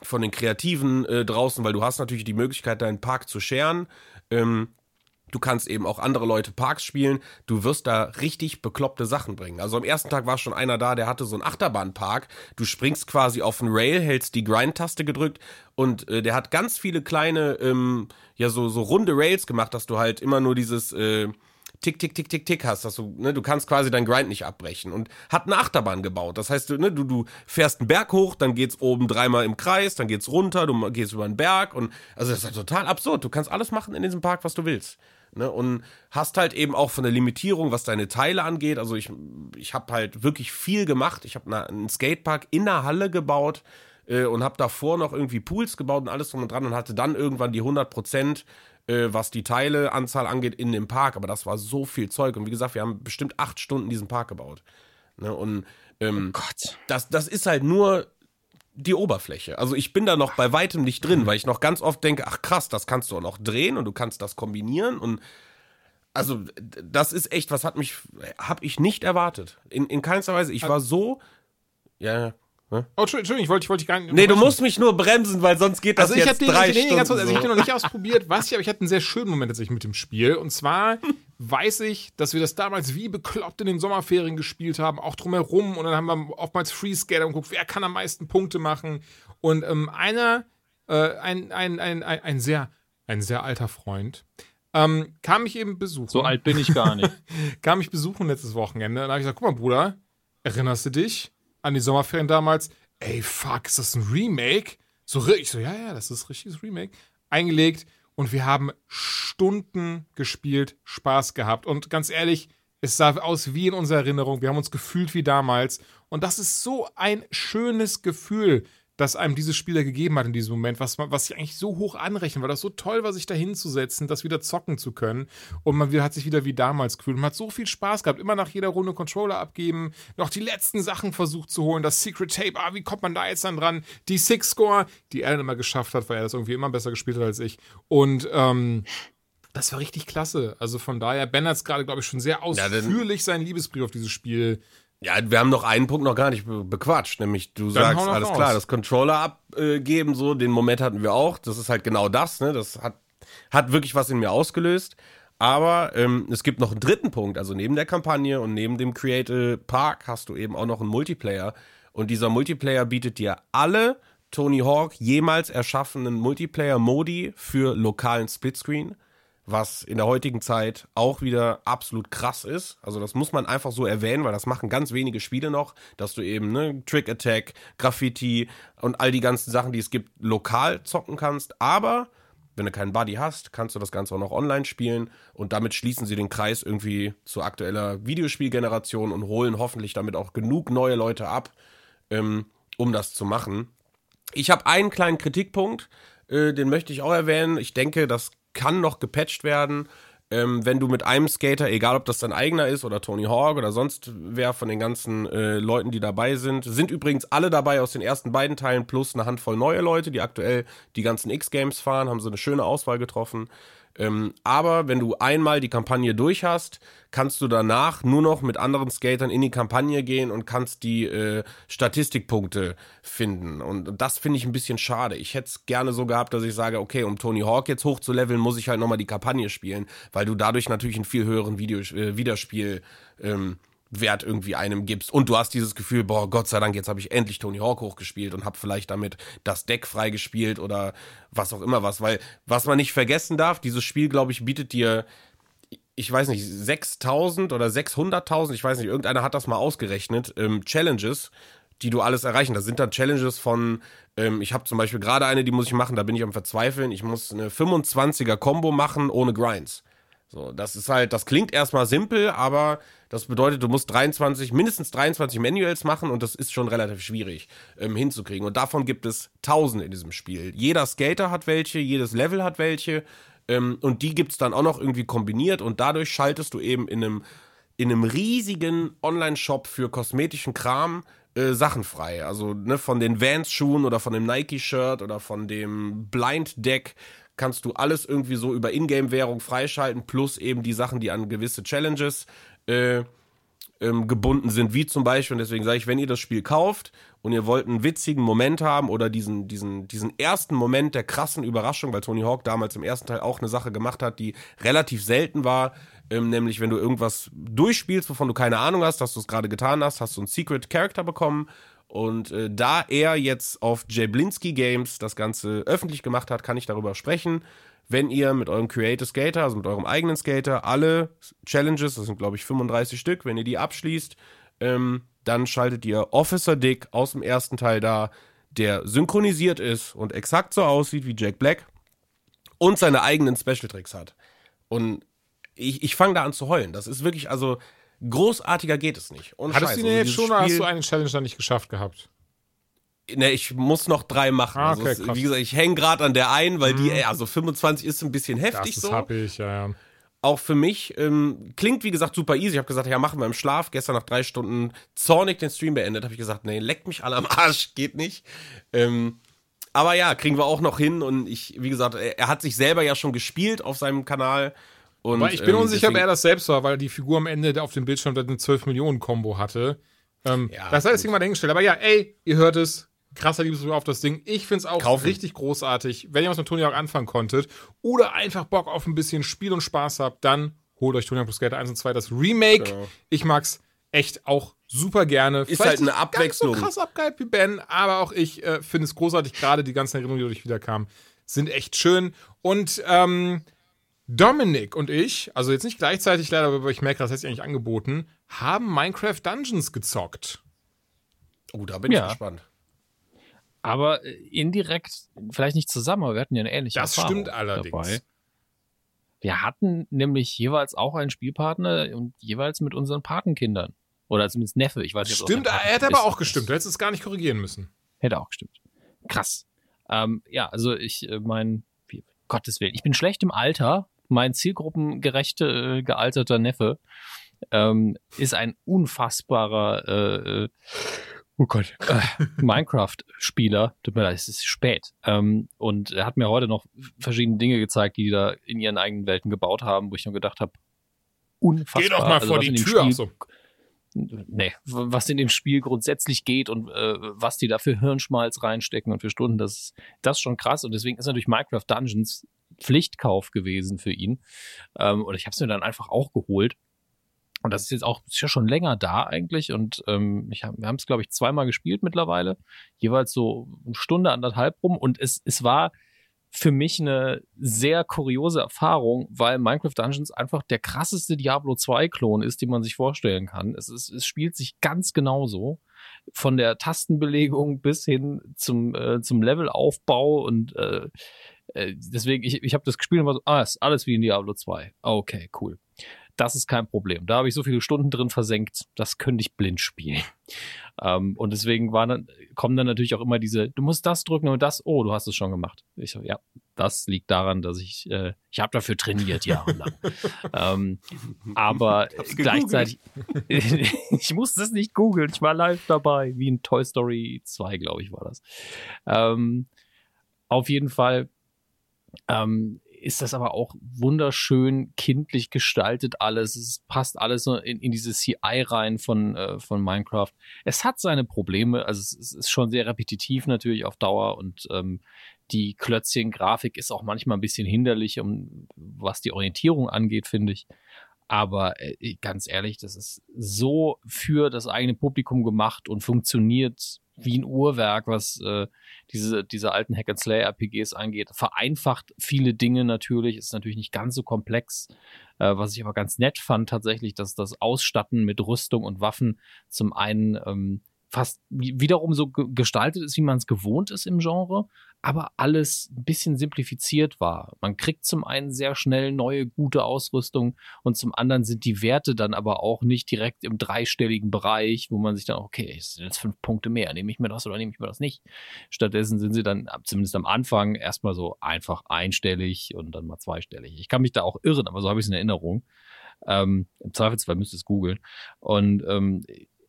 von den Kreativen äh, draußen, weil du hast natürlich die Möglichkeit, deinen Park zu scheren. Ähm, du kannst eben auch andere Leute Parks spielen. Du wirst da richtig bekloppte Sachen bringen. Also am ersten Tag war schon einer da, der hatte so einen Achterbahnpark. Du springst quasi auf den Rail, hältst die Grind-Taste gedrückt und äh, der hat ganz viele kleine, ähm, ja, so, so runde Rails gemacht, dass du halt immer nur dieses, äh, Tick, tick, tick, tick, tick hast, dass du, ne, du kannst quasi dein Grind nicht abbrechen und hat eine Achterbahn gebaut. Das heißt, du, ne, du, du fährst einen Berg hoch, dann geht's oben dreimal im Kreis, dann geht's runter, du gehst über einen Berg und also das ist halt total absurd. Du kannst alles machen in diesem Park, was du willst. Ne, und hast halt eben auch von der Limitierung, was deine Teile angeht. Also ich, ich habe halt wirklich viel gemacht. Ich habe einen Skatepark in der Halle gebaut äh, und habe davor noch irgendwie Pools gebaut und alles drum und dran und hatte dann irgendwann die 100 Prozent äh, was die Teileanzahl angeht in dem Park. Aber das war so viel Zeug. Und wie gesagt, wir haben bestimmt acht Stunden diesen Park gebaut. Ne? Und ähm, Gott. das, das ist halt nur die Oberfläche. Also ich bin da noch bei weitem nicht drin, weil ich noch ganz oft denke, ach krass, das kannst du auch noch drehen und du kannst das kombinieren und also das ist echt, was hat mich, habe ich nicht erwartet. In, in keinster Weise. Ich war so, ja, Oh, Entschuldigung, ich wollte ich wollte dich gar nicht. nee, du musst mich nur bremsen, weil sonst geht das Also ich jetzt habe den, drei nee, Stunden. ganz also ich habe den noch nicht ausprobiert, was ich, aber ich hatte einen sehr schönen Moment tatsächlich mit dem Spiel. Und zwar weiß ich, dass wir das damals wie bekloppt in den Sommerferien gespielt haben, auch drumherum. Und dann haben wir oftmals Freeskater und geguckt, wer kann am meisten Punkte machen. Und ähm, einer, äh, ein, ein, ein, ein, ein sehr, ein sehr alter Freund, ähm, kam mich eben besuchen. So alt bin ich gar nicht. kam mich besuchen letztes Wochenende. Und da habe ich gesagt, guck mal, Bruder, erinnerst du dich an die Sommerferien damals? Ey, fuck, ist das ein Remake? So, ri- ich so, ja, ja, das ist ein richtiges Remake. Eingelegt und wir haben Stunden gespielt, Spaß gehabt. Und ganz ehrlich, es sah aus wie in unserer Erinnerung. Wir haben uns gefühlt wie damals. Und das ist so ein schönes Gefühl, das einem dieses Spiel da gegeben hat in diesem Moment, was, man, was ich eigentlich so hoch anrechnen, weil das so toll war, sich da hinzusetzen, das wieder zocken zu können. Und man hat sich wieder wie damals gefühlt. Man hat so viel Spaß gehabt, immer nach jeder Runde Controller abgeben, noch die letzten Sachen versucht zu holen, das Secret Tape, ah, wie kommt man da jetzt dann dran? Die Six Score, die er dann immer geschafft hat, weil er das irgendwie immer besser gespielt hat als ich. Und ähm, das war richtig klasse. Also von daher, Ben hat es gerade, glaube ich, schon sehr Ja, ausführlich seinen Liebesbrief auf dieses Spiel Ja, wir haben noch einen Punkt noch gar nicht be bequatscht, nämlich du Dann sagst, alles raus. klar, das Controller abgeben, so, den Moment hatten wir auch. Das ist halt genau das, ne? Das hat, hat wirklich was in mir ausgelöst. Aber ähm, es gibt noch einen dritten Punkt, also neben der Kampagne und neben dem Create Park hast du eben auch noch einen Multiplayer. Und dieser Multiplayer bietet dir alle Tony Hawk jemals erschaffenen Multiplayer-Modi für lokalen Splitscreen was in der heutigen Zeit auch wieder absolut krass ist. Also das muss man einfach so erwähnen, weil das machen ganz wenige Spiele noch, dass du eben ne, Trick Attack, Graffiti und all die ganzen Sachen, die es gibt, lokal zocken kannst. Aber wenn du keinen Buddy hast, kannst du das Ganze auch noch online spielen und damit schließen sie den Kreis irgendwie zu aktueller Videospielgeneration und holen hoffentlich damit auch genug neue Leute ab, ähm, um das zu machen. Ich habe einen kleinen Kritikpunkt, äh, den möchte ich auch erwähnen. Ich denke, das kann noch gepatcht werden. Ähm, wenn du mit einem Skater, egal ob das dein eigener ist oder Tony Hawk oder sonst wer von den ganzen äh, Leuten, die dabei sind, sind übrigens alle dabei aus den ersten beiden Teilen plus eine Handvoll neue Leute, die aktuell die ganzen X-Games fahren, haben so eine schöne Auswahl getroffen. Ähm, aber wenn du einmal die Kampagne durch hast, kannst du danach nur noch mit anderen Skatern in die Kampagne gehen und kannst die äh, Statistikpunkte finden. Und, das finde ich ein bisschen schade. Ich hätte es gerne so gehabt, dass ich sage, okay, um Tony Hawk jetzt hochzuleveln, muss ich halt nochmal die Kampagne spielen, weil du dadurch natürlich einen viel höheren Video, äh, Wiederspiel ähm, Wert irgendwie einem gibst und du hast dieses Gefühl, boah, Gott sei Dank, jetzt habe ich endlich Tony Hawk hochgespielt und habe vielleicht damit das Deck freigespielt oder was auch immer was, weil was man nicht vergessen darf, dieses Spiel, glaube ich, bietet dir ich weiß nicht, 6000 oder 600.000, ich weiß nicht, irgendeiner hat das mal ausgerechnet, ähm, Challenges, die du alles erreichen. Das sind dann Challenges von, ähm, ich habe zum Beispiel gerade eine, die muss ich machen, da bin ich am Verzweifeln. Ich muss eine 25er Combo machen ohne Grinds. So, das ist halt, das klingt erstmal simpel, aber das bedeutet, du musst 23, mindestens 23 Manuals machen und das ist schon relativ schwierig ähm, hinzukriegen. Und davon gibt es tausend in diesem Spiel. Jeder Skater hat welche, jedes Level hat welche ähm, und die gibt's dann auch noch irgendwie kombiniert und dadurch schaltest du eben in einem, in einem riesigen Online-Shop für kosmetischen Kram äh, Sachen frei. Also ne, von den Vans-Schuhen oder von dem Nike-Shirt oder von dem Blind-Deck kannst du alles irgendwie so über Ingame-Währung freischalten, plus eben die Sachen, die an gewisse Challenges äh, ähm, gebunden sind, wie zum Beispiel, und deswegen sage ich, wenn ihr das Spiel kauft und ihr wollt einen witzigen Moment haben oder diesen, diesen, diesen ersten Moment der krassen Überraschung, weil Tony Hawk damals im ersten Teil auch eine Sache gemacht hat, die relativ selten war, ähm, nämlich wenn du irgendwas durchspielst, wovon du keine Ahnung hast, dass du es gerade getan hast, hast du einen Secret Character bekommen und äh, da er jetzt auf Jablinski Games das Ganze öffentlich gemacht hat, kann ich darüber sprechen. Wenn ihr mit eurem Creative Skater, also mit eurem eigenen Skater, alle Challenges, das sind glaube ich 35 Stück, wenn ihr die abschließt, ähm, dann schaltet ihr Officer Dick aus dem ersten Teil da, der synchronisiert ist und exakt so aussieht wie Jack Black und seine eigenen Special Tricks hat. Und ich, ich fange da an zu heulen. Das ist wirklich, also großartiger geht es nicht. Ohne Hattest du den Also jetzt schon oder hast du eine Challenge dann nicht geschafft gehabt? Ne, ich muss noch drei machen. Ah, also okay, es, krass. Mhm. wie gesagt, ich hänge gerade an der einen, weil die, ey, also 25 ist ein bisschen Das heftig ist so. happig, ja, ja. Auch für mich ähm, klingt wie gesagt super easy. Ich habe gesagt, ja, machen wir im Schlaf. Gestern nach drei Stunden zornig den Stream beendet. Habe ich gesagt, nee, leckt mich alle am Arsch, geht nicht. Ähm, aber ja, kriegen wir auch noch hin. Und ich, wie gesagt, er, hat sich selber ja schon gespielt auf seinem Kanal. Und, Aber ich bin ähm, unsicher, ob er das selbst war, weil die Figur am Ende auf dem Bildschirm eine 12 Millionen Combo hatte. Ähm, Ja, das sei deswegen mal dahingestellt. Aber ja, ey, ihr hört es. Krasser Liebesbrief auf das Ding. Ich find's auch Kaufen. richtig großartig. Wenn ihr was mit Tony Hawk anfangen konntet oder einfach Bock auf ein bisschen Spiel und Spaß habt, dann holt euch Tony Hawk Pro Skater 1 und 2 das Remake. Genau. Ich mag's echt auch super gerne. Ist Vielleicht halt eine Abwechslung. Ganz so krass abgehypt wie Ben, aber auch ich äh, finde es großartig. Gerade die ganzen Erinnerungen, die dadurch wiederkamen, sind echt schön. Und ähm, Dominik und ich, also jetzt nicht gleichzeitig leider, aber ich merke, das hätte ich eigentlich angeboten, haben Minecraft Dungeons gezockt. Oh, da bin ich Ja. gespannt. Aber äh, indirekt, vielleicht nicht zusammen, aber wir hatten ja eine ähnliche Das Erfahrung stimmt allerdings. Dabei. Wir hatten nämlich jeweils auch einen Spielpartner und jeweils mit unseren Patenkindern. Oder zumindest Neffe, ich weiß nicht, ob Stimmt, ein er hätte aber auch gestimmt. Du hättest es gar nicht korrigieren müssen. Hätte auch gestimmt. Krass. Ähm, ja, also ich, äh, mein, wie, Gottes Willen, ich bin schlecht im Alter. Mein zielgruppengerechte, äh, gealterter Neffe ähm, ist ein unfassbarer, äh, äh, oh Gott, äh, Minecraft-Spieler. Tut mir leid, es ist spät. Ähm, und er hat mir heute noch verschiedene Dinge gezeigt, die die da in ihren eigenen Welten gebaut haben, wo ich nur gedacht habe, unfassbar. Geh doch mal Also vor die Tür. Spiel so. nee, was in dem Spiel grundsätzlich geht und äh, was die da für Hirnschmalz reinstecken und für Stunden, das, das ist schon krass. Und deswegen ist natürlich Minecraft Dungeons Pflichtkauf gewesen für ihn. Ähm, und ich habe es mir dann einfach auch geholt. Und das ist jetzt auch ist ja schon länger da eigentlich. Und ähm, ich hab, wir haben es, glaube ich, zweimal gespielt mittlerweile. Jeweils so eine Stunde, anderthalb rum. Und es, es war für mich eine sehr kuriose Erfahrung, weil Minecraft Dungeons einfach der krasseste Diablo 2-Klon ist, den man sich vorstellen kann. Es, ist, es spielt sich ganz genauso. Von der Tastenbelegung bis hin zum, äh, zum Levelaufbau und äh, äh deswegen, ich, ich habe das gespielt und war so, ah, ist alles wie in Diablo 2. Okay, cool das ist kein Problem. Da habe ich so viele Stunden drin versenkt, das könnte ich blind spielen. Ähm, und deswegen dann, kommen dann natürlich auch immer diese, du musst das drücken und das, oh, du hast es schon gemacht. Ich so, ja, das liegt daran, dass ich, äh, ich habe dafür trainiert jahrelang. ähm, aber gleichzeitig, ich musste es nicht googeln, ich war live dabei, wie in Toy Story 2, glaube ich, war das. Ähm, auf jeden Fall ähm, ist das aber auch wunderschön kindlich gestaltet alles. Es passt alles in, in diese CI rein von, äh, von Minecraft. Es hat seine Probleme, also es, es, ist schon sehr repetitiv natürlich auf Dauer und ähm, die Klötzchen-Grafik ist auch manchmal ein bisschen hinderlich, um was die Orientierung angeht, finde ich. Aber äh, ganz ehrlich, das ist so für das eigene Publikum gemacht und funktioniert wie ein Uhrwerk, was äh, diese, diese alten Hack-and-Slay-RPGs angeht. Vereinfacht viele Dinge natürlich, ist natürlich nicht ganz so komplex. Äh, was ich aber ganz nett fand tatsächlich, dass das Ausstatten mit Rüstung und Waffen zum einen ähm, fast wiederum so gestaltet ist, wie man es gewohnt ist im Genre, aber alles ein bisschen simplifiziert war. Man kriegt zum einen sehr schnell neue, gute Ausrüstung und zum anderen sind die Werte dann aber auch nicht direkt im dreistelligen Bereich, wo man sich dann, okay, es sind jetzt fünf Punkte mehr, nehme ich mir das oder nehme ich mir das nicht. Stattdessen sind sie dann zumindest am Anfang erstmal so einfach einstellig und dann mal zweistellig. Ich kann mich da auch irren, aber so habe ich es in Erinnerung. Ähm, Im Zweifelsfall müsst ihr es googeln. Und ähm,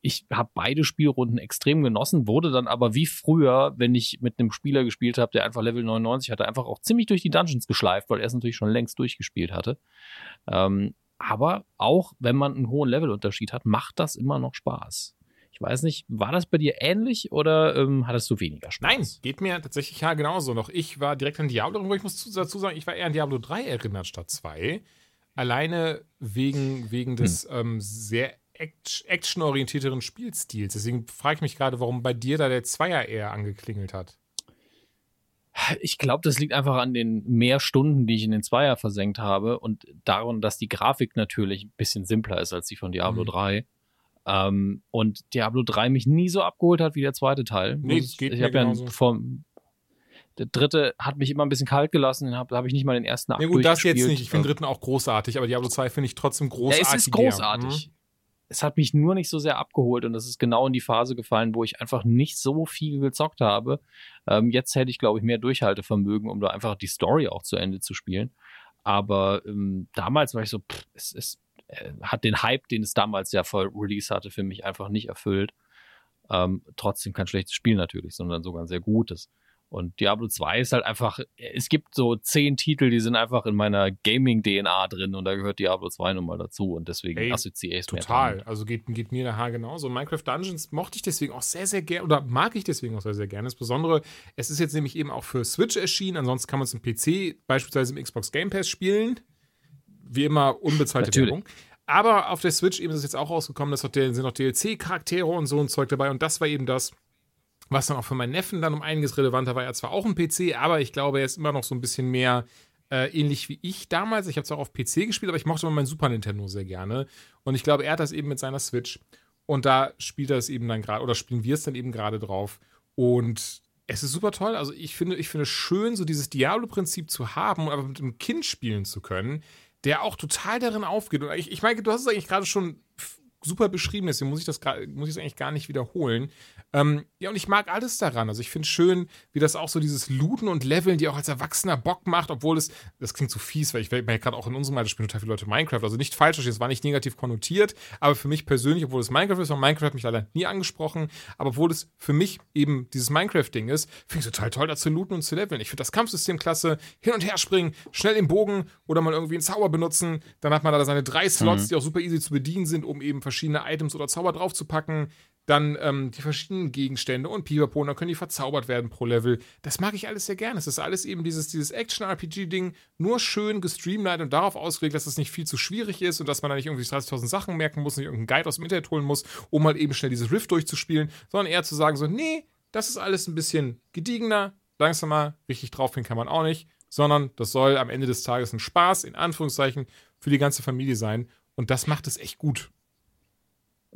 ich habe beide Spielrunden extrem genossen, wurde dann aber wie früher, wenn ich mit einem Spieler gespielt habe, der einfach Level 99 hatte, einfach auch ziemlich durch die Dungeons geschleift, weil er es natürlich schon längst durchgespielt hatte. Ähm, aber auch wenn man einen hohen Levelunterschied hat, macht das immer noch Spaß. Ich weiß nicht, war das bei dir ähnlich oder ähm, hattest du weniger Spaß? Nein, geht mir tatsächlich ja genauso. Noch ich war direkt an Diablo, wo ich muss dazu sagen, ich war eher an Diablo 3 erinnert statt 2. Alleine wegen, wegen des hm. ähm, sehr actionorientierteren Spielstils. Deswegen frage ich mich gerade, warum bei dir da der Zweier eher angeklingelt hat. Ich glaube, das liegt einfach an den mehr Stunden, die ich in den Zweier versenkt habe und daran, dass die Grafik natürlich ein bisschen simpler ist als die von Diablo mhm. 3. Ähm, und Diablo 3 mich nie so abgeholt hat wie der zweite Teil. Nee, das geht ich habe ja vom, der dritte hat mich immer ein bisschen kalt gelassen, den habe hab ich nicht mal den ersten Akt Ja gut, das jetzt nicht. Ich finde den dritten auch großartig, aber Diablo 2 finde ich trotzdem großartig. Ja, es ist großartig. Mhm es hat mich nur nicht so sehr abgeholt und das ist genau in die Phase gefallen, wo ich einfach nicht so viel gezockt habe. Ähm, jetzt hätte ich, glaube ich, mehr Durchhaltevermögen, um da einfach die Story auch zu Ende zu spielen. Aber ähm, damals war ich so, pff, es, es äh, hat den Hype, den es damals ja vor Release hatte, für mich einfach nicht erfüllt. Ähm, trotzdem kein schlechtes Spiel natürlich, sondern sogar ein sehr gutes. Und Diablo 2 ist halt einfach, es gibt so zehn Titel, die sind einfach in meiner Gaming-DNA drin und da gehört Diablo 2 nochmal dazu und deswegen hey, assoziiere ich es Total, also geht, geht mir nachher genauso. Minecraft Dungeons mochte ich deswegen auch sehr, sehr gerne oder mag ich deswegen auch sehr, sehr gerne. Insbesondere, es ist jetzt nämlich eben auch für Switch erschienen, ansonsten kann man es im PC, beispielsweise im Xbox Game Pass spielen. Wie immer unbezahlte Natürlich. Werbung. Aber auf der Switch eben ist es jetzt auch rausgekommen, dass sind noch DLC-Charaktere und so ein Zeug dabei und das war eben das, was dann auch für meinen Neffen dann um einiges relevanter war. Er zwar auch ein PC, aber ich glaube, er ist immer noch so ein bisschen mehr äh, ähnlich wie ich damals. Ich habe zwar auch auf PC gespielt, aber ich mochte immer meinen Super Nintendo sehr gerne. Und ich glaube, er hat das eben mit seiner Switch. Und da spielt er es eben dann gerade, oder spielen wir es dann eben gerade drauf. Und es ist super toll. Also ich finde, ich finde es schön, so dieses Diablo-Prinzip zu haben, aber mit einem Kind spielen zu können, der auch total darin aufgeht. Und ich, ich meine, du hast es eigentlich gerade schon super beschrieben, deswegen muss ich das muss ich es eigentlich gar nicht wiederholen. Ähm, ja, und ich mag alles daran. Also ich finde es schön, wie das auch so dieses Looten und Leveln, die auch als Erwachsener Bock macht, obwohl es, das klingt zu fies, weil ich weil gerade auch in unserem Alter spielen total viele Leute Minecraft. Also nicht falsch verstehen, es war nicht negativ konnotiert, aber für mich persönlich, obwohl es Minecraft ist, und Minecraft hat mich leider nie angesprochen, aber obwohl es für mich eben dieses Minecraft-Ding ist, finde ich es total toll, da zu looten und zu leveln. Ich finde das Kampfsystem klasse, hin und her springen, schnell im Bogen oder mal irgendwie einen Zauber benutzen, dann hat man da seine drei Slots, mhm. die auch super easy zu bedienen sind, um eben verschiedene Items oder Zauber draufzupacken, dann ähm, die verschiedenen Gegenstände und Pipapo, dann können die verzaubert werden pro Level. Das mag ich alles sehr gerne. Es ist alles eben dieses, dieses Action-RPG-Ding, nur schön gestreamlined und darauf ausgelegt, dass es nicht viel zu schwierig ist und dass man da nicht irgendwie 30.000 Sachen merken muss, nicht irgendeinen Guide aus dem Internet holen muss, um halt eben schnell dieses Rift durchzuspielen, sondern eher zu sagen so, nee, das ist alles ein bisschen gediegener, langsamer, richtig draufgehen kann man auch nicht, sondern das soll am Ende des Tages ein Spaß, in Anführungszeichen, für die ganze Familie sein. Und das macht es echt gut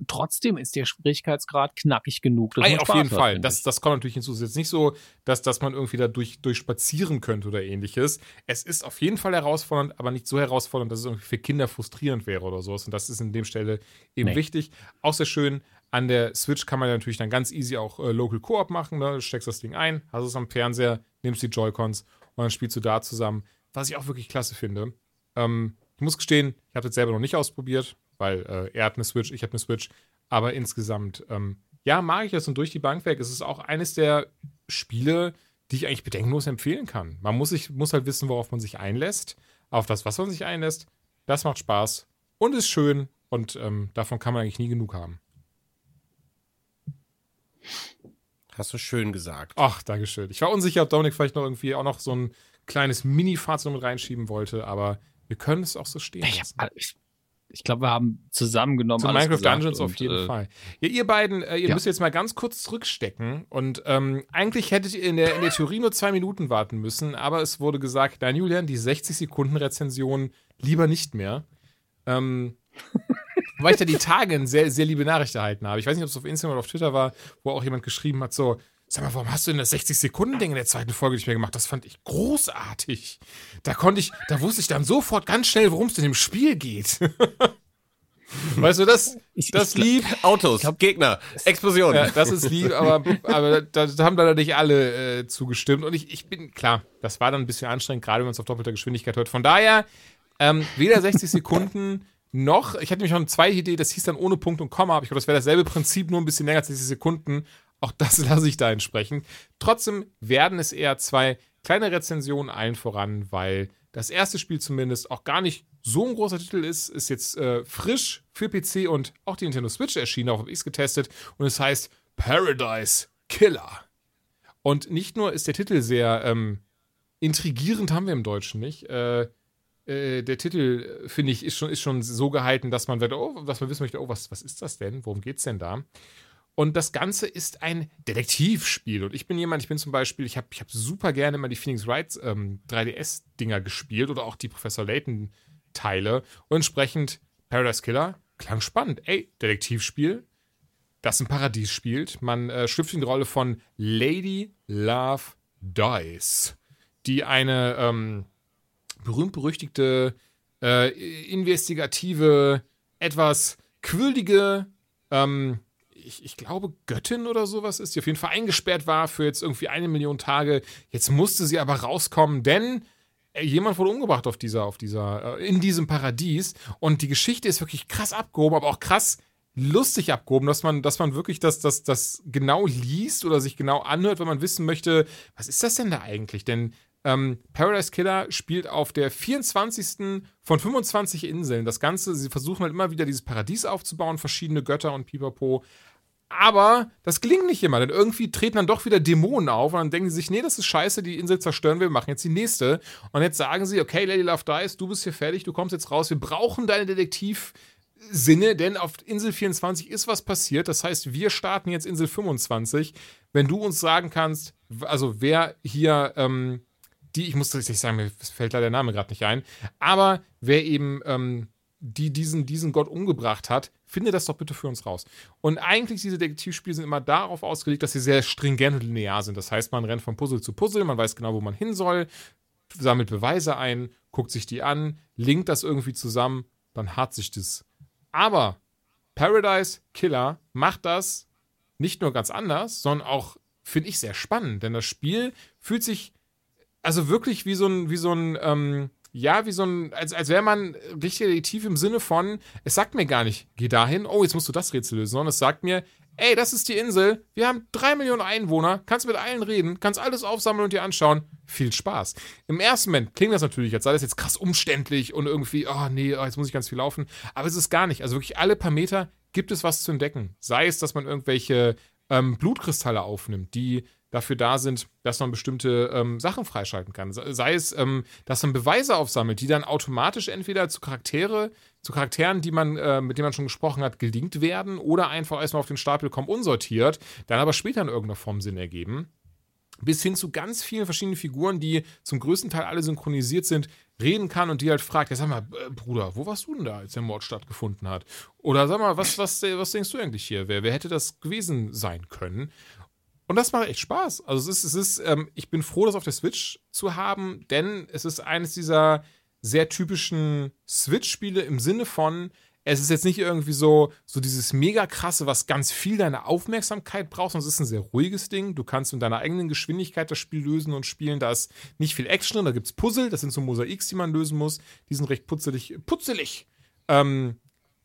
trotzdem ist der Schwierigkeitsgrad knackig genug. Dass Ey, auf jeden hat, Fall. Das, das kommt natürlich hinzu. Es ist jetzt nicht so, dass, dass man irgendwie da durch, durchspazieren könnte oder ähnliches. Es ist auf jeden Fall herausfordernd, aber nicht so herausfordernd, dass es irgendwie für Kinder frustrierend wäre oder sowas. Und das ist in dem Stelle eben nee. wichtig. Auch sehr schön. An der Switch kann man natürlich dann ganz easy auch äh, Local Koop machen. Ne? Du steckst das Ding ein, hast es am Fernseher, nimmst die Joy-Cons und dann spielst du da zusammen. Was ich auch wirklich klasse finde. Ähm, ich muss gestehen, ich habe das selber noch nicht ausprobiert weil äh, er hat eine Switch, ich habe eine Switch. Aber insgesamt, ähm, ja, mag ich das und durch die Bank weg. Es ist auch eines der Spiele, die ich eigentlich bedenkenlos empfehlen kann. Man muss, sich, muss halt wissen, worauf man sich einlässt. Auf das, was man sich einlässt, das macht Spaß und ist schön und ähm, davon kann man eigentlich nie genug haben. Hast du schön gesagt. Ach, Dankeschön. Ich war unsicher, ob Dominik vielleicht noch irgendwie auch noch so ein kleines Mini-Fazit mit reinschieben wollte, aber wir können es auch so stehen. Ich, hab, ich ich glaube, wir haben zusammengenommen. Zu Minecraft Dungeons auf jeden äh, Fall. Ja, ihr beiden, äh, ihr ja. müsst jetzt mal ganz kurz zurückstecken. Und ähm, eigentlich hättet ihr in der, in der Theorie nur zwei Minuten warten müssen, aber es wurde gesagt, nein, Julian, die 60 Sekunden Rezension lieber nicht mehr. Ähm, weil ich da die Tage eine sehr, sehr liebe Nachricht erhalten habe. Ich weiß nicht, ob es auf Instagram oder auf Twitter war, wo auch jemand geschrieben hat, so, Sag mal, warum hast du denn das 60-Sekunden-Ding in der zweiten Folge nicht mehr gemacht? Das fand ich großartig. Da konnte ich, da wusste ich dann sofort ganz schnell, worum es in dem Spiel geht. Weißt du, das, das lieb. Autos, glaub, Gegner, Explosionen. Ja, das ist lieb, aber, aber da, da haben leider nicht alle äh, zugestimmt. Und ich, ich bin, klar, das war dann ein bisschen anstrengend, gerade wenn man es auf doppelter Geschwindigkeit hört. Von daher, ähm, weder 60 Sekunden noch, ich hatte nämlich noch eine zweite Idee, das hieß dann ohne Punkt und Komma, aber ich glaube, das wäre dasselbe Prinzip, nur ein bisschen länger als 60 Sekunden. Auch das lasse ich da entsprechend. Trotzdem werden es eher zwei kleine Rezensionen allen voran, weil das erste Spiel zumindest auch gar nicht so ein großer Titel ist, ist jetzt äh, frisch für PC und auch die Nintendo Switch erschienen, auch habe ich es getestet und es heißt Paradise Killer. Und nicht nur ist der Titel sehr ähm, intrigierend, haben wir im Deutschen nicht. Äh, äh, der Titel, finde ich, ist schon, ist schon so gehalten, dass man, oh, dass man wissen möchte, oh, was, was ist das denn? Worum geht es denn da? Und das Ganze ist ein Detektivspiel. Und ich bin jemand, ich bin zum Beispiel, ich habe ich hab super gerne immer die Phoenix Wright ähm, 3DS-Dinger gespielt oder auch die Professor Layton-Teile. Und entsprechend Paradise Killer klang spannend. Ey, Detektivspiel, das im Paradies spielt. Man äh, schlüpft in die Rolle von Lady Love Dice, die eine ähm, berühmt-berüchtigte, äh, investigative, etwas quirlige, ähm, ich, ich, glaube, Göttin oder sowas ist, die auf jeden Fall eingesperrt war für jetzt irgendwie eine Million Tage. Jetzt musste sie aber rauskommen, denn äh, jemand wurde umgebracht auf dieser, auf dieser, äh, in diesem Paradies. Und die Geschichte ist wirklich krass abgehoben, aber auch krass lustig abgehoben, dass man, dass man wirklich das, das, das genau liest oder sich genau anhört, wenn man wissen möchte, was ist das denn da eigentlich? Denn ähm, Paradise Killer spielt auf der 24. von 25 Inseln. Das Ganze, sie versuchen halt immer wieder dieses Paradies aufzubauen, verschiedene Götter und Pipapo. Aber das gelingt nicht immer, denn irgendwie treten dann doch wieder Dämonen auf und dann denken sie sich, nee, das ist scheiße, die Insel zerstören wir, wir machen jetzt die nächste. Und jetzt sagen sie, okay, Lady Love Dice, du bist hier fertig, du kommst jetzt raus, wir brauchen deine Detektivsinne, denn auf Insel 24 ist was passiert. Das heißt, wir starten jetzt Insel 25. Wenn du uns sagen kannst, also wer hier ähm, die, ich muss tatsächlich sagen, mir fällt da der Name gerade nicht ein, aber wer eben ähm, die diesen, diesen Gott umgebracht hat, finde das doch bitte für uns raus. Und eigentlich diese Detektivspiele sind immer darauf ausgelegt, dass sie sehr stringent und linear sind. Das heißt, man rennt von Puzzle zu Puzzle, man weiß genau, wo man hin soll, sammelt Beweise ein, guckt sich die an, linkt das irgendwie zusammen, dann hat sich das. Aber Paradise Killer macht das nicht nur ganz anders, sondern auch, finde ich, sehr spannend. Denn das Spiel fühlt sich also wirklich wie so ein, wie so ein, ähm, ja, wie so ein, als, als wäre man richtig tief im Sinne von, es sagt mir gar nicht, geh dahin, oh, jetzt musst du das Rätsel lösen, sondern es sagt mir, ey, das ist die Insel, wir haben drei Millionen Einwohner, kannst mit allen reden, kannst alles aufsammeln und dir anschauen. Viel Spaß. Im ersten Moment klingt das natürlich, als sei das jetzt krass umständlich und irgendwie, oh nee, oh, jetzt muss ich ganz viel laufen. Aber es ist gar nicht. Also wirklich alle paar Meter gibt es was zu entdecken. Sei es, dass man irgendwelche ähm, Blutkristalle aufnimmt, die dafür da sind, dass man bestimmte ähm, Sachen freischalten kann. Sei es, ähm, dass man Beweise aufsammelt, die dann automatisch entweder zu Charaktere, zu Charakteren, die man, äh, mit denen man schon gesprochen hat, gelinkt werden oder einfach erstmal auf den Stapel kommen unsortiert, dann aber später in irgendeiner Form Sinn ergeben. Bis hin zu ganz vielen verschiedenen Figuren, die zum größten Teil alle synchronisiert sind, reden kann und die halt fragt, ja sag mal, äh, Bruder, wo warst du denn da, als der Mord stattgefunden hat? Oder sag mal, was, was, was denkst du eigentlich hier? Wer, wer hätte das gewesen sein können? Und das macht echt Spaß. Also es ist, es ist, ähm, ich bin froh, das auf der Switch zu haben, denn es ist eines dieser sehr typischen Switch-Spiele im Sinne von, es ist jetzt nicht irgendwie so, so dieses mega krasse, was ganz viel deine Aufmerksamkeit braucht, sondern es ist ein sehr ruhiges Ding. Du kannst mit deiner eigenen Geschwindigkeit das Spiel lösen und spielen. Da ist nicht viel Action drin, da gibt es Puzzle, das sind so Mosaiks, die man lösen muss. Die sind recht putzelig, putzelig ähm,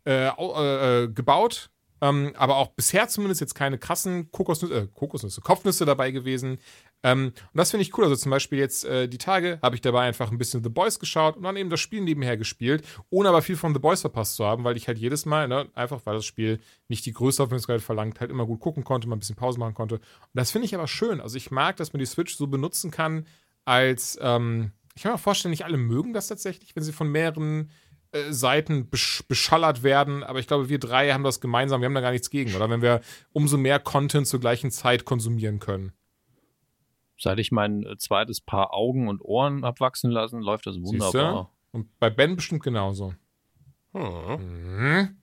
äh, äh, gebaut. Ähm, aber auch bisher zumindest jetzt keine krassen Kokosnüsse, äh, Kokosnüsse, Kopfnüsse dabei gewesen. Ähm, und das finde ich cool. Also zum Beispiel jetzt äh, die Tage habe ich dabei einfach ein bisschen The Boys geschaut und dann eben das Spiel nebenher gespielt, ohne aber viel von The Boys verpasst zu haben, weil ich halt jedes Mal, ne, einfach weil das Spiel nicht die größte Aufmerksamkeit verlangt, halt immer gut gucken konnte, mal ein bisschen Pause machen konnte. Und das finde ich aber schön. Also ich mag, dass man die Switch so benutzen kann, als, ähm, ich kann mir vorstellen, nicht alle mögen das tatsächlich, wenn sie von mehreren äh, Seiten besch beschallert werden, aber ich glaube, wir drei haben das gemeinsam, wir haben da gar nichts gegen, oder? Wenn wir umso mehr Content zur gleichen Zeit konsumieren können. Seit ich mein äh, zweites Paar Augen und Ohren abwachsen lassen, läuft das wunderbar. Siehste? Und bei Ben bestimmt genauso. Hm.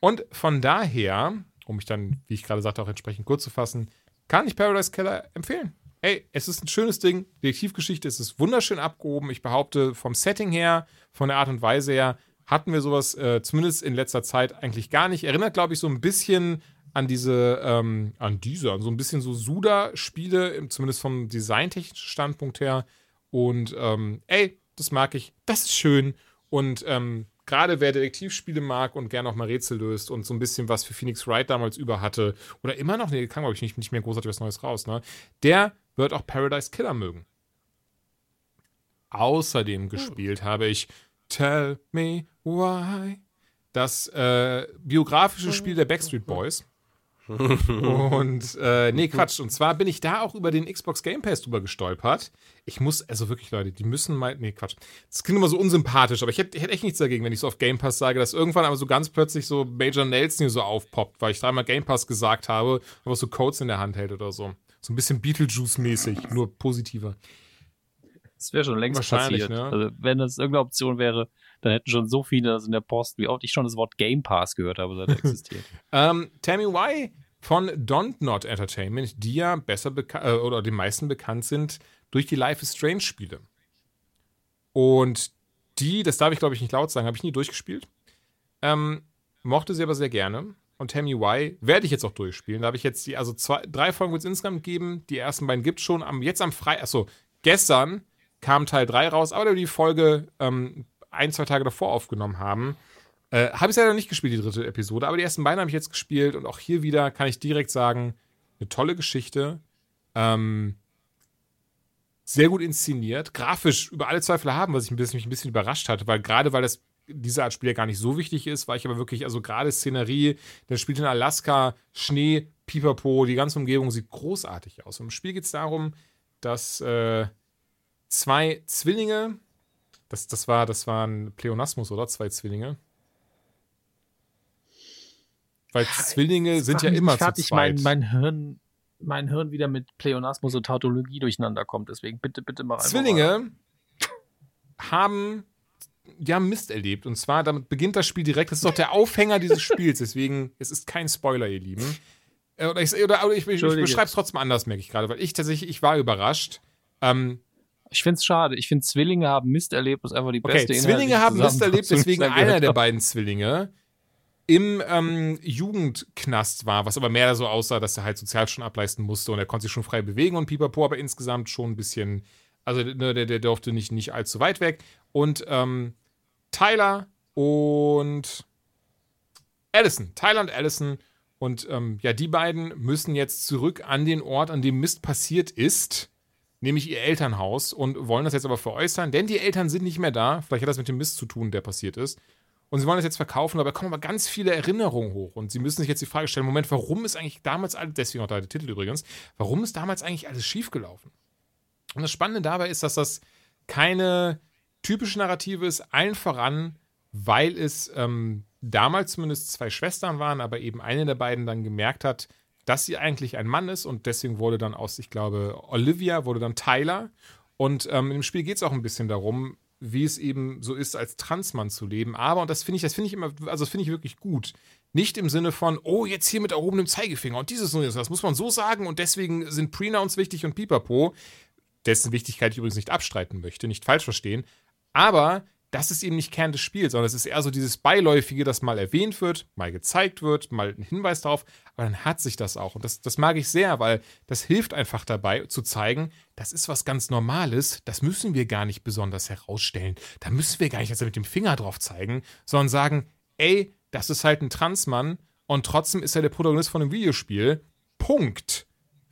Und von daher, um mich dann, wie ich gerade sagte, auch entsprechend kurz zu fassen, kann ich Paradise Keller empfehlen. Ey, es ist ein schönes Ding. Detektivgeschichte, es ist wunderschön abgehoben. Ich behaupte, vom Setting her, von der Art und Weise her, hatten wir sowas äh, zumindest in letzter Zeit eigentlich gar nicht. Erinnert, glaube ich, so ein bisschen an diese, ähm, an diese, an so ein bisschen so Suda-Spiele, zumindest vom designtechnischen Standpunkt her. Und ähm, ey, das mag ich, das ist schön. Und ähm, gerade wer Detektivspiele mag und gerne auch mal Rätsel löst und so ein bisschen was für Phoenix Wright damals über hatte, oder immer noch, nee, kam glaube ich nicht, nicht mehr großartig was Neues raus, ne? Der wird auch Paradise Killer mögen. Außerdem hm. gespielt habe ich Tell Me Why, das äh, biografische Spiel der Backstreet Boys und äh, nee, Quatsch. Und zwar bin ich da auch über den Xbox Game Pass drüber gestolpert. Ich muss, also wirklich, Leute, die müssen mal. Nee, Quatsch. Das klingt immer so unsympathisch, aber ich hätte hätt echt nichts dagegen, wenn ich so auf Game Pass sage, dass irgendwann aber so ganz plötzlich so Major Nelson hier so aufpoppt, weil ich dreimal Game Pass gesagt habe, aber so Codes in der Hand hält oder so. So ein bisschen Beetlejuice-mäßig, nur positiver. Das wäre schon längst passiert. Ne? Also, wenn das irgendeine Option wäre, dann hätten schon so viele das in der Post, wie oft ich schon das Wort Game Pass gehört habe, seit er existiert. ähm, Tell Me Why von Don't Not Entertainment, die ja besser bekannt äh, oder den meisten bekannt sind durch die Life is Strange Spiele. Und die, das darf ich glaube ich nicht laut sagen, habe ich nie durchgespielt. Ähm, mochte sie aber sehr gerne. Und Me Why werde ich jetzt auch durchspielen. Da habe ich jetzt die, also zwei, drei Folgen wird es insgesamt geben. Die ersten beiden gibt es schon. Am, jetzt am Freitag, achso, gestern kam Teil 3 raus, aber die Folge ähm, ein, zwei Tage davor aufgenommen haben. Äh, habe ich leider nicht gespielt, die dritte Episode, aber die ersten beiden habe ich jetzt gespielt und auch hier wieder kann ich direkt sagen, eine tolle Geschichte. Ähm, sehr gut inszeniert, grafisch über alle Zweifel haben, was ich ein bisschen, mich ein bisschen überrascht hatte, weil gerade weil das diese Art Spiel ja gar nicht so wichtig ist, war ich aber wirklich, also gerade Szenerie, der spielt in Alaska, Schnee, Pipapo, die ganze Umgebung sieht großartig aus. Und im Spiel geht es darum, dass äh, zwei Zwillinge, das, das, war, das waren Pleonasmus, oder? Zwei Zwillinge. Weil Zwillinge sind ja immer zu zweit. Mein, mein Hirn mein Hirn wieder mit Pleonasmus und Tautologie durcheinander kommt. Deswegen bitte, bitte mal Zwillinge haben, die haben Mist erlebt. Und zwar, damit beginnt das Spiel direkt. Das ist doch der Aufhänger dieses Spiels. Deswegen, es ist kein Spoiler, ihr Lieben. Äh, oder ich, oder, oder ich, ich, beschreibe es trotzdem anders, merke ich gerade, weil ich tatsächlich, ich war überrascht. Ähm, ich finde es schade. Ich finde, Zwillinge haben Mist erlebt, ist einfach die okay, beste Zwillinge haben Mist erlebt, deswegen einer der beiden Zwillinge im ähm, Jugendknast war, was aber mehr so aussah, dass er halt sozial schon ableisten musste und er konnte sich schon frei bewegen und pipapo, aber insgesamt schon ein bisschen, also ne, der, der durfte nicht, nicht allzu weit weg. Und ähm, Tyler und Allison, Tyler und Allison Und ähm, ja, die beiden müssen jetzt zurück an den Ort, an dem Mist passiert ist, nämlich ihr Elternhaus, und wollen das jetzt aber veräußern, denn die Eltern sind nicht mehr da. Vielleicht hat das mit dem Mist zu tun, der passiert ist. Und sie wollen das jetzt verkaufen, aber da kommen aber ganz viele Erinnerungen hoch. Und sie müssen sich jetzt die Frage stellen: Moment, warum ist eigentlich damals alles, deswegen auch da der Titel übrigens, warum ist damals eigentlich alles schiefgelaufen? Und das Spannende dabei ist, dass das keine typische Narrative ist, allen voran, weil es ähm, damals zumindest zwei Schwestern waren, aber eben eine der beiden dann gemerkt hat, dass sie eigentlich ein Mann ist und deswegen wurde dann aus, ich glaube, Olivia wurde dann Tyler. Und ähm, im Spiel geht es auch ein bisschen darum, wie es eben so ist, als Transmann zu leben. Aber, und das finde ich, das finde ich immer, also das finde ich wirklich gut. Nicht im Sinne von, oh, jetzt hier mit erhobenem Zeigefinger und dieses und das, das muss man so sagen und deswegen sind Prenouns wichtig und pipapo, dessen Wichtigkeit ich übrigens nicht abstreiten möchte, nicht falsch verstehen. Aber das ist eben nicht Kern des Spiels, sondern es ist eher so dieses Beiläufige, das mal erwähnt wird, mal gezeigt wird, mal ein Hinweis darauf, aber dann hat sich das auch. Und das, das mag ich sehr, weil das hilft einfach dabei zu zeigen, das ist was ganz Normales, das müssen wir gar nicht besonders herausstellen. Da müssen wir gar nicht also mit dem Finger drauf zeigen, sondern sagen, ey, das ist halt ein Transmann und trotzdem ist er der Protagonist von einem Videospiel. Punkt.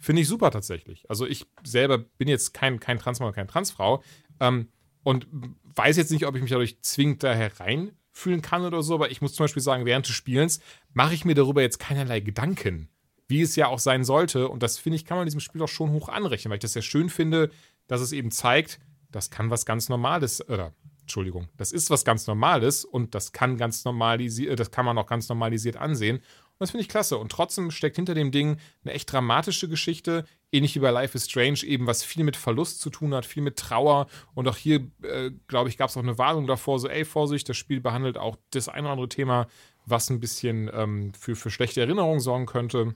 Finde ich super tatsächlich. Also ich selber bin jetzt kein, kein Transmann oder keine Transfrau. Ähm, und weiß jetzt nicht, ob ich mich dadurch zwingend da hereinfühlen kann oder so, aber ich muss zum Beispiel sagen, während des Spielens mache ich mir darüber jetzt keinerlei Gedanken, wie es ja auch sein sollte. Und das finde ich, kann man in diesem Spiel auch schon hoch anrechnen, weil ich das sehr schön finde, dass es eben zeigt, das kann was ganz Normales, oder Entschuldigung, das ist was ganz Normales und das kann ganz normalisiert, das kann man auch ganz normalisiert ansehen. Und das finde ich klasse. Und trotzdem steckt hinter dem Ding eine echt dramatische Geschichte, ähnlich wie bei Life is Strange, eben was viel mit Verlust zu tun hat, viel mit Trauer. Und auch hier, äh, glaube ich, gab es auch eine Warnung davor, so, ey, Vorsicht, das Spiel behandelt auch das ein oder andere Thema, was ein bisschen ähm, für, für schlechte Erinnerungen sorgen könnte.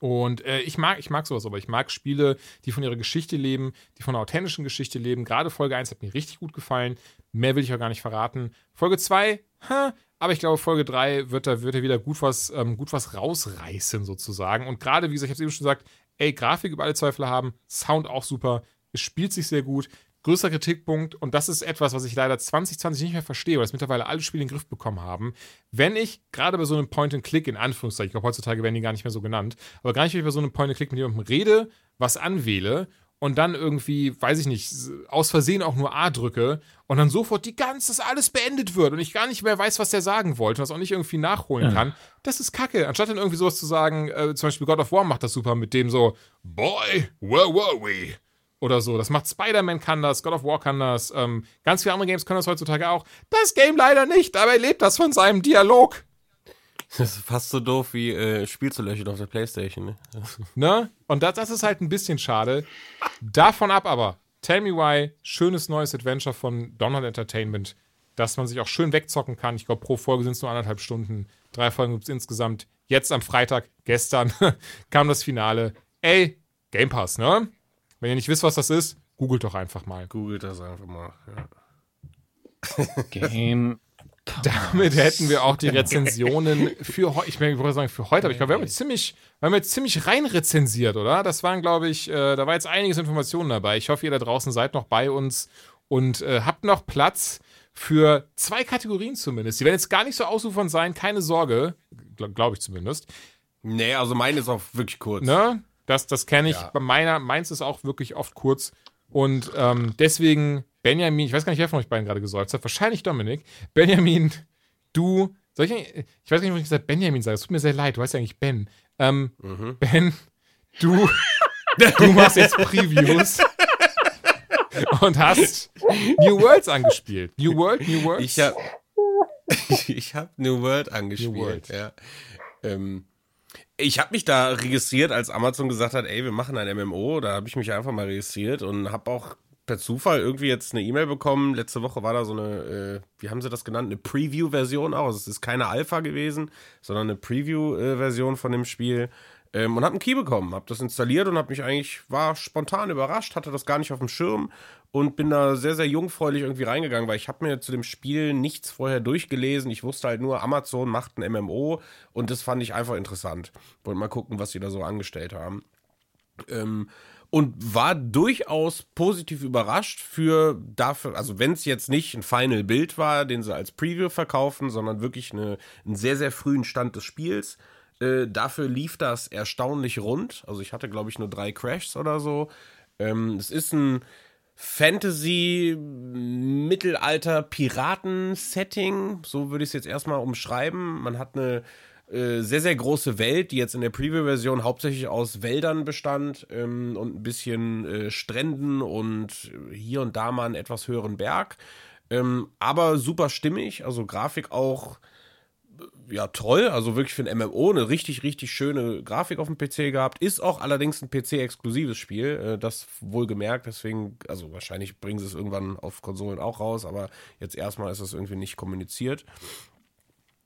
Und äh, ich mag, ich mag sowas, aber ich mag Spiele, die von ihrer Geschichte leben, die von einer authentischen Geschichte leben. Gerade Folge 1 hat mir richtig gut gefallen. Mehr will ich auch gar nicht verraten. Folge 2, ha, aber ich glaube, Folge 3 wird da, wird er wieder gut was, ähm, gut was rausreißen, sozusagen. Und gerade, wie gesagt, ich habe es eben schon gesagt, ey, Grafik über alle Zweifel haben, Sound auch super, es spielt sich sehr gut. Größter Kritikpunkt, und das ist etwas, was ich leider 2020 nicht mehr verstehe, weil es mittlerweile alle Spiele in den Griff bekommen haben. Wenn ich gerade bei so einem Point-and-Click, in Anführungszeichen, ich glaube, heutzutage werden die gar nicht mehr so genannt, aber gar nicht, wenn ich bei so einem Point-and-Click mit jemandem rede, was anwähle und dann irgendwie, weiß ich nicht, aus Versehen auch nur A drücke und dann sofort die ganze, das alles beendet wird und ich gar nicht mehr weiß, was der sagen wollte und das auch nicht irgendwie nachholen ja. kann, das ist kacke. Anstatt dann irgendwie sowas zu sagen, äh, zum Beispiel God of War macht das super mit dem so, Boy, where were we? Oder so. Das macht Spider-Man kann das, God of War kann das, ähm, ganz viele andere Games können das heutzutage auch. Das Game leider nicht, aber er lebt das von seinem Dialog. Das ist fast so doof wie äh, Spiel zu löschen auf der Playstation, ne? ne? Und das, das ist halt ein bisschen schade. Davon ab aber, Tell Me Why, schönes neues Adventure von Donald Entertainment, dass man sich auch schön wegzocken kann. Ich glaube, pro Folge sind es nur anderthalb Stunden. Drei Folgen gibt es insgesamt. Jetzt am Freitag, gestern, kam das Finale. Ey, Game Pass, ne? Wenn ihr nicht wisst, was das ist, googelt doch einfach mal. Googelt das einfach mal, ja. Game damit hätten wir auch die Rezensionen für heute, ich wollte sagen für heute, aber ich glaube, wir haben jetzt ziemlich, wir haben jetzt ziemlich rein rezensiert, oder? Das waren, glaube ich, äh, da war jetzt einiges Informationen dabei. Ich hoffe, ihr da draußen seid noch bei uns und äh, habt noch Platz für zwei Kategorien zumindest. Die werden jetzt gar nicht so ausufern sein, keine Sorge, glaube glaub ich zumindest. Nee, also meine ist auch wirklich kurz. Ne? Das, das kenne ich. Ja. Bei meiner, meins ist auch wirklich oft kurz. Und ähm, deswegen Benjamin, ich weiß gar nicht, wer von euch beiden gerade gesäuft hat, wahrscheinlich Dominik. Benjamin, du, soll ich, ich weiß gar nicht, ob ich gesagt Benjamin sage, es tut mir sehr leid, du heißt ja eigentlich Ben. Ähm, mhm. Ben, du, du machst jetzt Previews und hast New Worlds angespielt. New World, New Worlds? Ich habe ich hab New World angespielt, New World. ja. Ähm, ich habe mich da registriert, als Amazon gesagt hat, ey, wir machen ein MMO. Da habe ich mich einfach mal registriert und habe auch per Zufall irgendwie jetzt eine E-Mail bekommen. Letzte Woche war da so eine, äh, wie haben sie das genannt? Eine Preview-Version auch. Also es ist keine Alpha gewesen, sondern eine Preview-Version von dem Spiel. Ähm, und habe einen Key bekommen, habe das installiert und habe mich eigentlich, war spontan überrascht, hatte das gar nicht auf dem Schirm und bin da sehr, sehr jungfräulich irgendwie reingegangen, weil ich habe mir zu dem Spiel nichts vorher durchgelesen. Ich wusste halt nur, Amazon macht ein MMO und das fand ich einfach interessant. Wollte mal gucken, was sie da so angestellt haben. Ähm, und war durchaus positiv überrascht für dafür, also wenn es jetzt nicht ein Final Bild war, den sie als Preview verkaufen, sondern wirklich eine, einen sehr, sehr frühen Stand des Spiels, Äh, dafür lief das erstaunlich rund. Also ich hatte, glaube ich, nur drei Crashs oder so. Ähm, es ist ein Fantasy, Mittelalter, Piraten-Setting. So würde ich es jetzt erstmal umschreiben. Man hat eine äh, sehr, sehr große Welt, die jetzt in der Preview-Version hauptsächlich aus Wäldern bestand ähm, und ein bisschen äh, Stränden und hier und da mal einen etwas höheren Berg. Ähm, aber super stimmig, also Grafik auch ja toll, also wirklich für ein MMO eine richtig, richtig schöne Grafik auf dem PC gehabt. Ist auch allerdings ein PC-exklusives Spiel, äh, das wohlgemerkt, deswegen, also wahrscheinlich bringen sie es irgendwann auf Konsolen auch raus, aber jetzt erstmal ist es irgendwie nicht kommuniziert.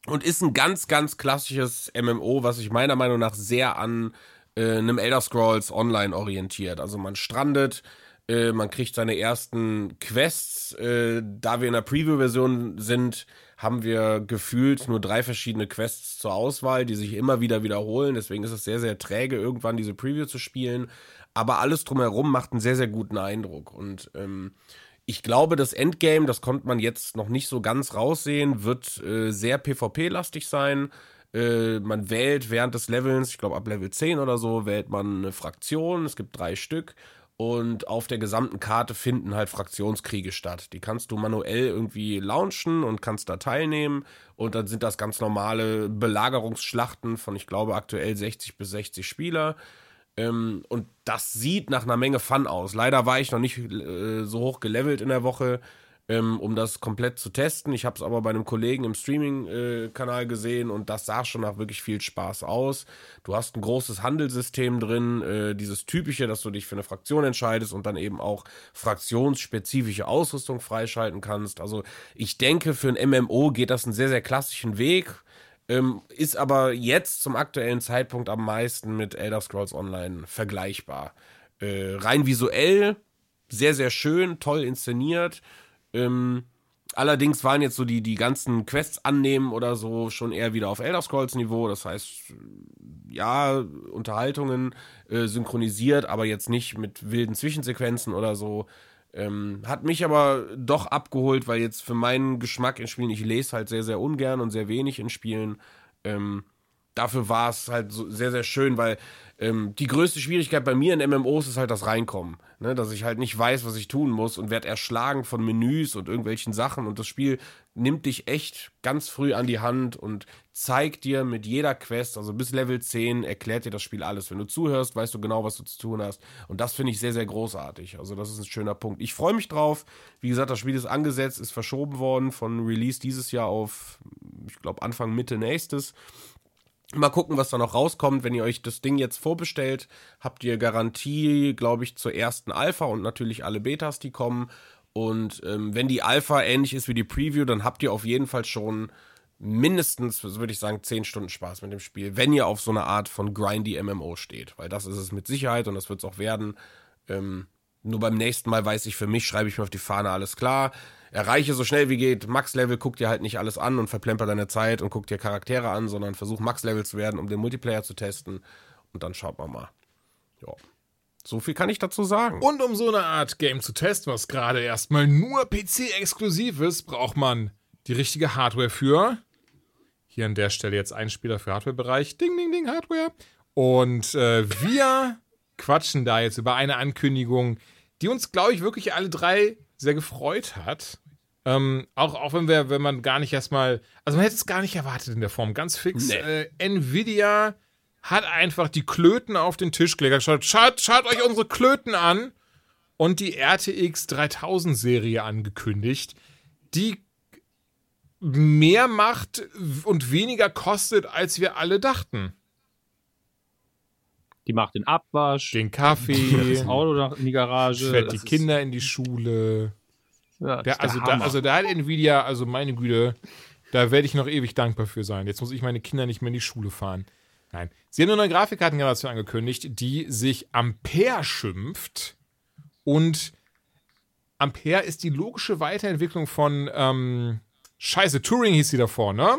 Und ist ein ganz, ganz klassisches MMO, was sich meiner Meinung nach sehr an äh, einem Elder Scrolls Online orientiert. Also man strandet, äh, man kriegt seine ersten Quests. Äh, da wir in der Preview-Version sind, haben wir gefühlt nur drei verschiedene Quests zur Auswahl, die sich immer wieder wiederholen. Deswegen ist es sehr, sehr träge, irgendwann diese Preview zu spielen. Aber alles drumherum macht einen sehr, sehr guten Eindruck. Und ähm, ich glaube, das Endgame, das konnte man jetzt noch nicht so ganz raussehen, wird äh, sehr PvP-lastig sein. Äh, man wählt während des Levels, ich glaube ab Level 10 oder so, wählt man eine Fraktion. Es gibt drei Stück. Und auf der gesamten Karte finden halt Fraktionskriege statt. Die kannst du manuell irgendwie launchen und kannst da teilnehmen. Und dann sind das ganz normale Belagerungsschlachten von, ich glaube, aktuell 60 bis 60 Spieler. Ähm, und das sieht nach einer Menge Fun aus. Leider war ich noch nicht äh, so hoch gelevelt in der Woche, ähm, um das komplett zu testen. Ich habe es aber bei einem Kollegen im Streaming-Kanal äh, gesehen und das sah schon nach wirklich viel Spaß aus. Du hast ein großes Handelssystem drin, äh, dieses typische, dass du dich für eine Fraktion entscheidest und dann eben auch fraktionsspezifische Ausrüstung freischalten kannst. Also ich denke, für ein MMO geht das einen sehr, sehr klassischen Weg. Ähm, ist aber jetzt zum aktuellen Zeitpunkt am meisten mit Elder Scrolls Online vergleichbar. Äh, rein visuell sehr, sehr schön, toll inszeniert. Ähm, allerdings waren jetzt so die, die ganzen Quests annehmen oder so schon eher wieder auf Elder Scrolls Niveau. Das heißt, ja, Unterhaltungen äh, synchronisiert, aber jetzt nicht mit wilden Zwischensequenzen oder so. Ähm, hat mich aber doch abgeholt, weil jetzt für meinen Geschmack in Spielen, ich lese halt sehr, sehr ungern und sehr wenig in Spielen. Ähm, dafür war es halt so sehr, sehr schön, weil ähm, die größte Schwierigkeit bei mir in MMOs ist halt das Reinkommen. Ne? Dass ich halt nicht weiß, was ich tun muss und werde erschlagen von Menüs und irgendwelchen Sachen. Und das Spiel nimmt dich echt ganz früh an die Hand und zeigt dir mit jeder Quest, also bis Level 10, erklärt dir das Spiel alles. Wenn du zuhörst, weißt du genau, was du zu tun hast. Und das finde ich sehr, sehr großartig. Also, das ist ein schöner Punkt. Ich freue mich drauf. Wie gesagt, das Spiel ist angesetzt, ist verschoben worden von Release dieses Jahr auf, ich glaube, Anfang, Mitte nächstes. Mal gucken, was da noch rauskommt. Wenn ihr euch das Ding jetzt vorbestellt, habt ihr Garantie, glaube ich, zur ersten Alpha und natürlich alle Betas, die kommen. Und ähm, wenn die Alpha ähnlich ist wie die Preview, dann habt ihr auf jeden Fall schon mindestens, würde ich sagen, 10 Stunden Spaß mit dem Spiel, wenn ihr auf so eine Art von grindy MMO steht. Weil das ist es mit Sicherheit und das wird es auch werden. Ähm, nur beim nächsten Mal weiß ich für mich, schreibe ich mir auf die Fahne, alles klar erreiche so schnell wie geht Max-Level, guck dir halt nicht alles an und verplemper deine Zeit und guck dir Charaktere an, sondern versuch Max-Level zu werden, um den Multiplayer zu testen. Und dann schaut man mal. Ja. So viel kann ich dazu sagen. Und um so eine Art Game zu testen, was gerade erstmal nur PC-exklusiv ist, braucht man die richtige Hardware für. Hier an der Stelle jetzt ein Spieler für Hardware-Bereich. Ding, ding, ding, Hardware. Und äh, wir quatschen da jetzt über eine Ankündigung, die uns, glaube ich, wirklich alle drei sehr gefreut hat. Ähm, auch, auch wenn wir, wenn man gar nicht erstmal, also man hätte es gar nicht erwartet in der Form, ganz fix. Nee. Äh, Nvidia hat einfach die Klöten auf den Tisch gelegt. Schaut, schaut, schaut euch unsere Klöten an und die RTX 3000 Serie angekündigt, die mehr macht und weniger kostet, als wir alle dachten. Die macht den Abwasch, den Kaffee, das Auto in die Garage, fährt die Kinder in die Schule. Ja, der, also, da, also da hat Nvidia, also meine Güte, da werde ich noch ewig dankbar für sein. Jetzt muss ich meine Kinder nicht mehr in die Schule fahren. Nein. Sie haben nur eine Grafikkartengeneration angekündigt, die sich Ampere schimpft. Und Ampere ist die logische Weiterentwicklung von ähm, Scheiße, Turing hieß sie davor, ne?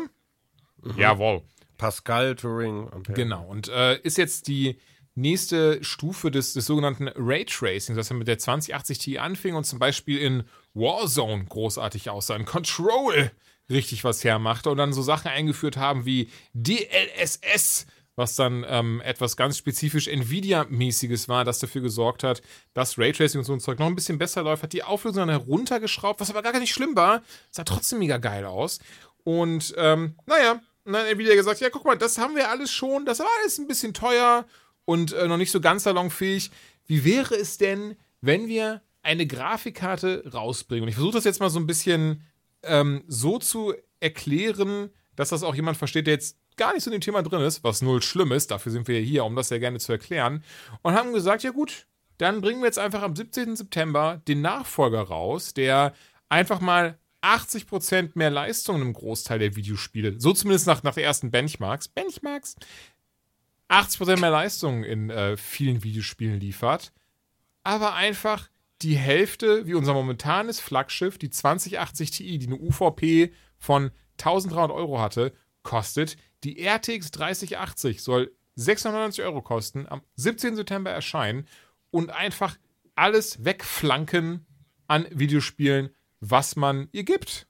Mhm. Jawohl. Pascal, Turing, Ampere. Genau. Und äh, ist jetzt die nächste Stufe des, des sogenannten Raytracing, das ja mit der 2080 Ti anfing und zum Beispiel in Warzone großartig aussah, in Control richtig was hermachte und dann so Sachen eingeführt haben wie DLSS, was dann ähm, etwas ganz spezifisch Nvidia-mäßiges war, das dafür gesorgt hat, dass Raytracing und so ein Zeug noch ein bisschen besser läuft, hat die Auflösung dann heruntergeschraubt, was aber gar nicht schlimm war. Sah trotzdem mega geil aus. Und ähm, naja, und dann Nvidia gesagt, ja, guck mal, das haben wir alles schon, das war alles ein bisschen teuer und äh, noch nicht so ganz salonfähig. Wie wäre es denn, wenn wir eine Grafikkarte rausbringen? Und ich versuche das jetzt mal so ein bisschen ähm, so zu erklären, dass das auch jemand versteht, der jetzt gar nicht so in dem Thema drin ist, was null schlimm ist, dafür sind wir hier, um das ja gerne zu erklären, und haben gesagt, ja gut, dann bringen wir jetzt einfach am 17. September den Nachfolger raus, der einfach mal 80% mehr Leistung im Großteil der Videospiele, so zumindest nach, nach ersten Benchmarks, Benchmarks, 80% mehr Leistung in äh, vielen Videospielen liefert, aber einfach die Hälfte, wie unser momentanes Flaggschiff, die 2080 Ti, die eine UVP von 1300 Euro hatte, kostet. Die RTX 3080 soll 690 Euro kosten, am 17. September erscheinen und einfach alles wegflanken an Videospielen, was man ihr gibt.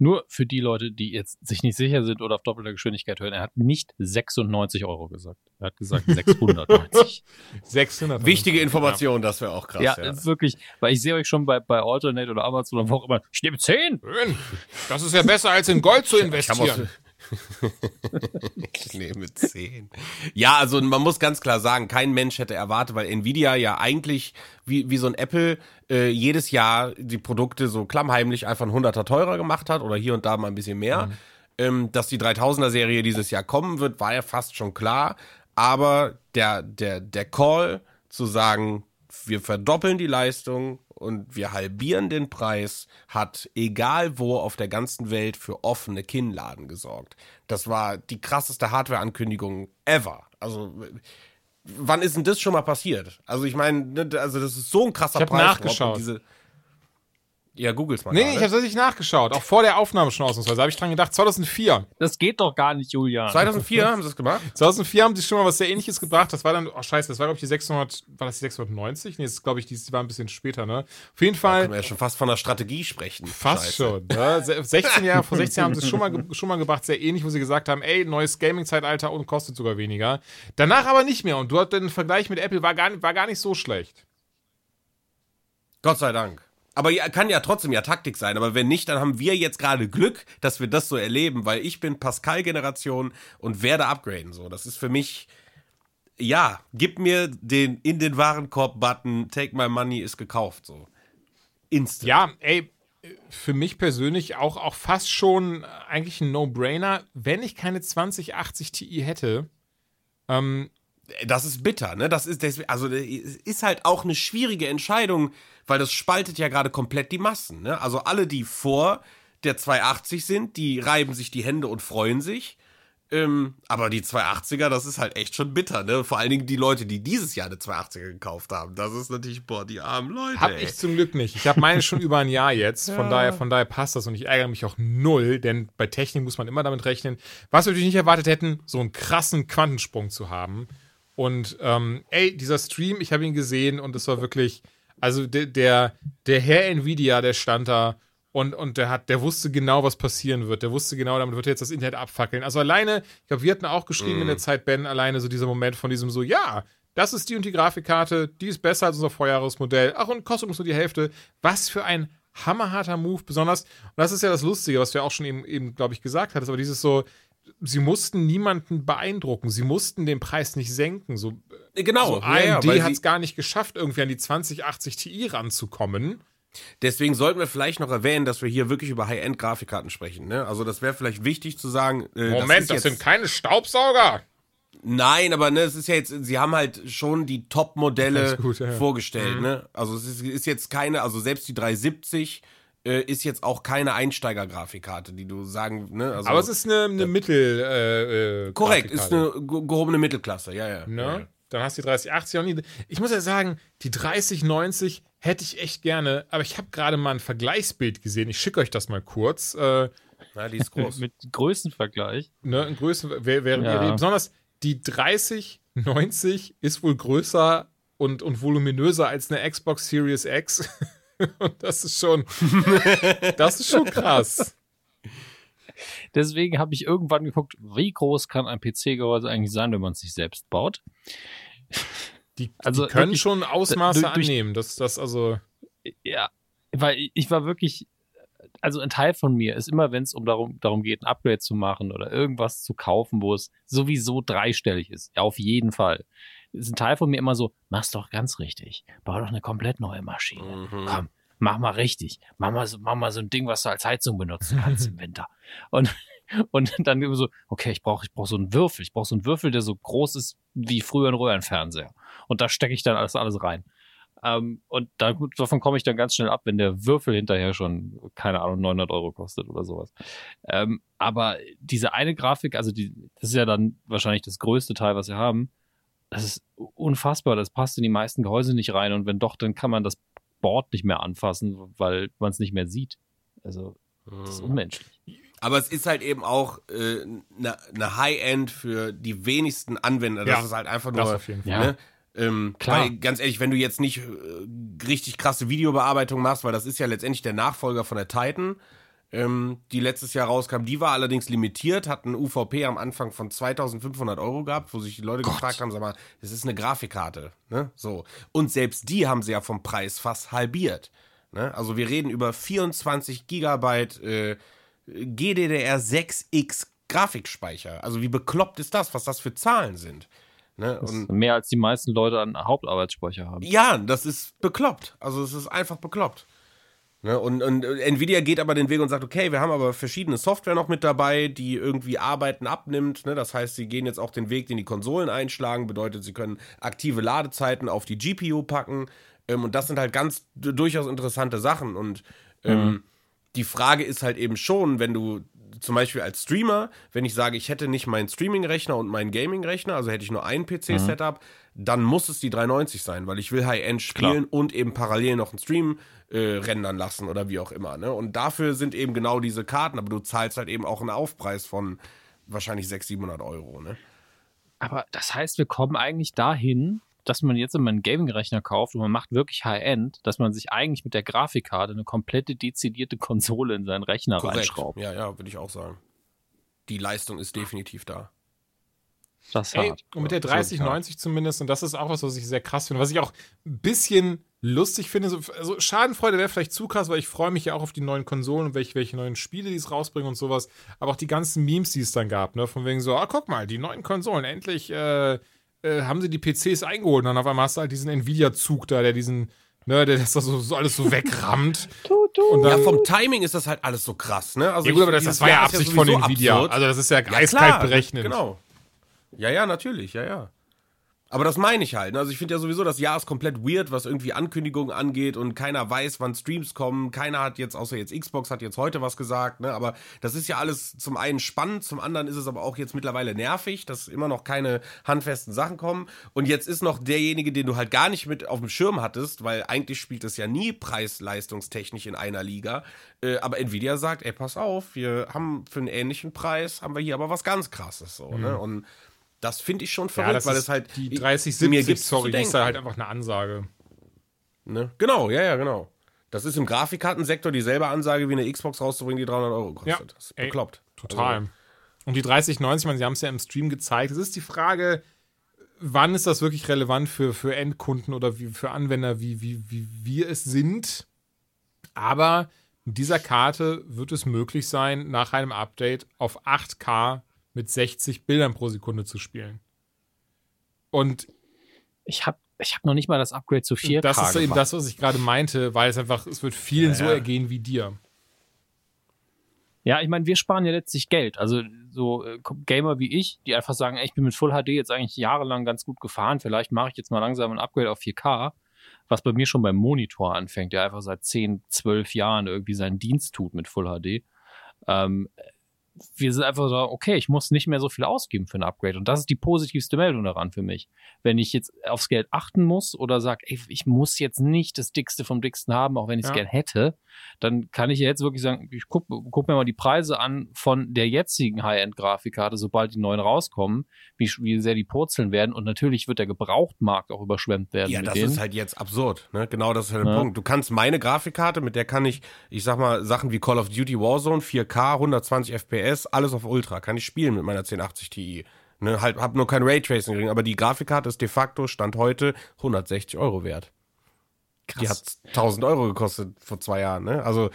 Nur für die Leute, die jetzt sich nicht sicher sind oder auf doppelter Geschwindigkeit hören, er hat nicht 96 Euro gesagt. Er hat gesagt 690. 600. Wichtige Information, das wäre auch krass. ja, ist wirklich, weil ich sehe euch schon bei, bei Alternate oder Amazon oder wo auch immer, ich nehme 10. Schön. Das ist ja besser, als in Gold zu investieren. ich nehme 10. Ja, also man muss ganz klar sagen, kein Mensch hätte erwartet, weil Nvidia ja eigentlich wie, wie so ein Apple äh, jedes Jahr die Produkte so klammheimlich einfach ein Hunderter teurer gemacht hat oder hier und da mal ein bisschen mehr. Ähm, dass die 3000er Serie dieses Jahr kommen wird, war ja fast schon klar. Aber der, der, der Call zu sagen, wir verdoppeln die Leistung und wir halbieren den Preis, hat egal wo auf der ganzen Welt für offene Kinnladen gesorgt. Das war die krasseste Hardware-Ankündigung ever. Also wann ist denn das schon mal passiert? Also ich meine, ne, also das ist so ein krasser Ich Preis. nachgeschaut. Diese ja, googles mal. Nee, gerade. ich habe tatsächlich nachgeschaut. Auch vor der Aufnahme schon ausnahmsweise. Da habe ich dran gedacht, 2004. Das geht doch gar nicht, Julian. 2004 haben sie das gemacht. 2004 haben sie schon mal was sehr ähnliches gebracht. Das war dann, oh scheiße, das war glaube ich die 600, war das die 690? Nee, das ist glaube ich, die, die war ein bisschen später, ne? Auf jeden Da Fall können wir ja schon fast von der Strategie sprechen. fast Scheiße. schon. Ne? Se- 16 Jahre, vor 16 Jahren haben sie es schon mal, schon mal gebracht, sehr ähnlich, wo sie gesagt haben, ey, neues Gaming-Zeitalter und kostet sogar weniger. Danach aber nicht mehr. Und du hattest den Vergleich mit Apple, war gar, war gar nicht so schlecht. Gott sei Dank. Aber ja, kann ja trotzdem ja Taktik sein. Aber wenn nicht, dann haben wir jetzt gerade Glück, dass wir das so erleben, weil ich bin Pascal-Generation und werde upgraden. So, das ist für mich, ja, gib mir den in den Warenkorb-Button, take my money ist gekauft. So. Instant. Ja, ey, für mich persönlich auch, auch fast schon eigentlich ein No-Brainer, wenn ich keine 2080 Ti hätte. Ähm, Das ist bitter, ne? Das ist deswegen, also es ist halt auch eine schwierige Entscheidung, weil das spaltet ja gerade komplett die Massen, ne? Also alle, die vor der 280 sind, die reiben sich die Hände und freuen sich. Ähm, aber die 280er, das ist halt echt schon bitter, ne? Vor allen Dingen die Leute, die dieses Jahr eine 280er gekauft haben. Das ist natürlich, boah, die armen Leute. Hab ey. ich zum Glück nicht. Ich habe meine schon über ein Jahr jetzt. Von, daher, von daher passt das und ich ärgere mich auch null, denn bei Technik muss man immer damit rechnen. Was wir natürlich nicht erwartet hätten, so einen krassen Quantensprung zu haben. Und ähm, ey, dieser Stream, ich habe ihn gesehen und es war wirklich, also der, der, der Herr Nvidia, der stand da und, und der hat, der wusste genau, was passieren wird. Der wusste genau, damit wird jetzt das Internet abfackeln. Also alleine, ich glaube, wir hatten auch geschrieben in der Zeit, Ben, alleine so dieser Moment von diesem so, ja, das ist die und die Grafikkarte, die ist besser als unser Vorjahresmodell. Ach, und kostet uns nur die Hälfte. Was für ein hammerharter Move, besonders, und das ist ja das Lustige, was du ja auch schon eben, eben glaube ich, gesagt hattest, aber dieses so, sie mussten niemanden beeindrucken, sie mussten den Preis nicht senken. So, Genau, so ja, ja, AMD weil hat es gar nicht geschafft, irgendwie an die 2080 Ti ranzukommen. Deswegen sollten wir vielleicht noch erwähnen, dass wir hier wirklich über High-End-Grafikkarten sprechen, ne? Also das wäre vielleicht wichtig zu sagen. Äh, Moment, das, jetzt- sind keine Staubsauger. Nein, aber ne, es ist ja jetzt, sie haben halt schon die Top-Modelle ja, ja. vorgestellt, ne? Also es ist, ist jetzt keine, also selbst die 370 äh, ist jetzt auch keine Einsteiger-Grafikkarte, die du sagen, ne? Also, Aber es ist eine, eine Mittel. Äh, äh, korrekt, ist eine ge- gehobene Mittelklasse, ja, ja. Ne? ja. Dann hast du die 3080 auch nie. Ich muss ja sagen, die 3090 hätte ich echt gerne, aber ich habe gerade mal ein Vergleichsbild gesehen. Ich schicke euch das mal kurz. Äh, Ja, die ist groß. Mit Größenvergleich. ne, in Größen, während Ja. Besonders die 3090 ist wohl größer und, und voluminöser als eine Xbox Series X. und das ist schon, das ist schon krass. Deswegen habe ich irgendwann geguckt, wie groß kann ein PC-Gehäuse eigentlich sein, wenn man es sich selbst baut. Die, Also die können wirklich, schon Ausmaße durch- durch- annehmen. Das, das also. Ja, weil ich- ich war wirklich, also ein Teil von mir ist immer, wenn es um darum, darum geht, ein Upgrade zu machen oder irgendwas zu kaufen, wo es sowieso dreistellig ist, ja, auf jeden Fall, ist ein Teil von mir immer so, mach's doch ganz richtig, bau doch eine komplett neue Maschine. Mhm. Komm, mach mal richtig, mach mal, so, mach mal so ein Ding, was du als Heizung benutzen kannst im Winter. Und und dann immer so, okay, ich brauche ich brauch so einen Würfel. Ich brauche so einen Würfel, der so groß ist wie früher ein Röhrenfernseher. Und da stecke ich dann alles, alles rein. Ähm, und da, davon komme ich dann ganz schnell ab, wenn der Würfel hinterher schon, keine Ahnung, 900 Euro kostet oder sowas. Ähm, aber diese eine Grafik, also die, das ist ja dann wahrscheinlich das größte Teil, was wir haben. Das ist unfassbar. Das passt in die meisten Gehäuse nicht rein. Und wenn doch, dann kann man das Board nicht mehr anfassen, weil man es nicht mehr sieht. Also, das ist Mhm. unmenschlich. Aber es ist halt eben auch eine ne ne High-End für die wenigsten Anwender. Das Ja, ist halt einfach Das nur. auf jeden Fall. Ja. Ne? Ähm, Klar. Weil ganz ehrlich, wenn du jetzt nicht äh, richtig krasse Videobearbeitung machst, weil das ist ja letztendlich der Nachfolger von der Titan, ähm, die letztes Jahr rauskam, die war allerdings limitiert, hat ein UVP am Anfang von 2500 Euro gehabt, wo sich die Leute gefragt haben, sag mal, das ist eine Grafikkarte, ne? So. Und selbst die haben sie ja vom Preis fast halbiert. Ne? Also wir reden über 24 Gigabyte äh, GDDR6X Grafikspeicher. Also wie bekloppt ist das, was das für Zahlen sind? Ne? Mehr als die meisten Leute an Hauptarbeitsspeicher haben. ja, das ist bekloppt. Also es ist einfach bekloppt. Ne? Und, und Nvidia geht aber den Weg und sagt, okay, wir haben aber verschiedene Software noch mit dabei, die irgendwie Arbeiten abnimmt. Ne? Das heißt, sie gehen jetzt auch den Weg, den die Konsolen einschlagen. Bedeutet, sie können aktive Ladezeiten auf die GPU packen. Ähm, und das sind halt ganz durchaus interessante Sachen. Und ähm, die Frage ist halt eben schon, wenn du zum Beispiel als Streamer, wenn ich sage, ich hätte nicht meinen Streaming-Rechner und meinen Gaming-Rechner, also hätte ich nur ein PC-Setup, dann muss es die 390 sein, weil ich will High-End spielen und eben parallel noch einen Stream äh, rendern lassen oder wie auch immer. Ne? Und dafür sind eben genau diese Karten, aber du zahlst halt eben auch einen Aufpreis von wahrscheinlich 600, 700 Euro. Ne? Aber das heißt, wir kommen eigentlich dahin, dass man jetzt immer einen Gaming-Rechner kauft und man macht wirklich High-End, dass man sich eigentlich mit der Grafikkarte eine komplette dezidierte Konsole in seinen Rechner reinschraubt. Ja, ja, würde ich auch sagen. Die Leistung ist definitiv da. Das Ey, hart. und mit der Das ist wirklich hart. 3090 zumindest, und das ist auch was, was ich sehr krass finde, was ich auch ein bisschen lustig finde. So, also Schadenfreude wäre vielleicht zu krass, weil ich freue mich ja auch auf die neuen Konsolen und welche, welche neuen Spiele die es rausbringen und sowas. Aber auch die ganzen Memes, die es dann gab, ne? Von wegen so, ah, guck mal, die neuen Konsolen, endlich äh, äh, haben sie die PCs eingeholt. Und dann auf einmal hast du halt diesen Nvidia-Zug da, der diesen, ne, der das da so, so alles so wegrammt. Und Ja, dann, vom Timing ist das halt alles so krass, ne? Also ja gut, ich- aber das, das war ja Absicht von sowieso Nvidia. absurd. Also das ist ja, Ja, eiskalt klar, berechnend. Genau. Ja, ja, natürlich, ja, ja. Aber das meine ich halt. ne? Also ich finde ja sowieso, das Jahr ist komplett weird, was irgendwie Ankündigungen angeht und keiner weiß, wann Streams kommen. Keiner hat jetzt, außer jetzt Xbox, hat jetzt heute was gesagt. Ne? Aber das ist ja alles zum einen spannend, zum anderen ist es aber auch jetzt mittlerweile nervig, dass immer noch keine handfesten Sachen kommen. Und jetzt ist noch derjenige, den du halt gar nicht mit auf dem Schirm hattest, weil eigentlich spielt es ja nie preis-leistungstechnisch in einer Liga. Äh, aber Nvidia sagt, ey, pass auf, wir haben für einen ähnlichen Preis, haben wir hier aber was ganz krasses so. Ne? Und das finde ich schon verrückt, das weil es halt die mir 3070, gibt's sorry, ist da halt einfach eine Ansage. Ne? Genau, ja, ja, genau. Das ist im Grafikkartensektor dieselbe Ansage wie eine Xbox rauszubringen, die 300 Euro kostet. Ja, Das ist ey, bekloppt. Total. Also, und die 3090, ich meine, sie haben es ja im Stream gezeigt. Es ist die Frage, wann ist das wirklich relevant für, für Endkunden oder wie, für Anwender, wie, wie, wie wir es sind. Aber mit dieser Karte wird es möglich sein, nach einem Update auf 8K mit 60 Bildern pro Sekunde zu spielen. Und Ich habe ich hab noch nicht mal das Upgrade zu 4K das ist eben gemacht. das, was ich gerade meinte, weil es einfach, es wird vielen Ja, so ergehen wie dir. Ja, ich meine, wir sparen ja letztlich Geld. Also so äh, Gamer wie ich, die einfach sagen, ey, ich bin mit Full HD jetzt eigentlich jahrelang ganz gut gefahren, vielleicht mache ich jetzt mal langsam ein Upgrade auf 4K, was bei mir schon beim Monitor anfängt, der einfach seit 10, 12 Jahren irgendwie seinen Dienst tut mit Full HD. Ähm, wir sind einfach so, okay, ich muss nicht mehr so viel ausgeben für ein Upgrade. Und das ist die positivste Meldung daran für mich. Wenn ich jetzt aufs Geld achten muss oder sage, ey, ich muss jetzt nicht das Dickste vom Dicksten haben, auch wenn ich es Ja. gern hätte, dann kann ich jetzt wirklich sagen, ich guck, guck mir mal die Preise an von der jetzigen High-End-Grafikkarte, sobald die neuen rauskommen, wie, wie sehr die purzeln werden. Und natürlich wird der Gebrauchtmarkt auch überschwemmt werden Ja, das denen. ist halt jetzt absurd. Ne? Genau das ist halt der Ja. Punkt. Du kannst meine Grafikkarte, mit der kann ich, ich sag mal, Sachen wie Call of Duty Warzone, 4K, 120 FPS, FPS, alles auf Ultra, kann ich spielen mit meiner 1080 Ti. Ne, halt, hab nur kein Raytracing drin, aber die Grafikkarte ist de facto, Stand heute, 160 Euro wert. Krass. Die hat 1000 Euro gekostet vor zwei Jahren, ne? Also,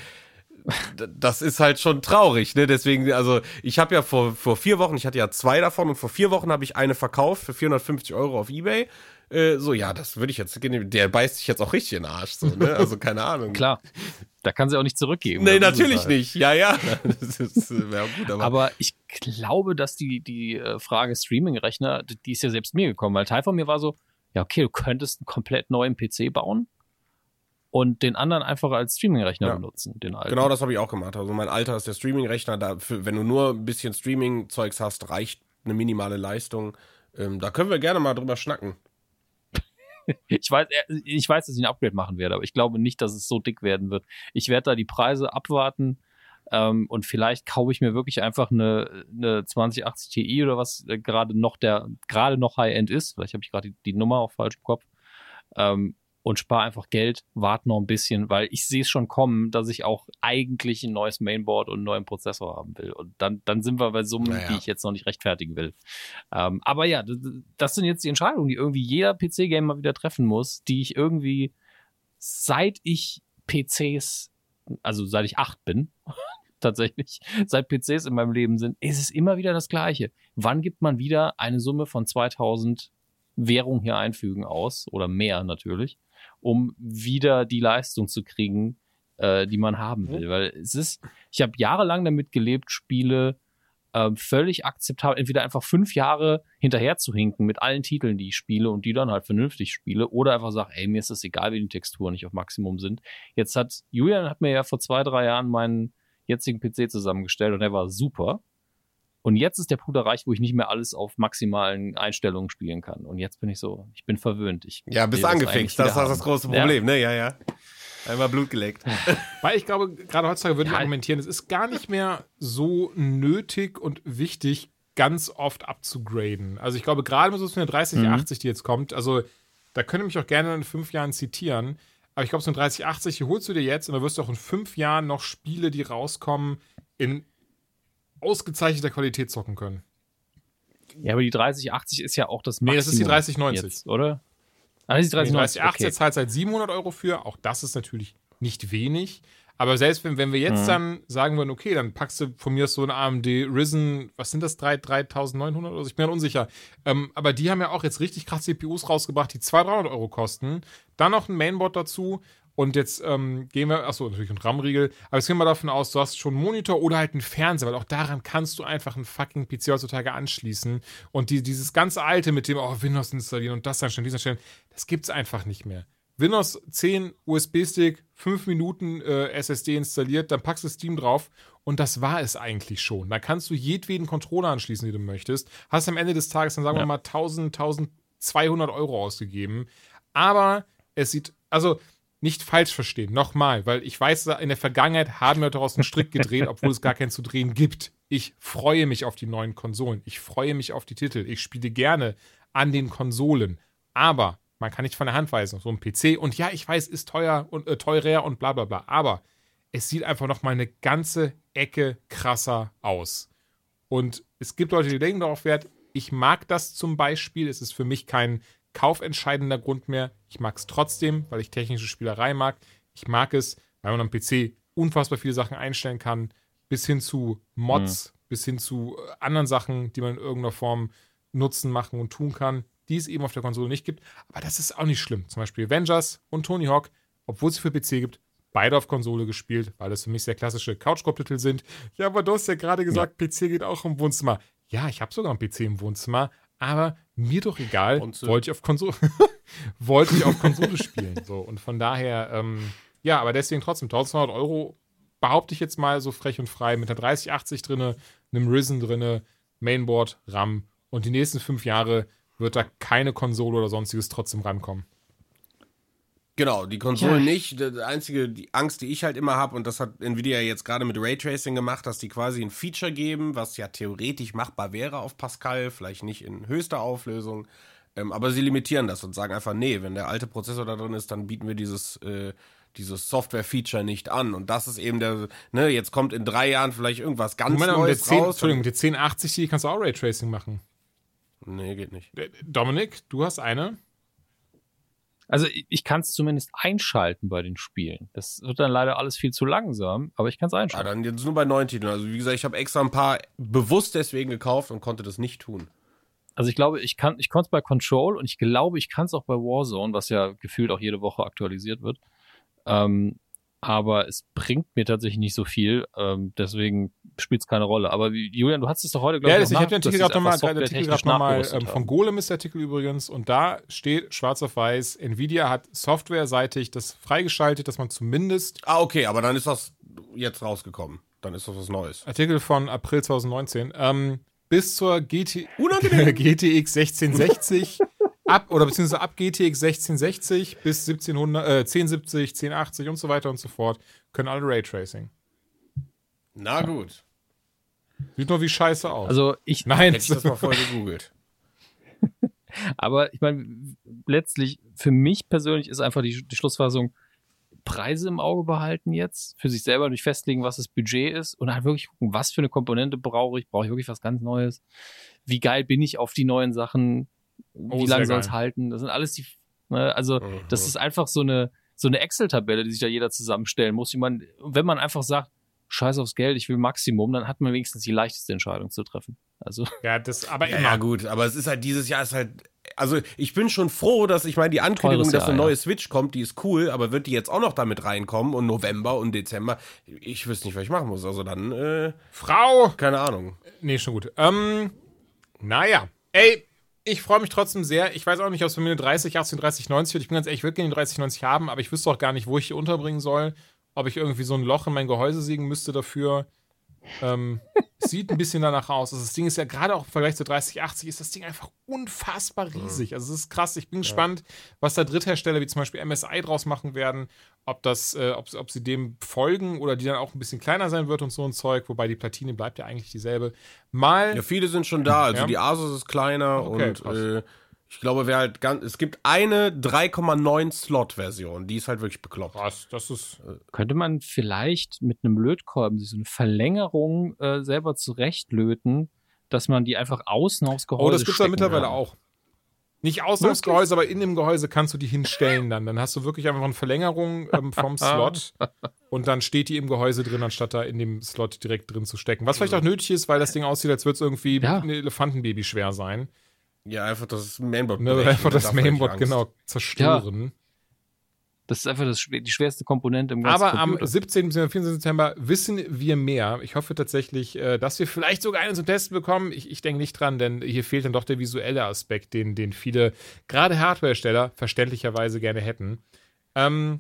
das ist halt schon traurig, ne? Deswegen, also ich habe ja vor, vor vier Wochen, ich hatte ja zwei davon und vor vier Wochen habe ich eine verkauft für 450 Euro auf Ebay. Äh, so, ja, das würde ich jetzt, der beißt sich jetzt auch richtig in den Arsch, so, ne? Also keine Ahnung. Klar. Da kann sie auch nicht zurückgeben. Nee, natürlich halt. nicht. Ja, ja. Das ist, ja gut, aber. aber ich glaube, dass die, die äh, Frage Streaming-Rechner, die ist ja selbst mir gekommen, weil Teil von mir war so, ja, okay, du könntest einen komplett neuen PC bauen und den anderen einfach als Streaming-Rechner ja. benutzen, den alten. Genau das habe ich auch gemacht. Also mein alter ist der Streaming-Rechner. wenn du nur ein bisschen Streaming-Zeugs hast, reicht eine minimale Leistung. Ähm, da können wir gerne mal drüber schnacken. Ich weiß, ich weiß, dass ich ein Upgrade machen werde, aber ich glaube nicht, dass es so dick werden wird. Ich werde da die Preise abwarten ähm, und vielleicht kaufe ich mir wirklich einfach eine, eine 2080 Ti oder was äh, gerade noch der gerade noch High-End ist. Vielleicht habe ich gerade die, die, Nummer auch falsch im Kopf. Ähm, und spare einfach Geld, warte noch ein bisschen, weil ich sehe es schon kommen, dass ich auch eigentlich ein neues Mainboard und einen neuen Prozessor haben will. Und dann, dann sind wir bei Summen, naja. die ich jetzt noch nicht rechtfertigen will. Ähm, aber ja, das sind jetzt die Entscheidungen, die irgendwie jeder PC-Gamer wieder treffen muss, die ich irgendwie seit ich PCs, also seit ich acht bin, tatsächlich, seit PCs in meinem Leben sind, ist es immer wieder das Gleiche. Wann gibt man wieder eine Summe von 2000 Währung hier einfügen aus oder mehr natürlich? Um wieder die Leistung zu kriegen, äh, die man haben will. Weil es ist, ich habe jahrelang damit gelebt, Spiele äh, völlig akzeptabel, entweder einfach fünf Jahre hinterher zu hinken mit allen Titeln, die ich spiele und die dann halt vernünftig spiele, oder einfach sagen, ey, mir ist es egal, wie die Texturen nicht auf Maximum sind. Jetzt hat Julian hat mir ja vor zwei, drei Jahren meinen jetzigen PC zusammengestellt und der war super. Und jetzt ist der Punkt erreicht, wo ich nicht mehr alles auf maximalen Einstellungen spielen kann. Und jetzt bin ich so, ich bin verwöhnt. Ich ja, bist angefixt. Das, das ist das große Problem, ja. ne? Ja, ja. Einmal Blut geleckt. Weil ich glaube, gerade heutzutage würde ich argumentieren, es ist gar nicht mehr so nötig und wichtig, ganz oft abzugraden. Also ich glaube, gerade mit so einer 3080, mhm. die jetzt kommt, also da könnt ihr mich auch gerne in fünf Jahren zitieren, aber ich glaube, so eine 3080 die holst du dir jetzt und da wirst du auch in fünf Jahren noch Spiele, die rauskommen, in ausgezeichneter Qualität zocken können. Ja, aber die 3080 ist ja auch das Maximum. Nee, das ist die 3090. Jetzt, oder? Ah, das ist die 3090. Nee, 3080 okay. zahlt seit 700 Euro für. Auch das ist natürlich nicht wenig. Aber selbst wenn, wenn wir jetzt mhm. dann sagen würden, okay, dann packst du von mir so ein AMD Risen, was sind das, 3, 3900 oder so? Ich bin halt unsicher. Ähm, aber die haben ja auch jetzt richtig krass CPUs rausgebracht, die 200, 300 Euro kosten. Dann noch ein Mainboard dazu. Und jetzt ähm, gehen wir, achso, natürlich ein RAM-Riegel, aber jetzt gehen wir davon aus, du hast schon einen Monitor oder halt einen Fernseher, weil auch daran kannst du einfach einen fucking PC heutzutage anschließen. Und die, dieses ganze alte mit dem, oh, Windows installieren und das dann stellen, diesen stellen, das gibt's einfach nicht mehr. Windows 10 USB-Stick, 5 Minuten äh, SSD installiert, dann packst du Steam drauf und das war es eigentlich schon. Da kannst du jedweden Controller anschließen, den du möchtest. Hast am Ende des Tages dann sagen ja. wir mal 1000, 1200 Euro ausgegeben. Aber es sieht, also nicht falsch verstehen, nochmal, weil ich weiß, in der Vergangenheit haben wir daraus einen Strick gedreht, obwohl es gar keinen zu drehen gibt. Ich freue mich auf die neuen Konsolen. Ich freue mich auf die Titel. Ich spiele gerne an den Konsolen. Aber man kann nicht von der Hand weisen, so ein PC. Und ja, ich weiß, ist teuer und äh, teurer und bla bla bla. Aber es sieht einfach nochmal eine ganze Ecke krasser aus. Und es gibt Leute, die denken darauf Wert. Ich mag das zum Beispiel. Es ist für mich kein kaufentscheidender Grund mehr. Ich mag es trotzdem, weil ich technische Spielerei mag. Ich mag es, weil man am PC unfassbar viele Sachen einstellen kann, bis hin zu Mods, mhm. bis hin zu äh, anderen Sachen, die man in irgendeiner Form nutzen, machen und tun kann, die es eben auf der Konsole nicht gibt. Aber das ist auch nicht schlimm. Zum Beispiel Avengers und Tony Hawk, obwohl es für PC gibt, beide auf Konsole gespielt, weil das für mich sehr klassische Couch-Titel sind. Ja, aber du hast ja gerade gesagt, ja. PC geht auch im Wohnzimmer. Ja, ich habe sogar einen PC im Wohnzimmer, aber mir doch egal, wollte ich auf Konsole, wollte ich auf Konsole spielen. So, und von daher, ähm, ja, aber deswegen trotzdem 1200 Euro behaupte ich jetzt mal so frech und frei mit einer 3080 drinne, einem Risen drinne, Mainboard, RAM und die nächsten fünf Jahre wird da keine Konsole oder sonstiges trotzdem rankommen. Genau, die Konsole ja. nicht. Die einzige die Angst, die ich halt immer habe, und das hat Nvidia jetzt gerade mit Raytracing gemacht, dass die quasi ein Feature geben, was ja theoretisch machbar wäre auf Pascal, vielleicht nicht in höchster Auflösung. Ähm, aber sie limitieren das und sagen einfach, nee, wenn der alte Prozessor da drin ist, dann bieten wir dieses, äh, dieses Software-Feature nicht an. Und das ist eben der, ne, jetzt kommt in drei Jahren vielleicht irgendwas ganz Moment, mit der Neues 10, raus. Entschuldigung, der 1080 die kannst du auch Raytracing machen. Nee, geht nicht. Äh, Dominik, du hast eine. Also ich, ich kann es zumindest einschalten bei den Spielen. Das wird dann leider alles viel zu langsam, aber ich kann es einschalten. dann jetzt nur bei neuen Titeln. Also wie gesagt, ich habe extra ein paar bewusst deswegen gekauft und konnte das nicht tun. Also ich glaube, ich kann, ich konnte es bei Control und ich glaube, ich kann es auch bei Warzone, was ja gefühlt auch jede Woche aktualisiert wird. Ähm, aber es bringt mir tatsächlich nicht so viel, ähm, deswegen spielt es keine Rolle. Aber Julian, du hast es doch heute, glaube Ja, ich, ich habe den Artikel gerade nochmal, der Artikel gerade nochmal ähm, von Golem ist der Artikel übrigens und da steht schwarz auf weiß, Nvidia hat softwareseitig das freigeschaltet, dass man zumindest Ah, okay, aber dann ist das jetzt rausgekommen. Dann ist das was Neues. Artikel von April 2019 ähm, bis zur GT Unangenehm. GTX 1660 ab oder beziehungsweise ab GTX 1660 bis 1700, äh, 1070, 1080 und so weiter und so fort können alle Raytracing. Na gut. Sieht nur wie scheiße aus. Also ich, Nein, Hätte ich das mal voll gegoogelt. aber ich meine, letztlich für mich persönlich ist einfach die, die Schlussfassung, Preise im Auge behalten jetzt, für sich selber nicht festlegen, was das Budget ist und halt wirklich gucken, was für eine Komponente brauche ich, brauche ich wirklich was ganz Neues, wie geil bin ich auf die neuen Sachen, Oh, wie lange soll es halten, das sind alles die, ne, also Mhm. das ist einfach so eine, so eine Excel-Tabelle, die sich da jeder zusammenstellen muss, man, wenn man einfach sagt, scheiß aufs Geld, ich will Maximum, dann hat man wenigstens die leichteste Entscheidung zu treffen. Also, ja, das aber Ja, immer. ja, gut, aber es ist halt dieses Jahr ist halt. Also ich bin schon froh, dass ich meine, die Ankündigung, Teures dass Jahr, eine ja. neue Switch kommt, die ist cool, aber wird die jetzt auch noch damit reinkommen und November und Dezember? Ich wüsste nicht, was ich machen muss. Also dann, äh, Frau! keine Ahnung. Nee, schon gut. Ähm, naja. Ey, ich freue mich trotzdem sehr. Ich weiß auch nicht, ob es bei mir eine 30, 18, 30, 90 wird. Ich bin ganz ehrlich, ich würde gerne die 30, 90 haben, aber ich wüsste auch gar nicht, wo ich die unterbringen soll. Ob ich irgendwie so ein Loch in mein Gehäuse sägen müsste dafür. Ähm, sieht ein bisschen danach aus. Also das Ding ist ja gerade auch im Vergleich zur 3080 ist das Ding einfach unfassbar riesig. Also es ist krass. Ich bin gespannt, was da Dritthersteller wie zum Beispiel MSI draus machen werden. Ob das, äh, ob, ob sie dem folgen oder die dann auch ein bisschen kleiner sein wird und so ein Zeug. Wobei die Platine bleibt ja eigentlich dieselbe. Mal Ja, viele sind schon da. Also Ja. die Asus ist kleiner Okay, und äh, ich glaube, wer halt ganz. Es gibt eine 3,9 Slot-Version, die ist halt wirklich bekloppt. krass. Das ist Könnte man vielleicht mit einem Lötkolben sich so eine Verlängerung äh, selber zurechtlöten, dass man die einfach außen aufs Gehäuse Oh, das gibt's ja stecken mittlerweile kann? auch. Nicht außen aufs Gehäuse, aber in dem Gehäuse kannst du die hinstellen dann. Dann hast du wirklich einfach eine Verlängerung ähm, vom Slot und dann steht die im Gehäuse drin, anstatt da in dem Slot direkt drin zu stecken. Was vielleicht auch nötig ist, weil das Ding aussieht, als würde es irgendwie Ja. ein Elefantenbaby schwer sein. Ja, einfach das Mainboard. Ne, brechen, einfach das hätte ich Mainboard genau zerstören. Das ist einfach das, die schwerste Komponente im ganzen Aber am Computer. 17. bzw. 14. September wissen wir mehr. Ich hoffe tatsächlich, äh, dass wir vielleicht sogar einen zum Testen bekommen. Ich, ich denke nicht dran, denn hier fehlt dann doch der visuelle Aspekt, den, den viele, gerade Hardware-Steller, verständlicherweise gerne hätten. Ähm,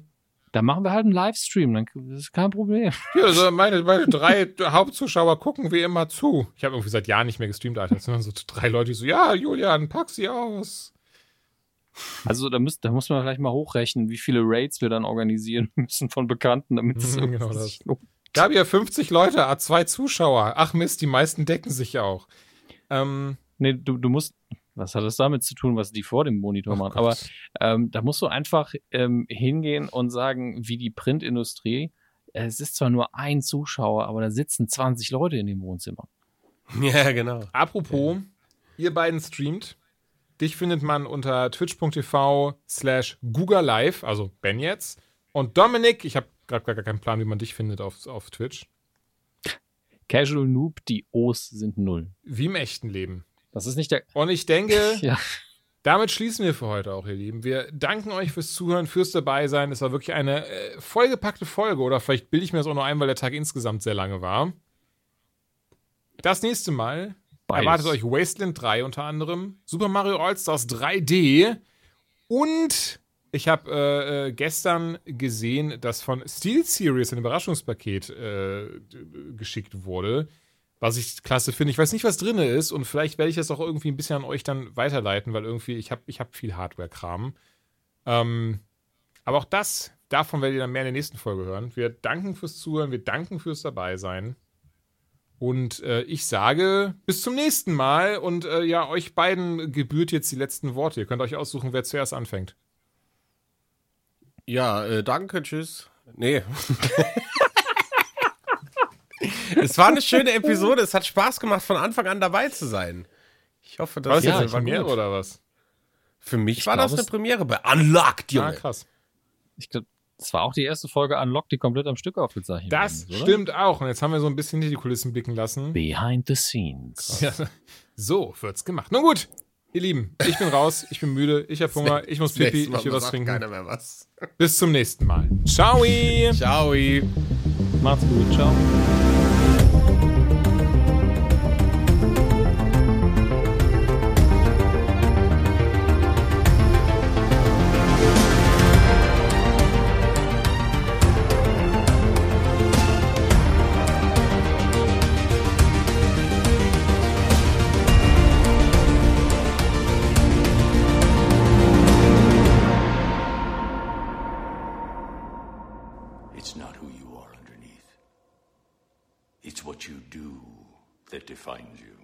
Da machen wir halt einen Livestream, dann das ist kein Problem. ja, also meine, meine drei Hauptzuschauer gucken wie immer zu. Ich habe irgendwie seit Jahren nicht mehr gestreamt, Alter. Es sind so drei Leute, die so, ja, Julian, pack sie aus. Also da, müsst, da muss man vielleicht mal hochrechnen, wie viele Raids wir dann organisieren müssen von Bekannten, damit es Mhm, irgendwie genau das. lohnt. Gab ja 50 Leute, ah, zwei Zuschauer. Ach Mist, die meisten decken sich ja auch. Ähm, Nee, du, du musst, was hat das damit zu tun, was die vor dem Monitor oh machen? Gott. Aber ähm, da musst du einfach ähm, hingehen und sagen, wie die Printindustrie, äh, es ist zwar nur ein Zuschauer, aber da sitzen 20 Leute in dem Wohnzimmer. Ja, genau. Apropos, ihr beiden streamt. Dich findet man unter twitch.tv slash Google Live, also Ben jetzt. Und Dominik, ich habe gerade gar keinen Plan, wie man dich findet auf, auf Twitch. Casual Noob, die O's sind null. Wie im echten Leben. Das ist nicht der. Und ich denke, Ja. damit schließen wir für heute auch, ihr Lieben. Wir danken euch fürs Zuhören, fürs Dabeisein. Es war wirklich eine äh, vollgepackte Folge. Oder vielleicht bilde ich mir das auch noch ein, weil der Tag insgesamt sehr lange war. Das nächste Mal Beides. erwartet euch Wasteland 3 unter anderem, Super Mario All-Stars 3D und ich habe äh, äh, gestern gesehen, dass von Steel Series ein Überraschungspaket äh, geschickt wurde, was ich klasse finde. Ich weiß nicht, was drin ist und vielleicht werde ich das auch irgendwie ein bisschen an euch dann weiterleiten, weil irgendwie ich habe ich hab viel Hardware-Kram. Ähm, aber auch das, davon werdet ihr dann mehr in der nächsten Folge hören. Wir danken fürs Zuhören, wir danken fürs Dabeisein. Und äh, ich sage bis zum nächsten Mal. Und äh, ja, euch beiden gebührt jetzt die letzten Worte. Ihr könnt euch aussuchen, wer zuerst anfängt. Ja, äh, danke, tschüss. Nee. es war eine schöne Episode. Es hat Spaß gemacht, von Anfang an dabei zu sein. Ich hoffe, dass Was Ja, jetzt eine Premiere gut. oder was? Für mich Ich war glaub, das eine es- Premiere bei Unlocked, Ah, Junge. krass. Ich glaube, das war auch die erste Folge Unlocked, die komplett am Stück aufgezeichnet Das worden ist, oder? stimmt auch. Und jetzt haben wir so ein bisschen hinter die Kulissen blicken lassen. Behind the scenes. Ja, so wird's gemacht. Nun gut, ihr Lieben, ich bin raus, ich bin müde, ich habe Hunger, ich muss pipi, ich will was trinken. keiner mehr was. Bis zum nächsten Mal. Ciao! Ciao. Macht's gut, ciao. That defines you.